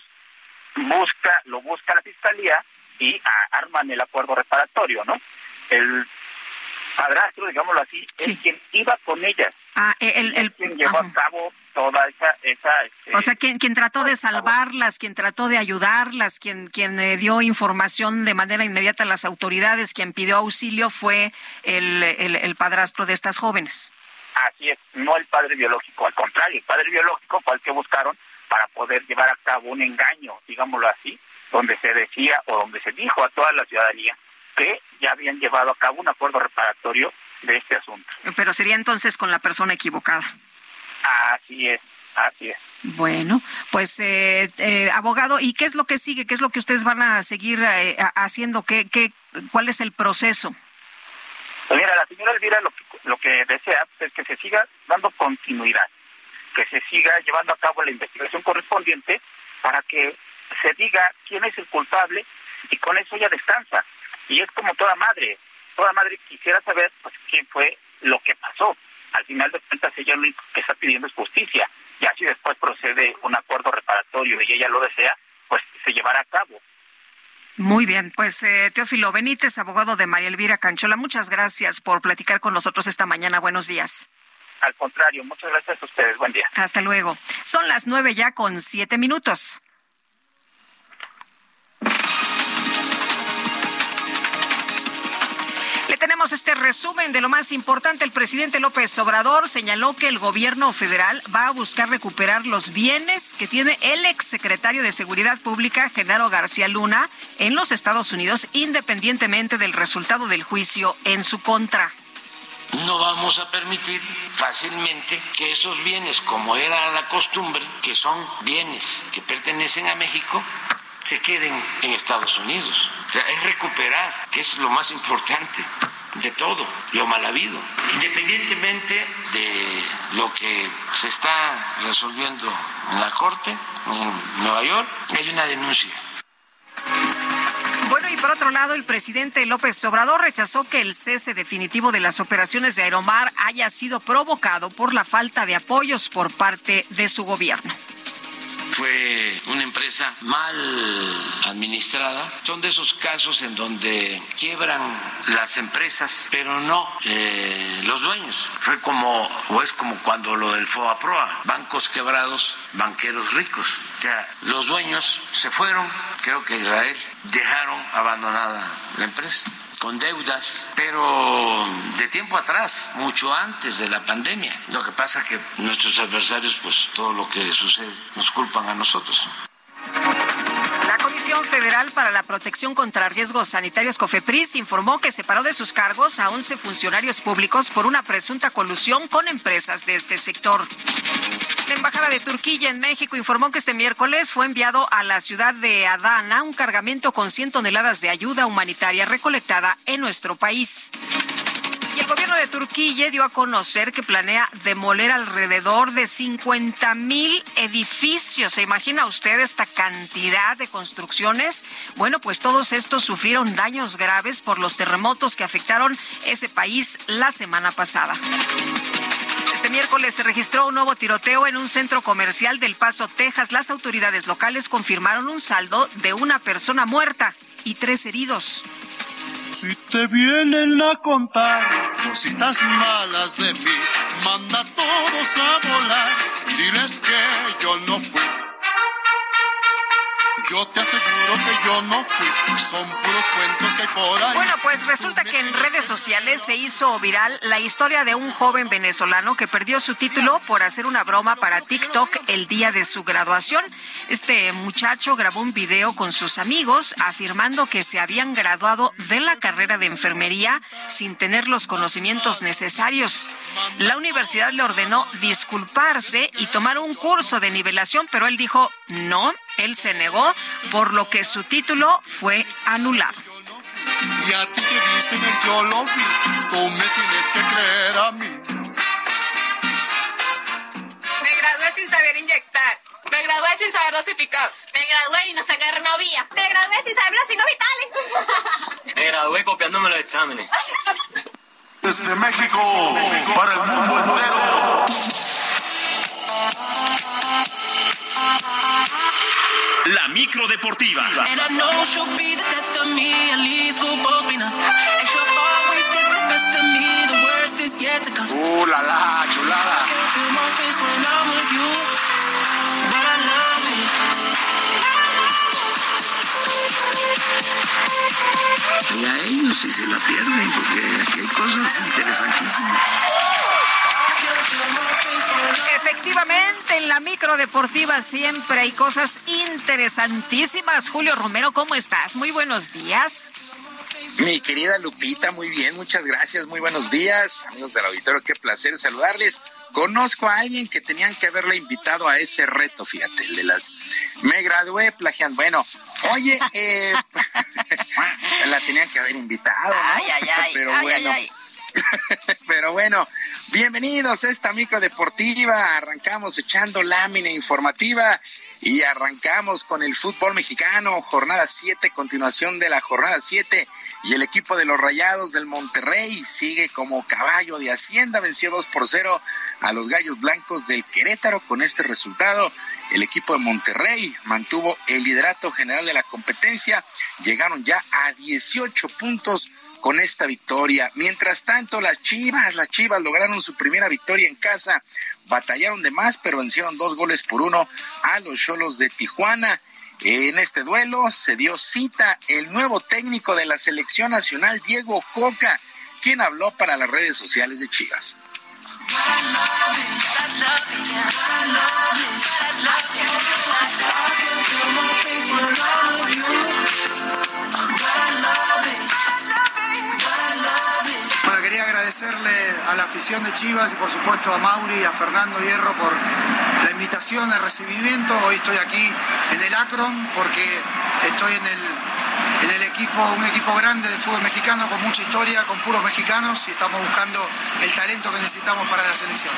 busca lo busca la fiscalía y arman el acuerdo reparatorio, ¿no? El padrastro, digámoslo así, es quien iba con ellas. Ah, el, el, quien llevó a cabo toda esa... esa este, o sea, quien, quien trató de salvarlas, quien trató de ayudarlas, quien, quien eh, dio información de manera inmediata a las autoridades, quien pidió auxilio fue el, el, padrastro de estas jóvenes. Así es, no el padre biológico, al contrario, el padre biológico fue el que buscaron para poder llevar a cabo un engaño, digámoslo así, donde se decía o donde se dijo a toda la ciudadanía que ya habían llevado a cabo un acuerdo reparatorio de este asunto. Pero sería entonces con la persona equivocada. Así es, así es. Bueno, pues eh, eh, abogado, ¿y qué es lo que sigue? ¿Qué es lo que ustedes van a seguir eh, haciendo? ¿Qué, qué, ¿Cuál es el proceso? Pues mira, la señora Elvira lo que, lo que desea es que se siga dando continuidad, que se siga llevando a cabo la investigación correspondiente para que se diga quién es el culpable y con eso ya descansa. Y es como toda madre, toda madre quisiera saber pues, quién fue lo que pasó. Al final de cuentas ella lo que está pidiendo es justicia. Y así después procede un acuerdo reparatorio y ella lo desea, pues se llevará a cabo. Muy bien, pues eh, Teófilo Benítez, abogado de María Elvira Canchola, muchas gracias por platicar con nosotros esta mañana. Buenos días. Al contrario, muchas gracias a ustedes. Buen día. Hasta luego. Son las nueve ya con siete minutos. Tenemos este resumen de lo más importante. El presidente López Obrador señaló que el gobierno federal va a buscar recuperar los bienes que tiene el exsecretario de Seguridad Pública, Genaro García Luna, en los Estados Unidos, independientemente del resultado del juicio en su contra. no vamos a permitir fácilmente que esos bienes, como era la costumbre, que son bienes que pertenecen a México, se queden en Estados Unidos. O sea, es recuperar, que es lo más importante de todo, lo mal habido. Independientemente de lo que se está resolviendo en la Corte, en Nueva York, hay una denuncia bueno, y por otro lado, el presidente López Obrador rechazó que el cese definitivo de las operaciones de Aeromar haya sido provocado por la falta de apoyos por parte de su gobierno fue una empresa mal administrada. Son de esos casos en donde quiebran las empresas, pero no eh, los dueños. Fue como, o es como cuando lo del FOAPROA, bancos quebrados, banqueros ricos. O sea, los dueños se fueron, creo que Israel, dejaron abandonada la empresa con deudas, pero de tiempo atrás, mucho antes de la pandemia. Lo que pasa que nuestros adversarios, pues todo lo que sucede, nos culpan a nosotros. Comisión Federal para la Protección contra Riesgos Sanitarios COFEPRIS informó que separó de sus cargos a 11 funcionarios públicos por una presunta colusión con empresas de este sector. La Embajada de Turquía en México informó que este miércoles fue enviado a la ciudad de Adana un cargamento con 100 toneladas de ayuda humanitaria recolectada en nuestro país. Y el gobierno de Turquía dio a conocer que planea demoler alrededor de 50 mil edificios. ¿Se imagina usted esta cantidad de construcciones? Bueno, pues todos estos sufrieron daños graves por los terremotos que afectaron ese país la semana pasada. Este miércoles se registró un nuevo tiroteo en un centro comercial del Paso, Texas. Las autoridades locales confirmaron un saldo de una persona muerta y tres heridos. Si te vienen a contar cositas malas de mí, manda a todos a volar, diles que yo no fui yo te aseguro que yo no fui, son puros cuentos que hay por ahí. Bueno, pues resulta que en redes sociales se hizo viral la historia de un joven venezolano que perdió su título por hacer una broma para TikTok el día de su graduación. Este muchacho grabó un video con sus amigos afirmando que se habían graduado de la carrera de enfermería sin tener los conocimientos necesarios. La universidad le ordenó disculparse y tomar un curso de nivelación, pero él dijo no, él se negó por lo que su título fue anulado. Y a ti te dicen el yo lo vi, tú me tienes que creer a mí. Me gradué sin saber inyectar. Me gradué sin saber dosificar. Me gradué y no sé qué novia. Me gradué sin saber los signos vitales. Me gradué copiándome los exámenes. Desde México, para el mundo entero. La micro deportiva. Uh, la la, chulada. Y a ellos si se la pierden, porque aquí hay cosas interesantísimas. Efectivamente, en la micro deportiva siempre hay cosas interesantísimas. Julio Romero, ¿cómo estás? Muy buenos días. Mi querida Lupita, muy bien, muchas gracias, muy buenos días, amigos del auditorio, qué placer saludarles. Conozco a alguien que tenían que haberle invitado a ese reto, fíjate, el de las... Me gradué plagiando. Bueno, oye, eh, la tenían que haber invitado, ¿no? Ay, ay, ay, Pero ay, bueno. Pero bueno, bienvenidos a esta micro deportiva. Arrancamos echando lámina informativa y arrancamos con el fútbol mexicano, jornada 7, continuación de la jornada 7. Y el equipo de los Rayados del Monterrey sigue como caballo de Hacienda, venció 2 por 0 a los Gallos Blancos del Querétaro. Con este resultado, el equipo de Monterrey mantuvo el liderato general de la competencia. Llegaron ya a 18 puntos con esta victoria. Mientras tanto, las Chivas, las Chivas lograron su primera victoria en casa, batallaron de más, pero vencieron dos goles por uno a los Cholos de Tijuana. En este duelo se dio cita el nuevo técnico de la selección nacional, Diego Coca, quien habló para las redes sociales de Chivas. Agradecerle a la afición de Chivas y por supuesto a Mauri y a Fernando Hierro por la invitación, el recibimiento. Hoy estoy aquí en el Akron porque estoy en el, en el equipo, un equipo grande del fútbol mexicano con mucha historia, con puros mexicanos y estamos buscando el talento que necesitamos para la selección.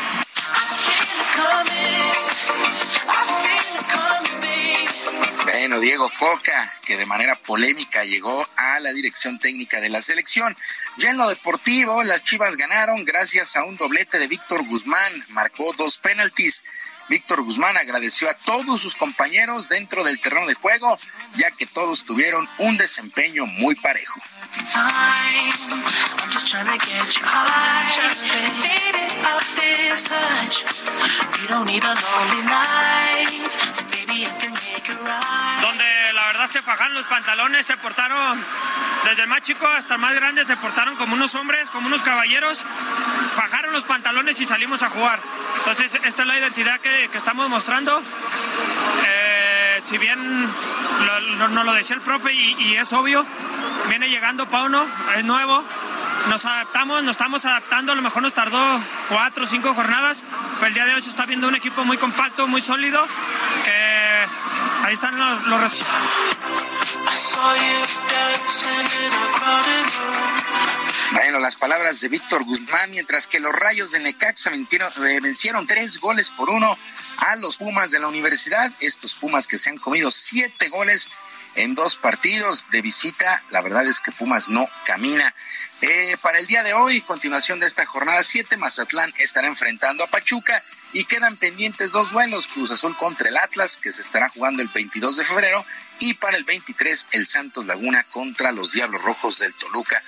Bueno, Diego Coca, que de manera polémica llegó a la dirección técnica de la selección. Ya en lo deportivo, las Chivas ganaron gracias a un doblete de Víctor Guzmán, marcó dos penaltis. Víctor Guzmán agradeció a todos sus compañeros dentro del terreno de juego, ya que todos tuvieron un desempeño muy parejo. Donde la verdad se fajaron los pantalones, se portaron desde el más chico hasta el más grande, se portaron como unos hombres, como unos caballeros, fajaron los pantalones y salimos a jugar. Entonces, esta es la identidad que, estamos mostrando. Eh, si bien nos lo decía el profe y, es obvio, viene llegando Pauno, es nuevo, nos adaptamos, nos estamos adaptando, a lo mejor nos tardó cuatro o cinco jornadas, pero el día de hoy se está viendo un equipo muy compacto, muy sólido, ahí están los, los resultados. Bueno, las palabras de Víctor Guzmán, mientras que los rayos de Necaxa eh, vencieron tres goles por uno a los Pumas de la universidad. Estos Pumas que se han comido siete goles en dos partidos de visita. La verdad es que Pumas no camina. Eh, para el día de hoy, continuación de esta jornada 7, Mazatlán estará enfrentando a Pachuca y quedan pendientes dos duelos, Cruz Azul contra el Atlas, que se estará jugando el 22 de febrero, y para el 23 el Santos Laguna contra los Diablos Rojos del Toluca.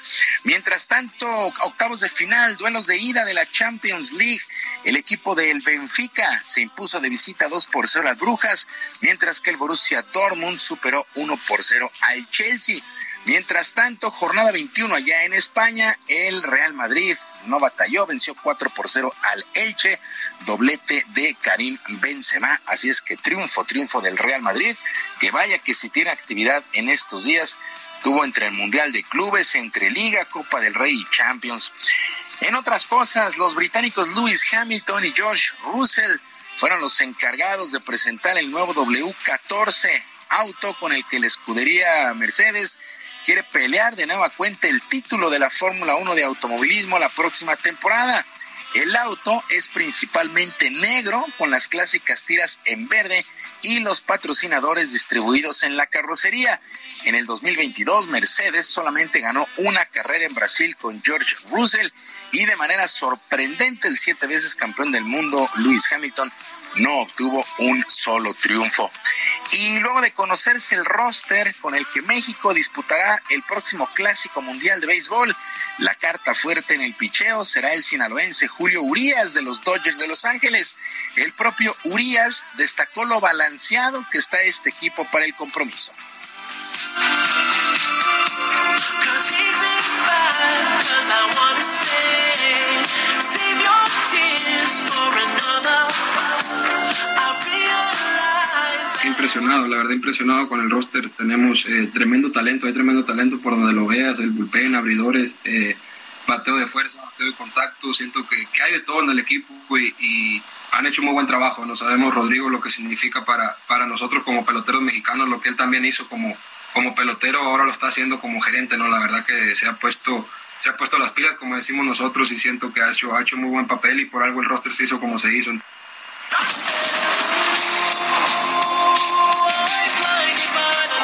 Mientras tanto, octavos de final, duelos de ida de la Champions League, el equipo del Benfica se impuso de visita 2 por 0 a las Brujas, mientras que el Borussia Dortmund superó 1 por 0 al Chelsea. Mientras tanto, jornada 21 allá en España, el Real Madrid no batalló, venció 4 por 0 al Elche, doblete de Karim Benzema, así es que triunfo, triunfo del Real Madrid, que vaya que si tiene actividad en estos días, tuvo entre el Mundial de Clubes, entre Liga, Copa del Rey y Champions. En otras cosas, los británicos Lewis Hamilton y Josh Russell fueron los encargados de presentar el nuevo W14 auto con el que la escudería Mercedes quiere pelear de nueva cuenta el título de la Fórmula 1 de automovilismo la próxima temporada. El auto es principalmente negro con las clásicas tiras en verde y los patrocinadores distribuidos en la carrocería. En el 2022 Mercedes solamente ganó una carrera en Brasil con George Russell y de manera sorprendente el siete veces campeón del mundo Lewis Hamilton no obtuvo un solo triunfo. Y luego de conocerse el roster con el que México disputará el próximo Clásico Mundial de Béisbol, la carta fuerte en el picheo será el sinaloense Julio Urias de los Dodgers de Los Ángeles. El propio Urias destacó lo balanceado que está este equipo para el compromiso. Impresionado, la verdad impresionado con el roster. Tenemos eh, tremendo talento, hay tremendo talento por donde lo veas, el bullpen, abridores, eh, bateo de fuerza, bateo de contacto. Siento que, hay de todo en el equipo y, han hecho muy buen trabajo. No sabemos, Rodrigo, lo que significa para, para nosotros como peloteros mexicanos, lo que él también hizo como, como pelotero, ahora lo está haciendo como gerente. no La verdad que se ha puesto se ha puesto las pilas, como decimos nosotros, y siento que ha hecho, ha hecho muy buen papel y por algo el roster se hizo como se hizo.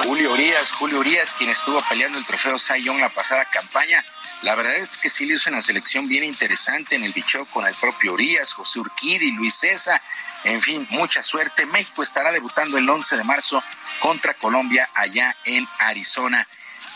Julio Urias, Julio Urias, quien estuvo peleando el trofeo Cy Young la pasada campaña. La verdad es que sí le hizo una selección bien interesante en el bicho con el propio Urias, José Urquidi, Luis César. En fin, mucha suerte. México estará debutando el 11 de marzo contra Colombia allá en Arizona.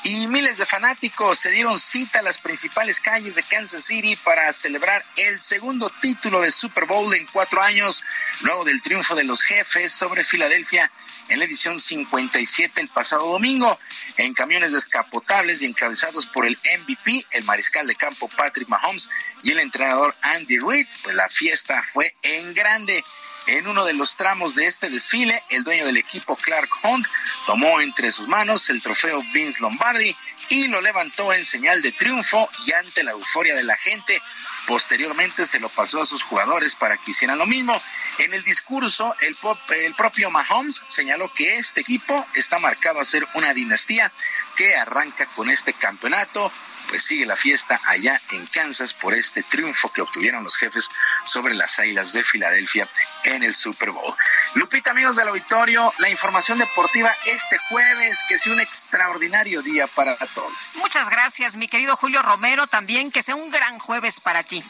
Y miles de fanáticos se dieron cita a las principales calles de Kansas City para celebrar el segundo título de Super Bowl en cuatro años, luego del triunfo de los jefes sobre Filadelfia en la edición 57 el pasado domingo, en camiones descapotables y encabezados por el MVP, el mariscal de campo Patrick Mahomes y el entrenador Andy Reid, pues la fiesta fue en grande. En uno de los tramos de este desfile, el dueño del equipo Clark Hunt tomó entre sus manos el trofeo Vince Lombardi y lo levantó en señal de triunfo y ante la euforia de la gente. Posteriormente se lo pasó a sus jugadores para que hicieran lo mismo. En el discurso, el, el propio Mahomes señaló que este equipo está marcado a ser una dinastía que arranca con este campeonato pues sigue la fiesta allá en Kansas por este triunfo que obtuvieron los jefes sobre las Águilas de Filadelfia en el Super Bowl. Lupita, amigos del auditorio, la información deportiva este jueves, que sea un extraordinario día para todos. Muchas gracias, mi querido Julio Romero, también que sea un gran jueves para ti.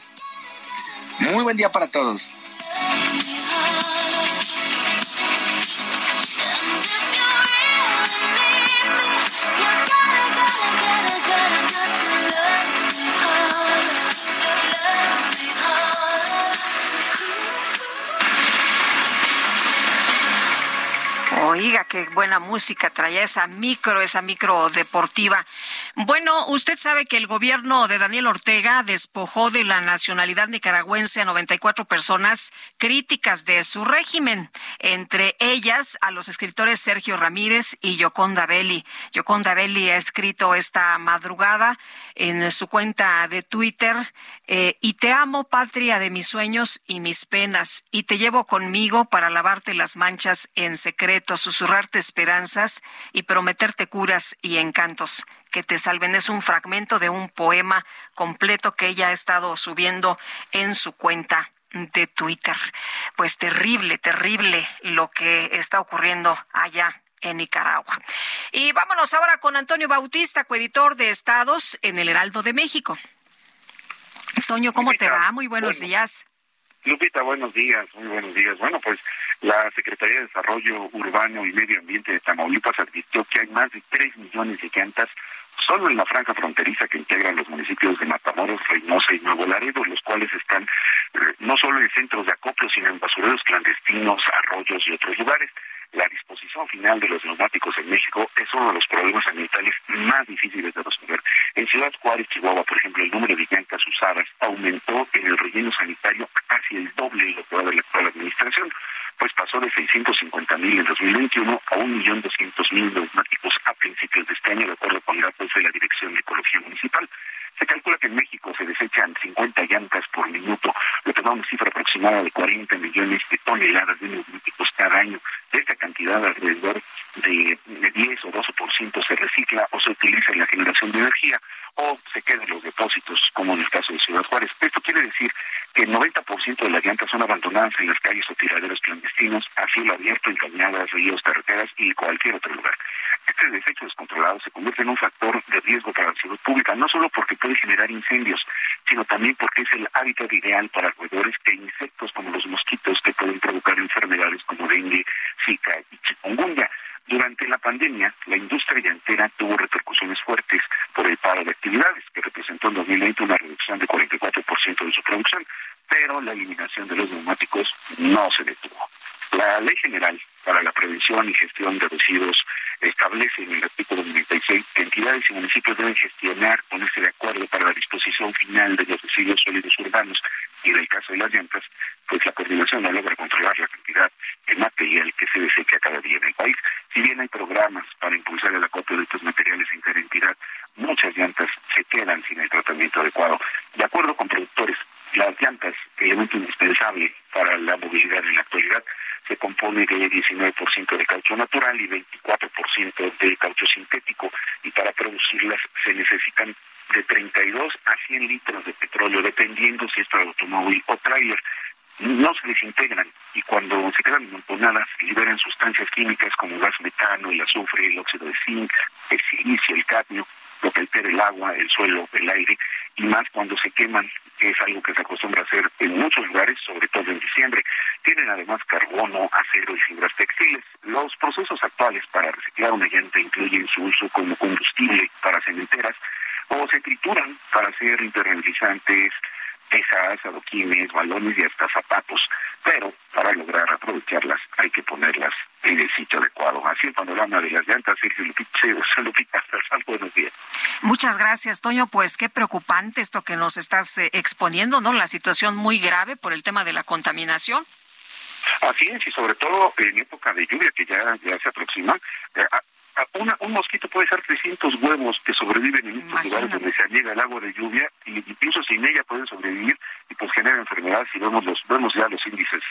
Muy buen día para todos. You gotta, gotta, gotta, gotta, got to love. me, Oh. Oiga, qué buena música traía esa micro, esa micro deportiva. Bueno, usted sabe que el gobierno de Daniel Ortega despojó de la nacionalidad nicaragüense a 94 personas críticas de su régimen, entre ellas a los escritores Sergio Ramírez y Yoconda Belli. Yoconda Belli ha escrito esta madrugada en su cuenta de Twitter, eh, y te amo, patria de mis sueños y mis penas, y te llevo conmigo para lavarte las manchas en secreto, susurrarte esperanzas y prometerte curas y encantos que te salven. Es un fragmento de un poema completo que ella ha estado subiendo en su cuenta de Twitter. Pues terrible, terrible lo que está ocurriendo allá en Nicaragua. Y vámonos ahora con Antonio Bautista, coeditor de Estados en el Heraldo de México. Toño, ¿cómo te va? Muy buenos días. Lupita, buenos días, muy buenos días. Bueno, pues la Secretaría de Desarrollo Urbano y Medio Ambiente de Tamaulipas advirtió que hay más de 3 millones de llantas solo en la franja fronteriza que integran los municipios de Matamoros, Reynosa y Nuevo Laredo, los cuales están eh, no solo en centros de acopio, sino en basureros clandestinos, arroyos y otros lugares. La disposición final de los neumáticos en México es uno de los problemas ambientales más difíciles de resolver. En Ciudad Juárez, Chihuahua, por ejemplo, el número de llantas usadas aumentó en el relleno sanitario casi el doble de lo que va de la actual administración pues pasó de 650 mil en 2021 a 1.200.000 neumáticos a principios de este año, de acuerdo con datos de la Dirección de Ecología Municipal. Se calcula que en México se desechan 50 llantas por minuto, lo que da una cifra aproximada de 40 millones de toneladas de neumáticos cada año. De esta cantidad, alrededor de 10 o 12% se recicla o se utiliza en la generación de energía o se queda en los depósitos, como en el caso de Ciudad Juárez. Esto quiere decir que el 90% de las llantas son abandonadas en las calles o tiraderos clandestinos, a cielo abierto, en cañadas, ríos, carreteras y cualquier otro lugar. Este desecho descontrolado se convierte en un factor de riesgo para la salud pública, no solo porque puede generar incendios, sino también porque es el hábitat ideal para roedores e insectos como los mosquitos que pueden provocar enfermedades como dengue, zika y chikungunya. Durante la pandemia, la industria llantera tuvo repercusiones fuertes por el paro de actividades, que representó en 2020 una reducción de 44% de su producción, pero la eliminación de los neumáticos no se detuvo. La Ley General para la Prevención y Gestión de Residuos establece en el artículo 96 que entidades y municipios deben gestionar, ponerse de acuerdo para la disposición final de los residuos sólidos urbanos y en el caso de las llantas, pues la coordinación no logra controlar la cantidad de material que se desecha cada día en el país. Si bien hay programas para impulsar el acopio de estos materiales en cada entidad, muchas llantas se quedan sin el tratamiento adecuado. De acuerdo con productores, las llantas, elemento indispensable para la movilidad en la actualidad, se compone de 19% de caucho natural y 24% de caucho sintético y para producirlas se necesitan de 32 a 100 litros de petróleo, dependiendo si es para automóvil o trailer. No se desintegran y cuando se quedan amontonadas liberan sustancias químicas como gas metano, el azufre, el óxido de zinc, el silicio, el cadmio, lo que altera el agua, el suelo, el aire, y más cuando se queman, que es algo que se acostumbra a hacer en muchos lugares, sobre todo en diciembre. Tienen además carbono, acero y fibras textiles. Los procesos actuales para reciclar una llanta incluyen su uso como combustible para cementeras o se trituran para hacer impermeabilizantes, pesas, adoquines, balones y hasta zapatos. Pero para lograr aprovecharlas hay que ponerlas en el sitio adecuado. Así el panorama de las llantas, Sergio Lupita, buenos días. Muchas gracias, Toño. Pues qué preocupante esto que nos estás eh, exponiendo, ¿no? La situación muy grave por el tema de la contaminación. Así es, y sobre todo en época de lluvia que ya, ya se aproxima, eh, un mosquito puede ser 300 huevos que sobreviven en estos lugares donde se llega el agua de lluvia y incluso sin ella pueden sobrevivir y pues genera enfermedades y vemos los vemos ya los índices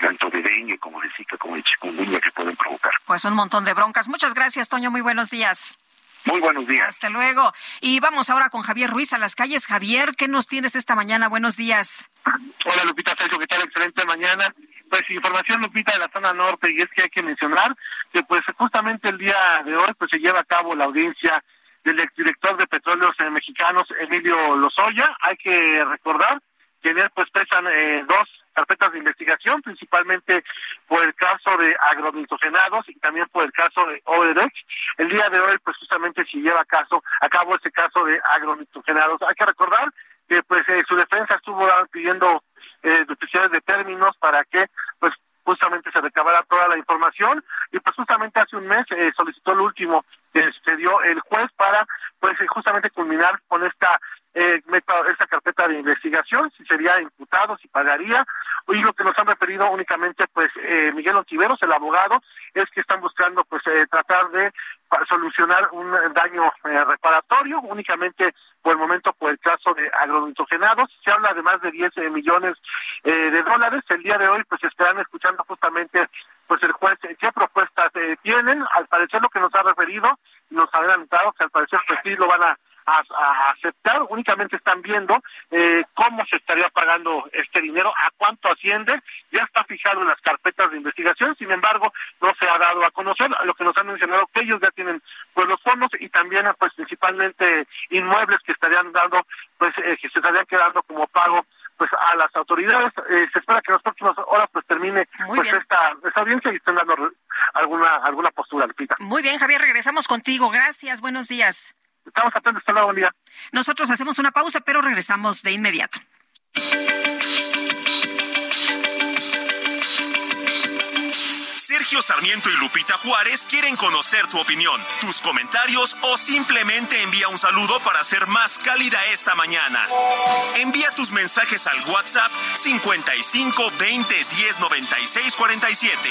tanto de dengue como de zika como de chikungunya que pueden provocar. Pues un montón de broncas. Muchas gracias, Toño. Muy buenos días. Muy buenos días. Hasta luego. Y vamos ahora con Javier Ruiz a las calles. Javier, ¿qué nos tienes esta mañana? Buenos días. Hola Lupita Sergio, ¿qué tal? Excelente mañana. Pues información Lupita de la zona norte y es que hay que mencionar que pues justamente el día de hoy pues se lleva a cabo la audiencia del exdirector de Petróleos Mexicanos, Emilio Lozoya. Hay que recordar que en él pues pesan eh, dos carpetas de investigación, principalmente por el caso de agronitrogenados y también por el caso de OEDEX. El día de hoy, pues justamente se lleva caso, a cabo ese caso de agronitrogenados. Hay que recordar que pues eh, su defensa estuvo pidiendo eh, de términos para que pues justamente se recabara toda la información. Y pues justamente hace un mes eh, solicitó el último que se dio el juez para pues eh, justamente culminar con esta eh, esta carpeta de investigación, si sería imputado, si pagaría, y lo que nos han referido únicamente, pues, eh, Miguel Ontiveros, el abogado, es que están buscando, pues, eh, tratar de solucionar un daño eh, reparatorio, únicamente por el momento por el caso de agronitrogenados. Se habla de más de 10 millones de dólares. El día de hoy, pues, estarán escuchando justamente, pues, el juez qué propuestas tienen. Al parecer, lo que nos ha referido, nos ha adelantado que al parecer, pues, sí lo van a a, aceptar, únicamente están viendo eh, cómo se estaría pagando este dinero, a cuánto asciende, ya está fijado en las carpetas de investigación, sin embargo, no se ha dado a conocer, lo que nos han mencionado que ellos ya tienen pues los fondos y también pues principalmente inmuebles que estarían dando, pues eh, que se estarían quedando como pago pues a las autoridades. Eh, se espera que en las próximas horas pues termine pues esta, esta audiencia y estén dando alguna alguna postura, Lupita. Muy bien, Javier, regresamos contigo. Gracias, buenos días. Estamos atentos, hasta luego, buen día. Nosotros hacemos una pausa, pero regresamos de inmediato. Sergio Sarmiento y Lupita Juárez quieren conocer tu opinión, tus comentarios o simplemente envía un saludo para ser más cálida esta mañana. Envía tus mensajes al WhatsApp 55 20 10 96 47.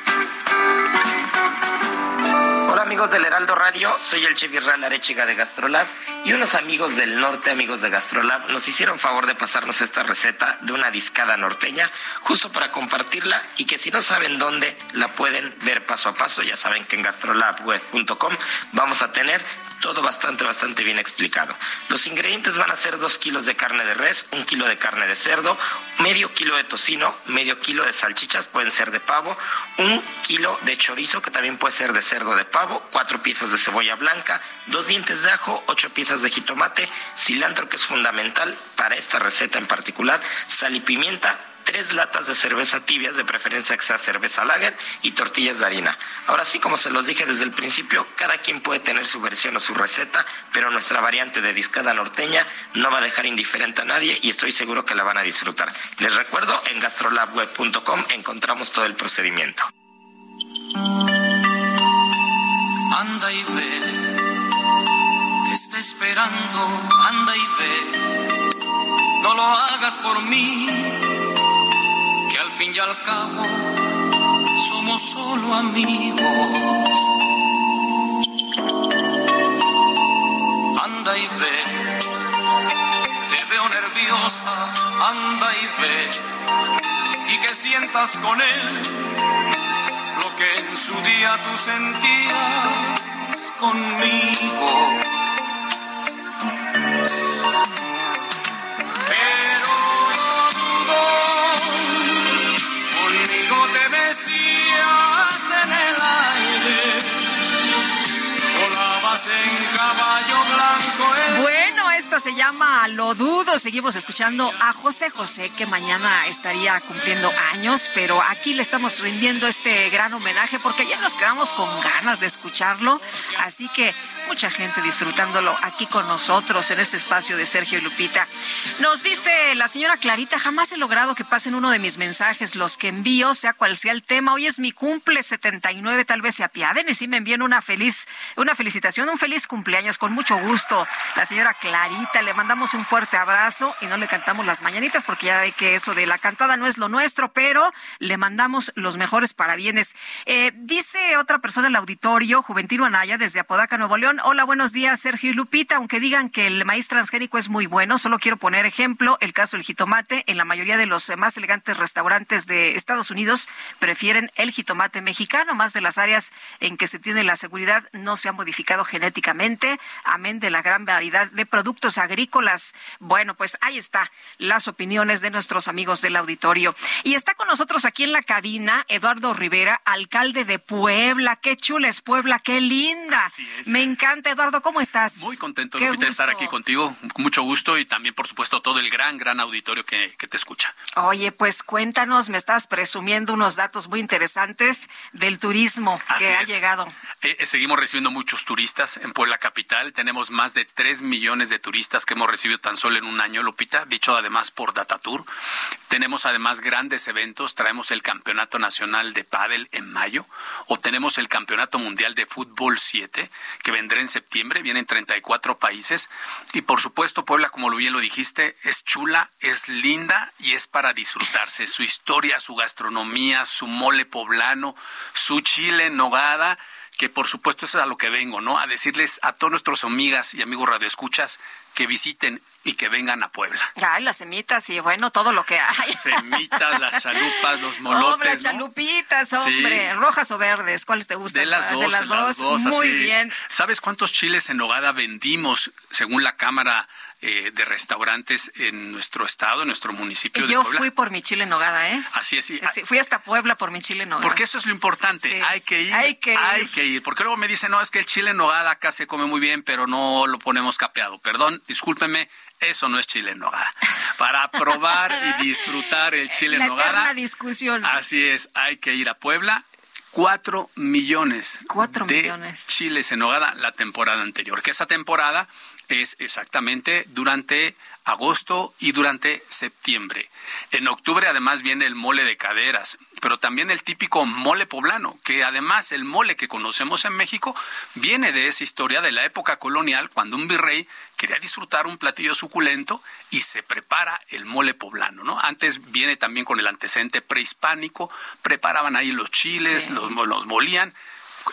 Amigos del Heraldo Radio, soy el chef Israel Arechiga de Gastrolab y unos amigos del norte, amigos de Gastrolab, nos hicieron favor de pasarnos esta receta de una discada norteña justo para compartirla y que si no saben dónde la pueden ver paso a paso, ya saben que en gastrolabweb.com vamos a tener todo bastante, bastante bien explicado. Los ingredientes van a ser dos kilos de carne de res, un kilo de carne de cerdo, medio kilo de tocino, medio kilo de salchichas, pueden ser de pavo, un kilo de chorizo, que también puede ser de cerdo de pavo, cuatro piezas de cebolla blanca, dos dientes de ajo, ocho piezas de jitomate, cilantro, que es fundamental para esta receta en particular, sal y pimienta, tres latas de cerveza tibias, de preferencia que sea cerveza lager, y tortillas de harina. Ahora sí, como se los dije desde el principio, cada quien puede tener su versión o su receta, pero nuestra variante de discada norteña no va a dejar indiferente a nadie y estoy seguro que la van a disfrutar. Les recuerdo, en gastrolabweb.com encontramos todo el procedimiento. Anda y ve, te está esperando, anda y ve, no lo hagas por mí fin y al cabo somos solo amigos. Anda y ve, te veo nerviosa, anda y ve, y que sientas con él lo que en su día tú sentías conmigo. Bueno, esta se llama Lo Dudo. Seguimos escuchando a José José, que mañana estaría cumpliendo años, pero aquí le estamos rindiendo este gran homenaje porque ya nos quedamos con ganas de escucharlo. Así que mucha gente disfrutándolo aquí con nosotros en este espacio de Sergio y Lupita. Nos dice la señora Clarita, jamás he logrado que pasen uno de mis mensajes, los que envío, sea cual sea el tema. Hoy es mi cumple 79, tal vez se apiaden y sí me envíen una feliz, una felicitación, un feliz cumpleaños con mucho gusto. La señora Clarita, le mandamos un fuerte abrazo y no le cantamos las mañanitas porque ya ve que eso de la cantada no es lo nuestro, pero le mandamos los mejores parabienes. Eh, dice otra persona en el auditorio, Juventino Anaya, desde Apodaca, Nuevo León. Hola, buenos días, Sergio y Lupita. Aunque digan que el maíz transgénico es muy bueno, solo quiero poner ejemplo el caso del jitomate. En la mayoría de los más elegantes restaurantes de Estados Unidos prefieren el jitomate mexicano, más de las áreas en que se tiene la seguridad no se ha modificado genéticamente, amén de la gran variedad de productos agrícolas. Bueno, pues ahí está las opiniones de nuestros amigos del auditorio. Y está con nosotros aquí en la cabina Eduardo Rivera, alcalde de Puebla. Qué chula es Puebla, qué linda. Me encanta, Eduardo, ¿cómo estás? Muy contento de estar aquí contigo, mucho gusto y también, por supuesto, todo el gran, gran auditorio que, que te escucha. Oye, pues cuéntanos, me estás presumiendo unos datos muy interesantes del turismo que ha llegado. Eh, eh, seguimos recibiendo muchos turistas en Puebla Capital. Tenemos más de 3 millones de turistas que hemos recibido tan solo en un año, Lupita, dicho además por Datatour. Tenemos además grandes eventos. Traemos el Campeonato Nacional de Pádel en mayo o tenemos el Campeonato Mundial de Fútbol 7 que vendrá en septiembre. Vienen 34 países. Y por supuesto, Puebla, como bien lo dijiste, es chula, es linda y es para disfrutarse. Su historia, su gastronomía, su mole poblano, su chile en nogada que por supuesto eso es a lo que vengo, ¿no? A decirles a todos nuestros amigas y amigos radioescuchas que visiten y que vengan a Puebla. Ay, las semitas y bueno, todo lo que hay. Semitas, las chalupas, los molotes. Hombre, las chalupitas, hombre, rojas o verdes, ¿cuáles te gustan? De las dos, de las dos. Muy bien. ¿Sabes cuántos chiles en nogada vendimos según la Cámara eh, de restaurantes en nuestro estado, en nuestro municipio Yo fui por mi chile en nogada, ¿eh? Así es. Sí. fui hasta Puebla por mi chile en nogada. Porque eso es lo importante. Hay que ir. Hay que ir. Hay que ir. Porque luego me dicen, no, es que el chile en nogada acá se come muy bien, pero no lo ponemos capeado. Perdón, discúlpeme, eso no es chile en nogada. Para probar y disfrutar el chile en nogada. Una discusión. Así es, hay que ir a Puebla. Cuatro millones Cuatro de millones. chiles en nogada la temporada anterior. Que esa temporada es exactamente durante agosto y durante septiembre. En octubre además viene el mole de caderas, pero también el típico mole poblano, que además el mole que conocemos en México viene de esa historia de la época colonial, cuando un virrey quería disfrutar un platillo suculento y se prepara el mole poblano, ¿no? Antes viene también con el antecedente prehispánico, preparaban ahí los chiles, los, los molían.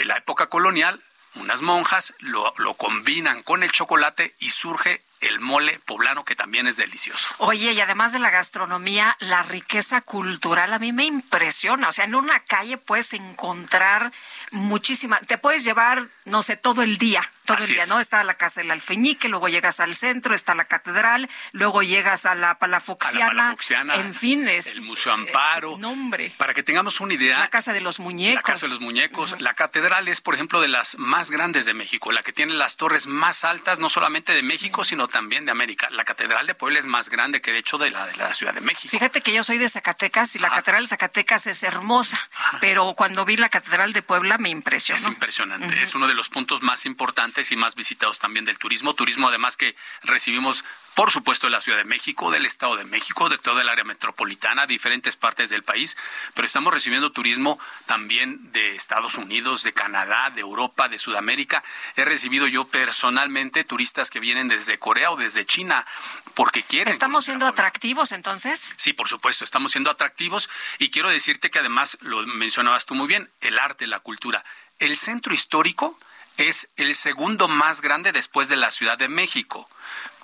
En la época colonial unas monjas lo, lo combinan con el chocolate y surge el mole poblano que también es delicioso. Oye, y además de la gastronomía, la riqueza cultural a mí me impresiona. O sea, en una calle puedes encontrar muchísima, te puedes llevar, no sé, todo el día, todo el día, ¿no? Está la Casa del Alfeñique, luego llegas al centro, está la catedral, luego llegas a la Palafoxiana, en fin, es, el Museo Amparo. nombre. Para que tengamos una idea. La Casa de los Muñecos. La Casa de los Muñecos. La catedral es, por ejemplo, de las más grandes de México, la que tiene las torres más altas, no solamente de México, sino también de América. La Catedral de Puebla es más grande que, de hecho, de la, de la Ciudad de México. Fíjate que yo soy de Zacatecas y la Catedral de Zacatecas es hermosa, pero cuando vi la Catedral de Puebla me impresionó. Es impresionante. Es uno de los puntos más importantes y más visitados también del turismo. Turismo, además, que recibimos por supuesto de la Ciudad de México, del Estado de México, de toda el área metropolitana, diferentes partes del país, pero estamos recibiendo turismo también de Estados Unidos, de Canadá, de Europa, de Sudamérica. He recibido yo personalmente turistas que vienen desde Corea o desde China porque quieren. ¿Estamos siendo atractivos entonces? Sí, por supuesto, estamos siendo atractivos y quiero decirte que además, lo mencionabas tú muy bien, el arte, la cultura. El centro histórico es el segundo más grande después de la Ciudad de México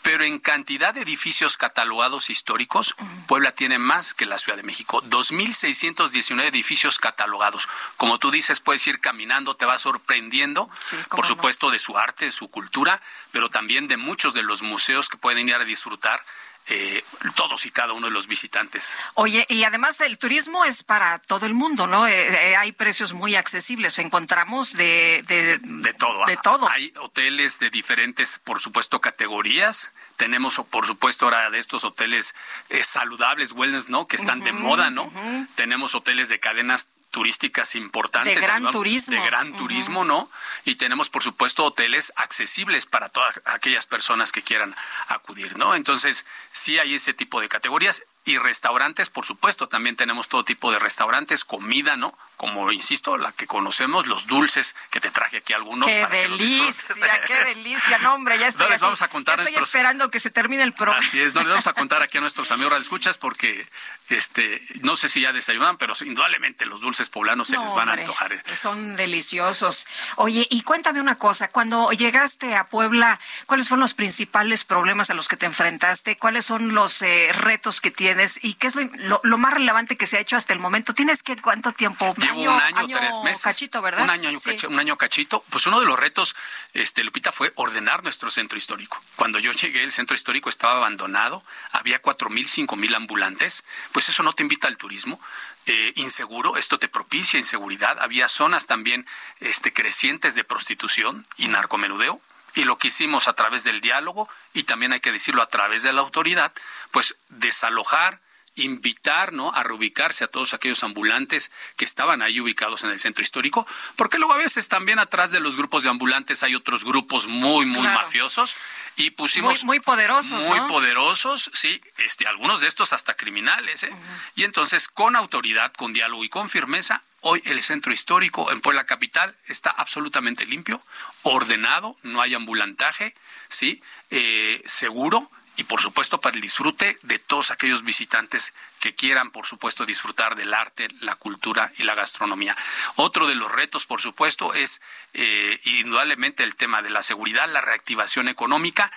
pero en cantidad de edificios catalogados históricos, Puebla tiene más que la Ciudad de México. 2.619 edificios catalogados. Como tú dices, puedes ir caminando, te va sorprendiendo, por supuesto, de su arte, de su cultura, pero también de muchos de los museos que pueden ir a disfrutar eh, todos y cada uno de los visitantes. Oye, y además el turismo es para todo el mundo, ¿no? Eh, eh, hay precios muy accesibles, encontramos de, de, de todo. De todo. Hay hoteles de diferentes, por supuesto, categorías. Tenemos, por supuesto, ahora de estos hoteles saludables, wellness, ¿no? Que están de moda, ¿no? Tenemos hoteles de cadenas turísticas importantes. De gran turismo. De gran turismo, ¿no? Y tenemos, por supuesto, hoteles accesibles para todas aquellas personas que quieran acudir, ¿no? Entonces, sí hay ese tipo de categorías. Y restaurantes, por supuesto, también tenemos todo tipo de restaurantes, comida, ¿no? Como insisto, la que conocemos, los dulces, que te traje aquí algunos. ¡Qué delicia! ¡Qué delicia! No, hombre, ya estoy, no les vamos a contar estoy esperando que se termine el programa. Así es, no les vamos a contar aquí a nuestros amigos escuchas porque este, no sé si ya desayunan, pero indudablemente los dulces poblanos se les van a antojar. Son deliciosos. Oye, y cuéntame una cosa, cuando llegaste a Puebla, ¿cuáles fueron los principales problemas a los que te enfrentaste? ¿Cuáles son los eh, retos que tienes? y qué es lo, más relevante que se ha hecho hasta el momento. ¿Tienes que cuánto tiempo? Llevo un año, tres meses. Cachito, ¿verdad? Un año, un año cachito. Pues uno de los retos, este, Lupita, fue ordenar nuestro centro histórico. Cuando yo llegué, el centro histórico estaba abandonado, había cuatro mil, cinco mil ambulantes. Pues eso no te invita al turismo. Eh, inseguro, esto te propicia inseguridad. Había zonas también este, crecientes de prostitución y narcomenudeo y lo que hicimos a través del diálogo y también hay que decirlo a través de la autoridad, pues desalojar, invitar ¿no? a reubicarse a todos aquellos ambulantes que estaban ahí ubicados en el centro histórico, porque luego a veces también atrás de los grupos de ambulantes hay otros grupos muy, muy mafiosos y pusimos... Muy, poderosos. Muy poderosos, sí, este, algunos de estos hasta criminales. ¿eh? Y entonces con autoridad, con diálogo y con firmeza, Hoy el centro histórico en Puebla Capital está absolutamente limpio, ordenado, no hay ambulantaje, ¿sí? Eh, seguro y por supuesto para el disfrute de todos aquellos visitantes que quieran, por supuesto, disfrutar del arte, la cultura y la gastronomía. Otro de los retos, por supuesto, es eh, indudablemente el tema de la seguridad, la reactivación económica.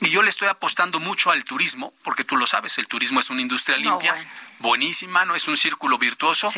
Y yo le estoy apostando mucho al turismo, porque tú lo sabes, el turismo es una industria limpia, buenísima, no es un círculo virtuoso.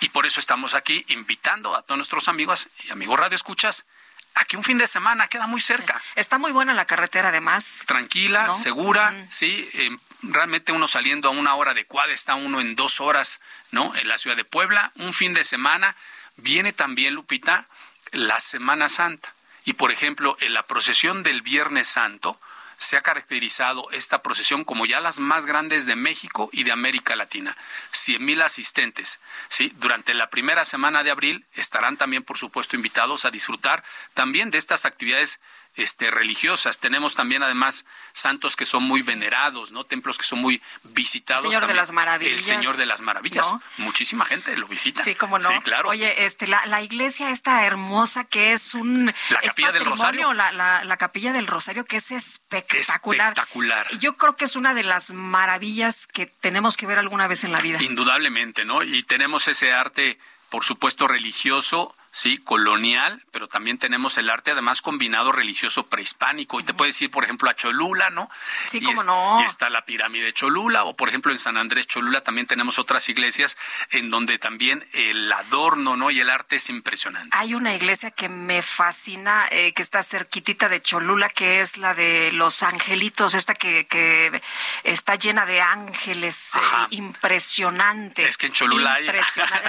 Y por eso estamos aquí invitando a todos nuestros amigos y amigos Radio Escuchas Aquí un fin de semana queda muy cerca. Está muy buena la carretera además. Tranquila, segura, sí. Eh, realmente uno saliendo a una hora adecuada, está uno en dos horas, ¿no? En la ciudad de Puebla. Un fin de semana. Viene también, Lupita, la Semana Santa. Y por ejemplo, en la procesión del Viernes Santo, se ha caracterizado esta procesión como ya las más grandes de México y de América Latina. Cien mil asistentes. ¿sí? Durante la primera semana de abril estarán también, por supuesto, invitados a disfrutar también de estas actividades este, religiosas. Tenemos también además santos que son muy venerados, ¿no? Templos que son muy visitados. El Señor de las Maravillas. El Señor de las Maravillas. Muchísima gente lo visita. Sí, como no. Sí, claro. Oye, este, la, la iglesia esta hermosa que es un... La Capilla del Rosario. La, la, la, Capilla del Rosario que es espectacular. Espectacular. Yo creo que es una de las maravillas que tenemos que ver alguna vez en la vida. Indudablemente, ¿no? Y tenemos ese arte, por supuesto, religioso sí, colonial, pero también tenemos el arte además combinado religioso prehispánico. Y te puedes ir, por ejemplo, a Cholula, ¿no? Sí, como no. Y está la pirámide de Cholula, o por ejemplo en San Andrés Cholula también tenemos otras iglesias en donde también el adorno, ¿no? Y el arte es impresionante. Hay una iglesia que me fascina, eh, que está cerquitita de Cholula, que es la de los angelitos, esta que, que está llena de ángeles, eh, impresionante. Es que en Cholula hay...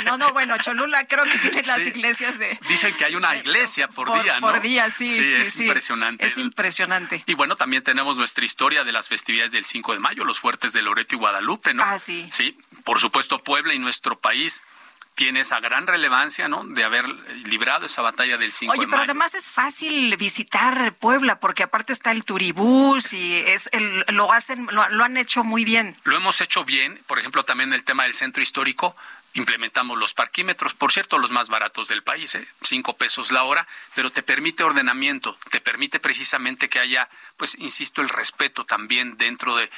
No, no, bueno, Cholula creo que tiene las iglesias Dicen que hay una iglesia por, día, ¿no? Por día, sí. Sí, es impresionante. Es impresionante. Y bueno, también tenemos nuestra historia de las festividades del 5 de mayo, los fuertes de Loreto y Guadalupe, ¿no? Ah, sí. Sí, por supuesto, Puebla y nuestro país tiene esa gran relevancia, ¿no? De haber librado esa batalla del 5 Oye, de pero además es fácil visitar Puebla porque aparte está el turibús y es el, lo hacen lo, lo, han hecho muy bien. Lo hemos hecho bien, por ejemplo, también el tema del centro histórico implementamos los parquímetros, por cierto, los más baratos del país, ¿eh? cinco pesos la hora, pero te permite ordenamiento, te permite precisamente que haya, pues, insisto, el respeto también dentro de,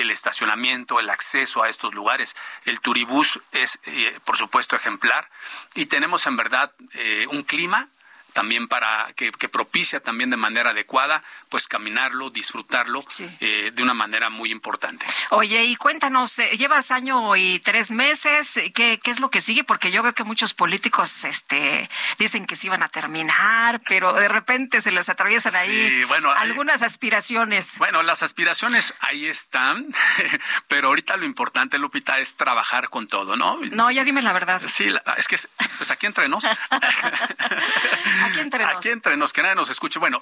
el estacionamiento, el acceso a estos lugares. El turibús es, eh, por supuesto, ejemplar y tenemos en verdad eh, un clima también para que, propicia también de manera adecuada, pues caminarlo, disfrutarlo eh, de una manera muy importante. Oye, y cuéntanos, eh, llevas año y tres meses, ¿qué, ¿qué es lo que sigue? Porque yo veo que muchos políticos este, dicen que se iban a terminar, pero de repente se les atraviesan ahí algunas aspiraciones. Bueno, las aspiraciones ahí están, pero ahorita lo importante, Lupita, es trabajar con todo, ¿no? No, ya dime la verdad. Sí, es que, pues aquí entre nos. Aquí entre nos. Aquí entre nos, que nadie nos escuche. Bueno,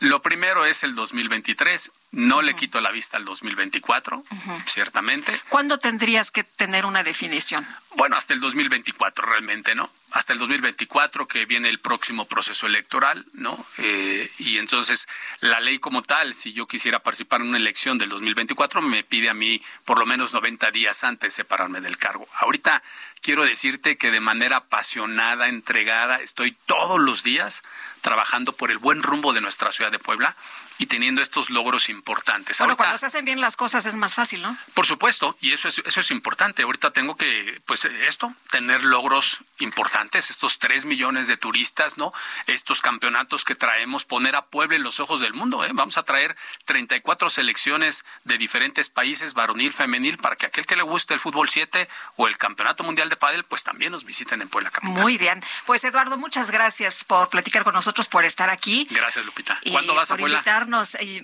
lo primero es el 2023. No le quito la vista al 2024, ciertamente. ¿Cuándo tendrías que tener una definición? Bueno, hasta el 2024 realmente, ¿no? Hasta el 2024 que viene el próximo proceso electoral, ¿no? Eh, y entonces la ley como tal, si yo quisiera participar en una elección del 2024, me pide a mí por lo menos 90 días antes separarme del cargo. Ahorita quiero decirte que de manera apasionada, entregada, estoy todos los días trabajando por el buen rumbo de nuestra ciudad de Puebla y teniendo estos logros importantes. Bueno, cuando se hacen bien las cosas es más fácil, ¿no? Por supuesto, y eso es, eso es importante. Ahorita tengo que, pues esto, tener logros importantes, estos tres millones de turistas, ¿no? Estos campeonatos que traemos, poner a Puebla en los ojos del mundo, ¿eh? Vamos a traer 34 selecciones de diferentes países, varonil, femenil, para que aquel que le guste el fútbol 7 o el Campeonato Mundial de Padel, pues también nos visiten en Puebla Capital. Muy bien. Pues Eduardo, muchas gracias por platicar con nosotros, por estar aquí. Gracias, Lupita. ¿Cuándo vas a Puebla?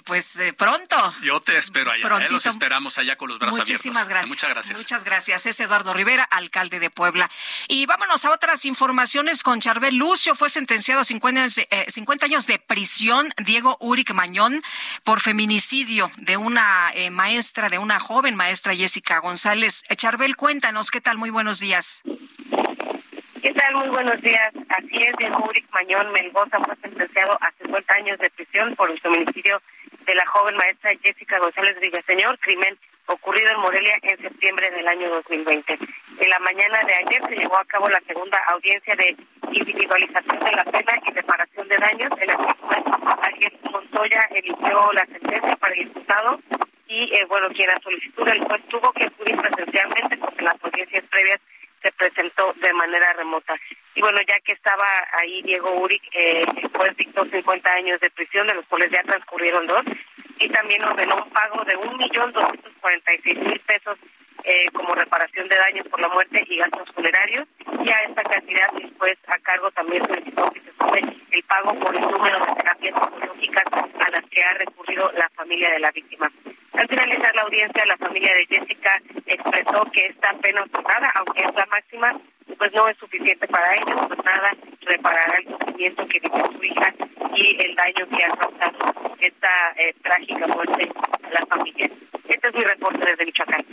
Pues eh, pronto. Yo te espero allá, ¿eh? los esperamos allá con los brazos Muchísimas abiertos. Gracias. Muchas gracias. Muchas gracias. Es Eduardo Rivera, alcalde de Puebla. Y vámonos a otras informaciones con Charbel Lucio. Fue sentenciado a 50 años, de, eh, años de prisión Diego Uric Mañón por feminicidio de una maestra, de una joven maestra Jessica González. Charbel, cuéntanos, ¿qué tal? Muy buenos días. ¿Qué tal? Muy buenos días. Así es, Diego Uric Mañón Melgoza fue sentenciado a 50 años de prisión por el feminicidio de la joven maestra Jessica González Villaseñor, crimen ocurrido en Morelia en septiembre del año 2020. En la mañana de ayer se llevó a cabo la segunda audiencia de individualización de la pena y reparación de daños, en la juez Ariel Montoya eligió la sentencia para el diputado y, eh, bueno, quien a solicitud del juez tuvo que acudir presencialmente porque las audiencias previas se presentó de manera remota. Y bueno, ya que estaba ahí Diego Uric, eh, juez dictó 50 años de prisión, de los cuales ya transcurrieron dos, y también ordenó un pago de un millón doscientos cuarenta y seis mil pesos eh, como reparación de daños por la muerte y gastos funerarios. Y a esta cantidad después a cargo también solicitó que se sume el pago por el número de terapias psicológicas a las que ha recurrido la familia de la víctima. Al finalizar la audiencia, la familia de Jessica expresó que esta pena otorgada, aunque es la máxima, pues no es suficiente para ellos, pues nada reparará el sufrimiento que vivió su hija y el daño que ha causado esta eh, trágica muerte a la familia. Este es mi reporte desde Michoacán.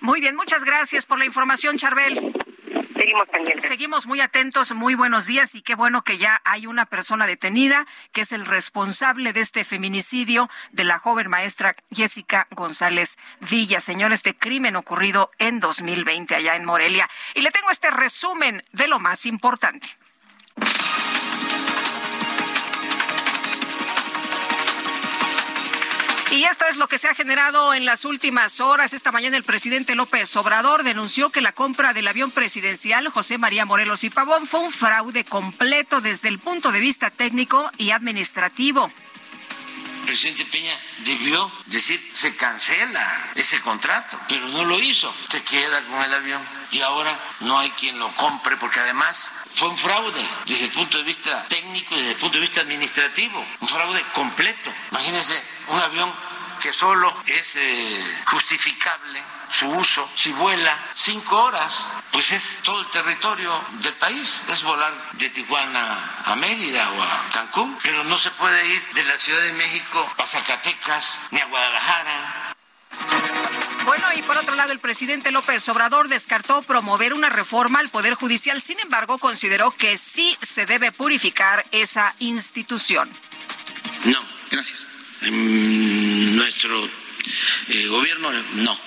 Muy bien, muchas gracias por la información, Charbel. Seguimos pendientes. Seguimos muy atentos, muy buenos días y qué bueno que ya hay una persona detenida que es el responsable de este feminicidio de la joven maestra Jessica González Villa. Señor, este crimen ocurrido en 2020 allá en Morelia. Y le tengo este resumen de lo más importante. Y esto es lo que se ha generado en las últimas horas. Esta mañana el presidente López Obrador denunció que la compra del avión presidencial José María Morelos y Pavón fue un fraude completo desde el punto de vista técnico y administrativo. Presidente Peña debió decir se cancela ese contrato, pero no lo hizo. Se queda con el avión y ahora no hay quien lo compre porque además fue un fraude desde el punto de vista técnico y desde el punto de vista administrativo, un fraude completo. Imagínense un avión que solo es eh, justificable su uso si vuela cinco horas, pues es todo el territorio del país, es volar de Tijuana a Mérida o a Cancún, pero no se puede ir de la Ciudad de México a Zacatecas ni a Guadalajara. Bueno, y por otro lado, el presidente López Obrador descartó promover una reforma al Poder Judicial, sin embargo, consideró que sí se debe purificar esa institución. No, gracias. En nuestro eh, gobierno no,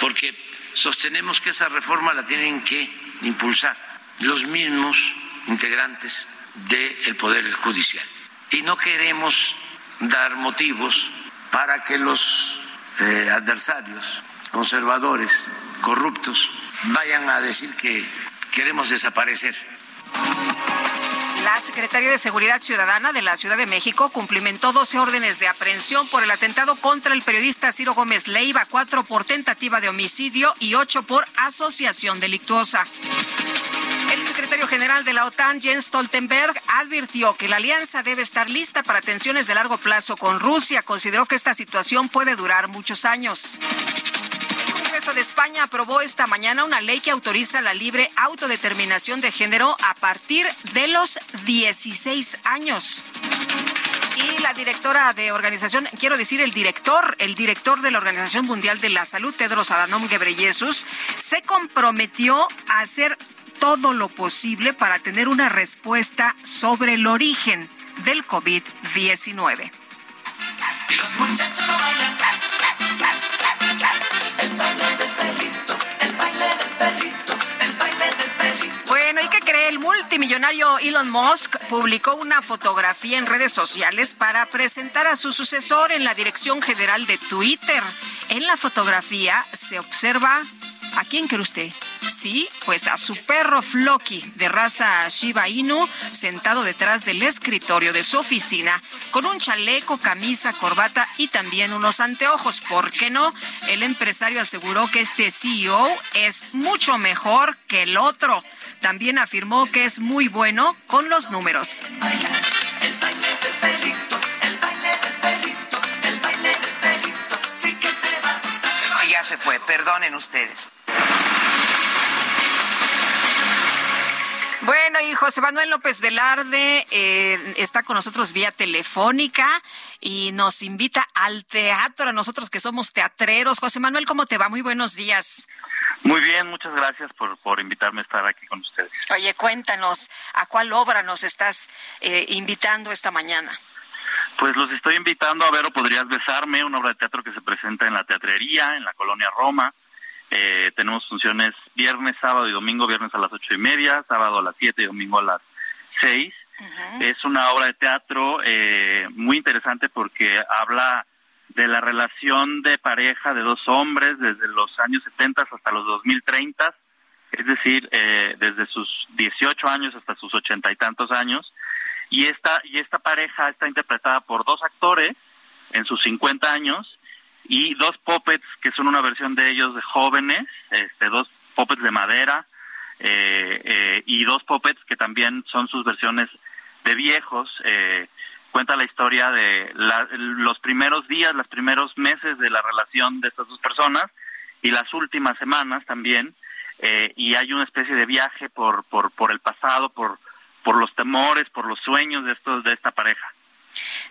porque sostenemos que esa reforma la tienen que impulsar los mismos integrantes del Poder Judicial. Y no queremos dar motivos para que los eh, adversarios, conservadores, corruptos, vayan a decir que queremos desaparecer la Secretaría de Seguridad Ciudadana de la Ciudad de México cumplimentó 12 órdenes de aprehensión por el atentado contra el periodista Ciro Gómez Leiva, cuatro por tentativa de homicidio y ocho por asociación delictuosa. El secretario general de la OTAN, Jens Stoltenberg, advirtió que la alianza debe estar lista para tensiones de largo plazo con Rusia. Consideró que esta situación puede durar muchos años. De España aprobó esta mañana una ley que autoriza la libre autodeterminación de género a partir de los 16 años. Y la directora de organización, quiero decir el director, el director de la Organización Mundial de la Salud, Tedros Adhanom Ghebreyesus, se comprometió a hacer todo lo posible para tener una respuesta sobre el origen del COVID-19. Y los muchachos bailan, multimillonario Elon Musk publicó una fotografía en redes sociales para presentar a su sucesor en la dirección general de Twitter. En la fotografía se observa ¿A quién cree usted? Sí, pues a su perro Floki, de raza Shiba Inu, sentado detrás del escritorio de su oficina, con un chaleco, camisa, corbata y también unos anteojos. ¿Por qué no? El empresario aseguró que este CEO es mucho mejor que el otro. También afirmó que es muy bueno con los números. Ya se fue, perdonen ustedes. Bueno, y José Manuel López Velarde eh, está con nosotros vía telefónica y nos invita al teatro, a nosotros que somos teatreros. José Manuel, ¿cómo te va? Muy buenos días. Muy bien, muchas gracias por, por invitarme a estar aquí con ustedes. Oye, cuéntanos, ¿a cuál obra nos estás eh, invitando esta mañana? Pues los estoy invitando a ver o podrías besarme, una obra de teatro que se presenta en la teatrería, en la colonia Roma eh, tenemos funciones viernes, sábado y domingo, viernes a las ocho y media, sábado a las siete y domingo a las seis. Es una obra de teatro eh, muy interesante porque habla de la relación de pareja de dos hombres desde los años 70 hasta los 2030, es decir, eh, desde sus 18 años hasta sus ochenta y tantos años. Y esta, y esta pareja está interpretada por dos actores en sus 50 años y dos puppets que son una versión de ellos de jóvenes, este, dos puppets de madera eh, eh, y dos puppets que también son sus versiones de viejos. Eh, cuenta la historia de los primeros días, los primeros meses de la relación de estas dos personas y las últimas semanas también. y hay una especie de viaje por, por, por el pasado, por, por los temores, por los sueños de, estos, de esta pareja.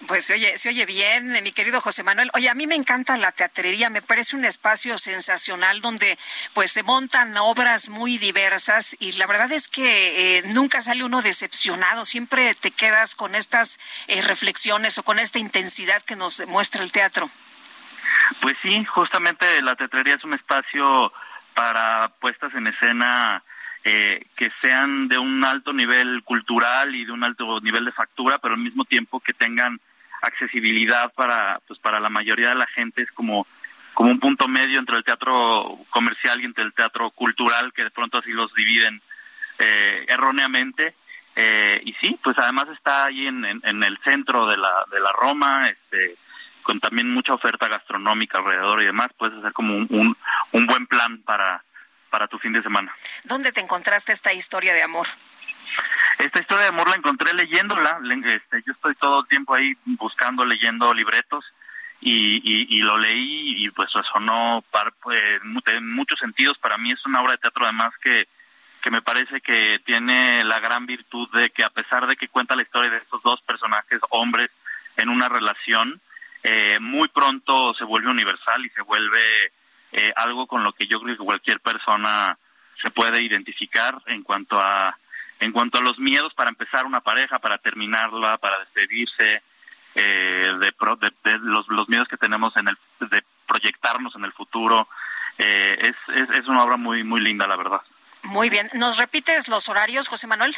Pues se oye, se oye bien, mi querido José Manuel. Oye, a mí me encanta la teatrería, me parece un espacio sensacional donde pues se montan obras muy diversas y la verdad es que eh, nunca sale uno decepcionado, siempre te quedas con estas eh, reflexiones o con esta intensidad que nos muestra el teatro. Pues sí, justamente la teatrería es un espacio para puestas en escena eh, que sean de un alto nivel cultural y de un alto nivel de factura, pero al mismo tiempo que tengan accesibilidad para pues para la mayoría de la gente. Es como como un punto medio entre el teatro comercial y entre el teatro cultural que de pronto así los dividen eh, erróneamente. Eh, y sí pues además está ahí en, en, el centro de la de la Roma este con también mucha oferta gastronómica alrededor y demás puedes hacer como un, un buen plan para para tu fin de semana. ¿Dónde te encontraste esta historia de amor? Esta historia de amor la encontré leyéndola. Este, yo estoy todo el tiempo ahí buscando, leyendo libretos y, lo leí y pues resonó pues, en muchos sentidos. Para mí es una obra de teatro además que, que me parece que tiene la gran virtud de que a pesar de que cuenta la historia de estos dos personajes hombres en una relación, eh, muy pronto se vuelve universal y se vuelve eh, algo con lo que yo creo que cualquier persona se puede identificar en cuanto a en cuanto a los miedos para empezar una pareja, para terminarla, para despedirse, eh, de, los, los, miedos que tenemos en el de proyectarnos en el futuro. Eh, es, es, es una obra muy muy linda, la verdad. Muy bien. ¿Nos repites los horarios, José Manuel?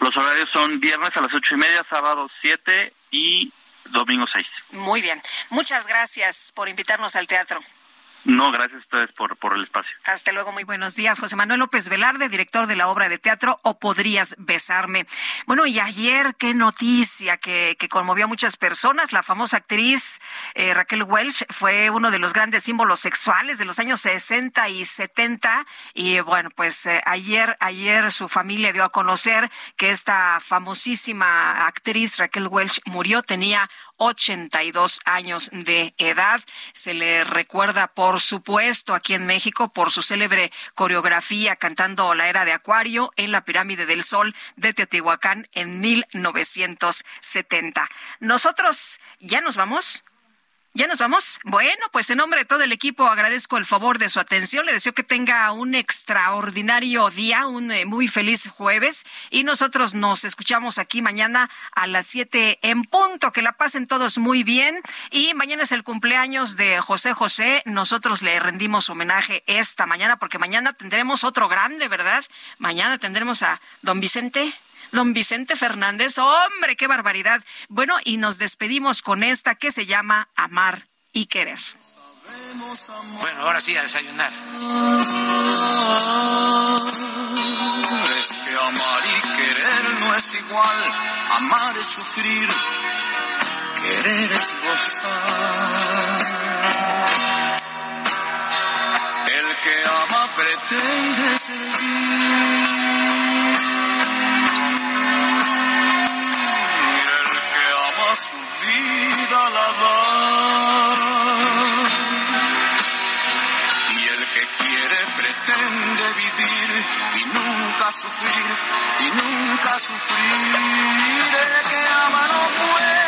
Los horarios son viernes a las ocho y media, sábado siete y domingo seis. Muy bien. Muchas gracias por invitarnos al teatro. No, gracias a ustedes por, por el espacio. Hasta luego, muy buenos días. José Manuel López Velarde, director de la obra de teatro O Podrías Besarme. Bueno, y ayer, qué noticia que, que conmovió a muchas personas. La famosa actriz eh, Raquel Welch fue uno de los grandes símbolos sexuales de los años 60 y 70. Y bueno, pues eh, ayer, ayer su familia dio a conocer que esta famosísima actriz Raquel Welch murió, tenía 82 años de edad. Se le recuerda, por supuesto, aquí en México por su célebre coreografía cantando la era de Acuario en la pirámide del Sol de Teotihuacán en 1970. Nosotros ya nos vamos. ¿Ya nos vamos? Bueno, pues en nombre de todo el equipo agradezco el favor de su atención. Le deseo que tenga un extraordinario día, un eh, muy feliz jueves. Y nosotros nos escuchamos aquí mañana a las 7 en punto. Que la pasen todos muy bien. Y mañana es el cumpleaños de José José. Nosotros le rendimos homenaje esta mañana porque mañana tendremos otro grande, ¿verdad? Mañana tendremos a don Vicente. Don Vicente Fernández, hombre, qué barbaridad. Bueno, y nos despedimos con esta que se llama Amar y Querer. Bueno, ahora sí, a desayunar. Es que amar y querer no es igual. Amar es sufrir, querer es gozar. El que ama pretende seguir. Su vida la da. Y el que quiere pretende vivir y nunca sufrir, y nunca sufrir. El que ama no puede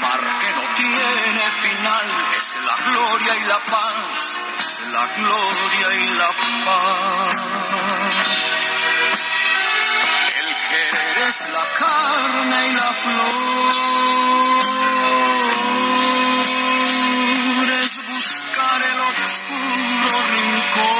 Es el mar que no tiene final, es la gloria y la paz, es la gloria y la paz. El querer es la carne y la flor, es buscar el oscuro rincón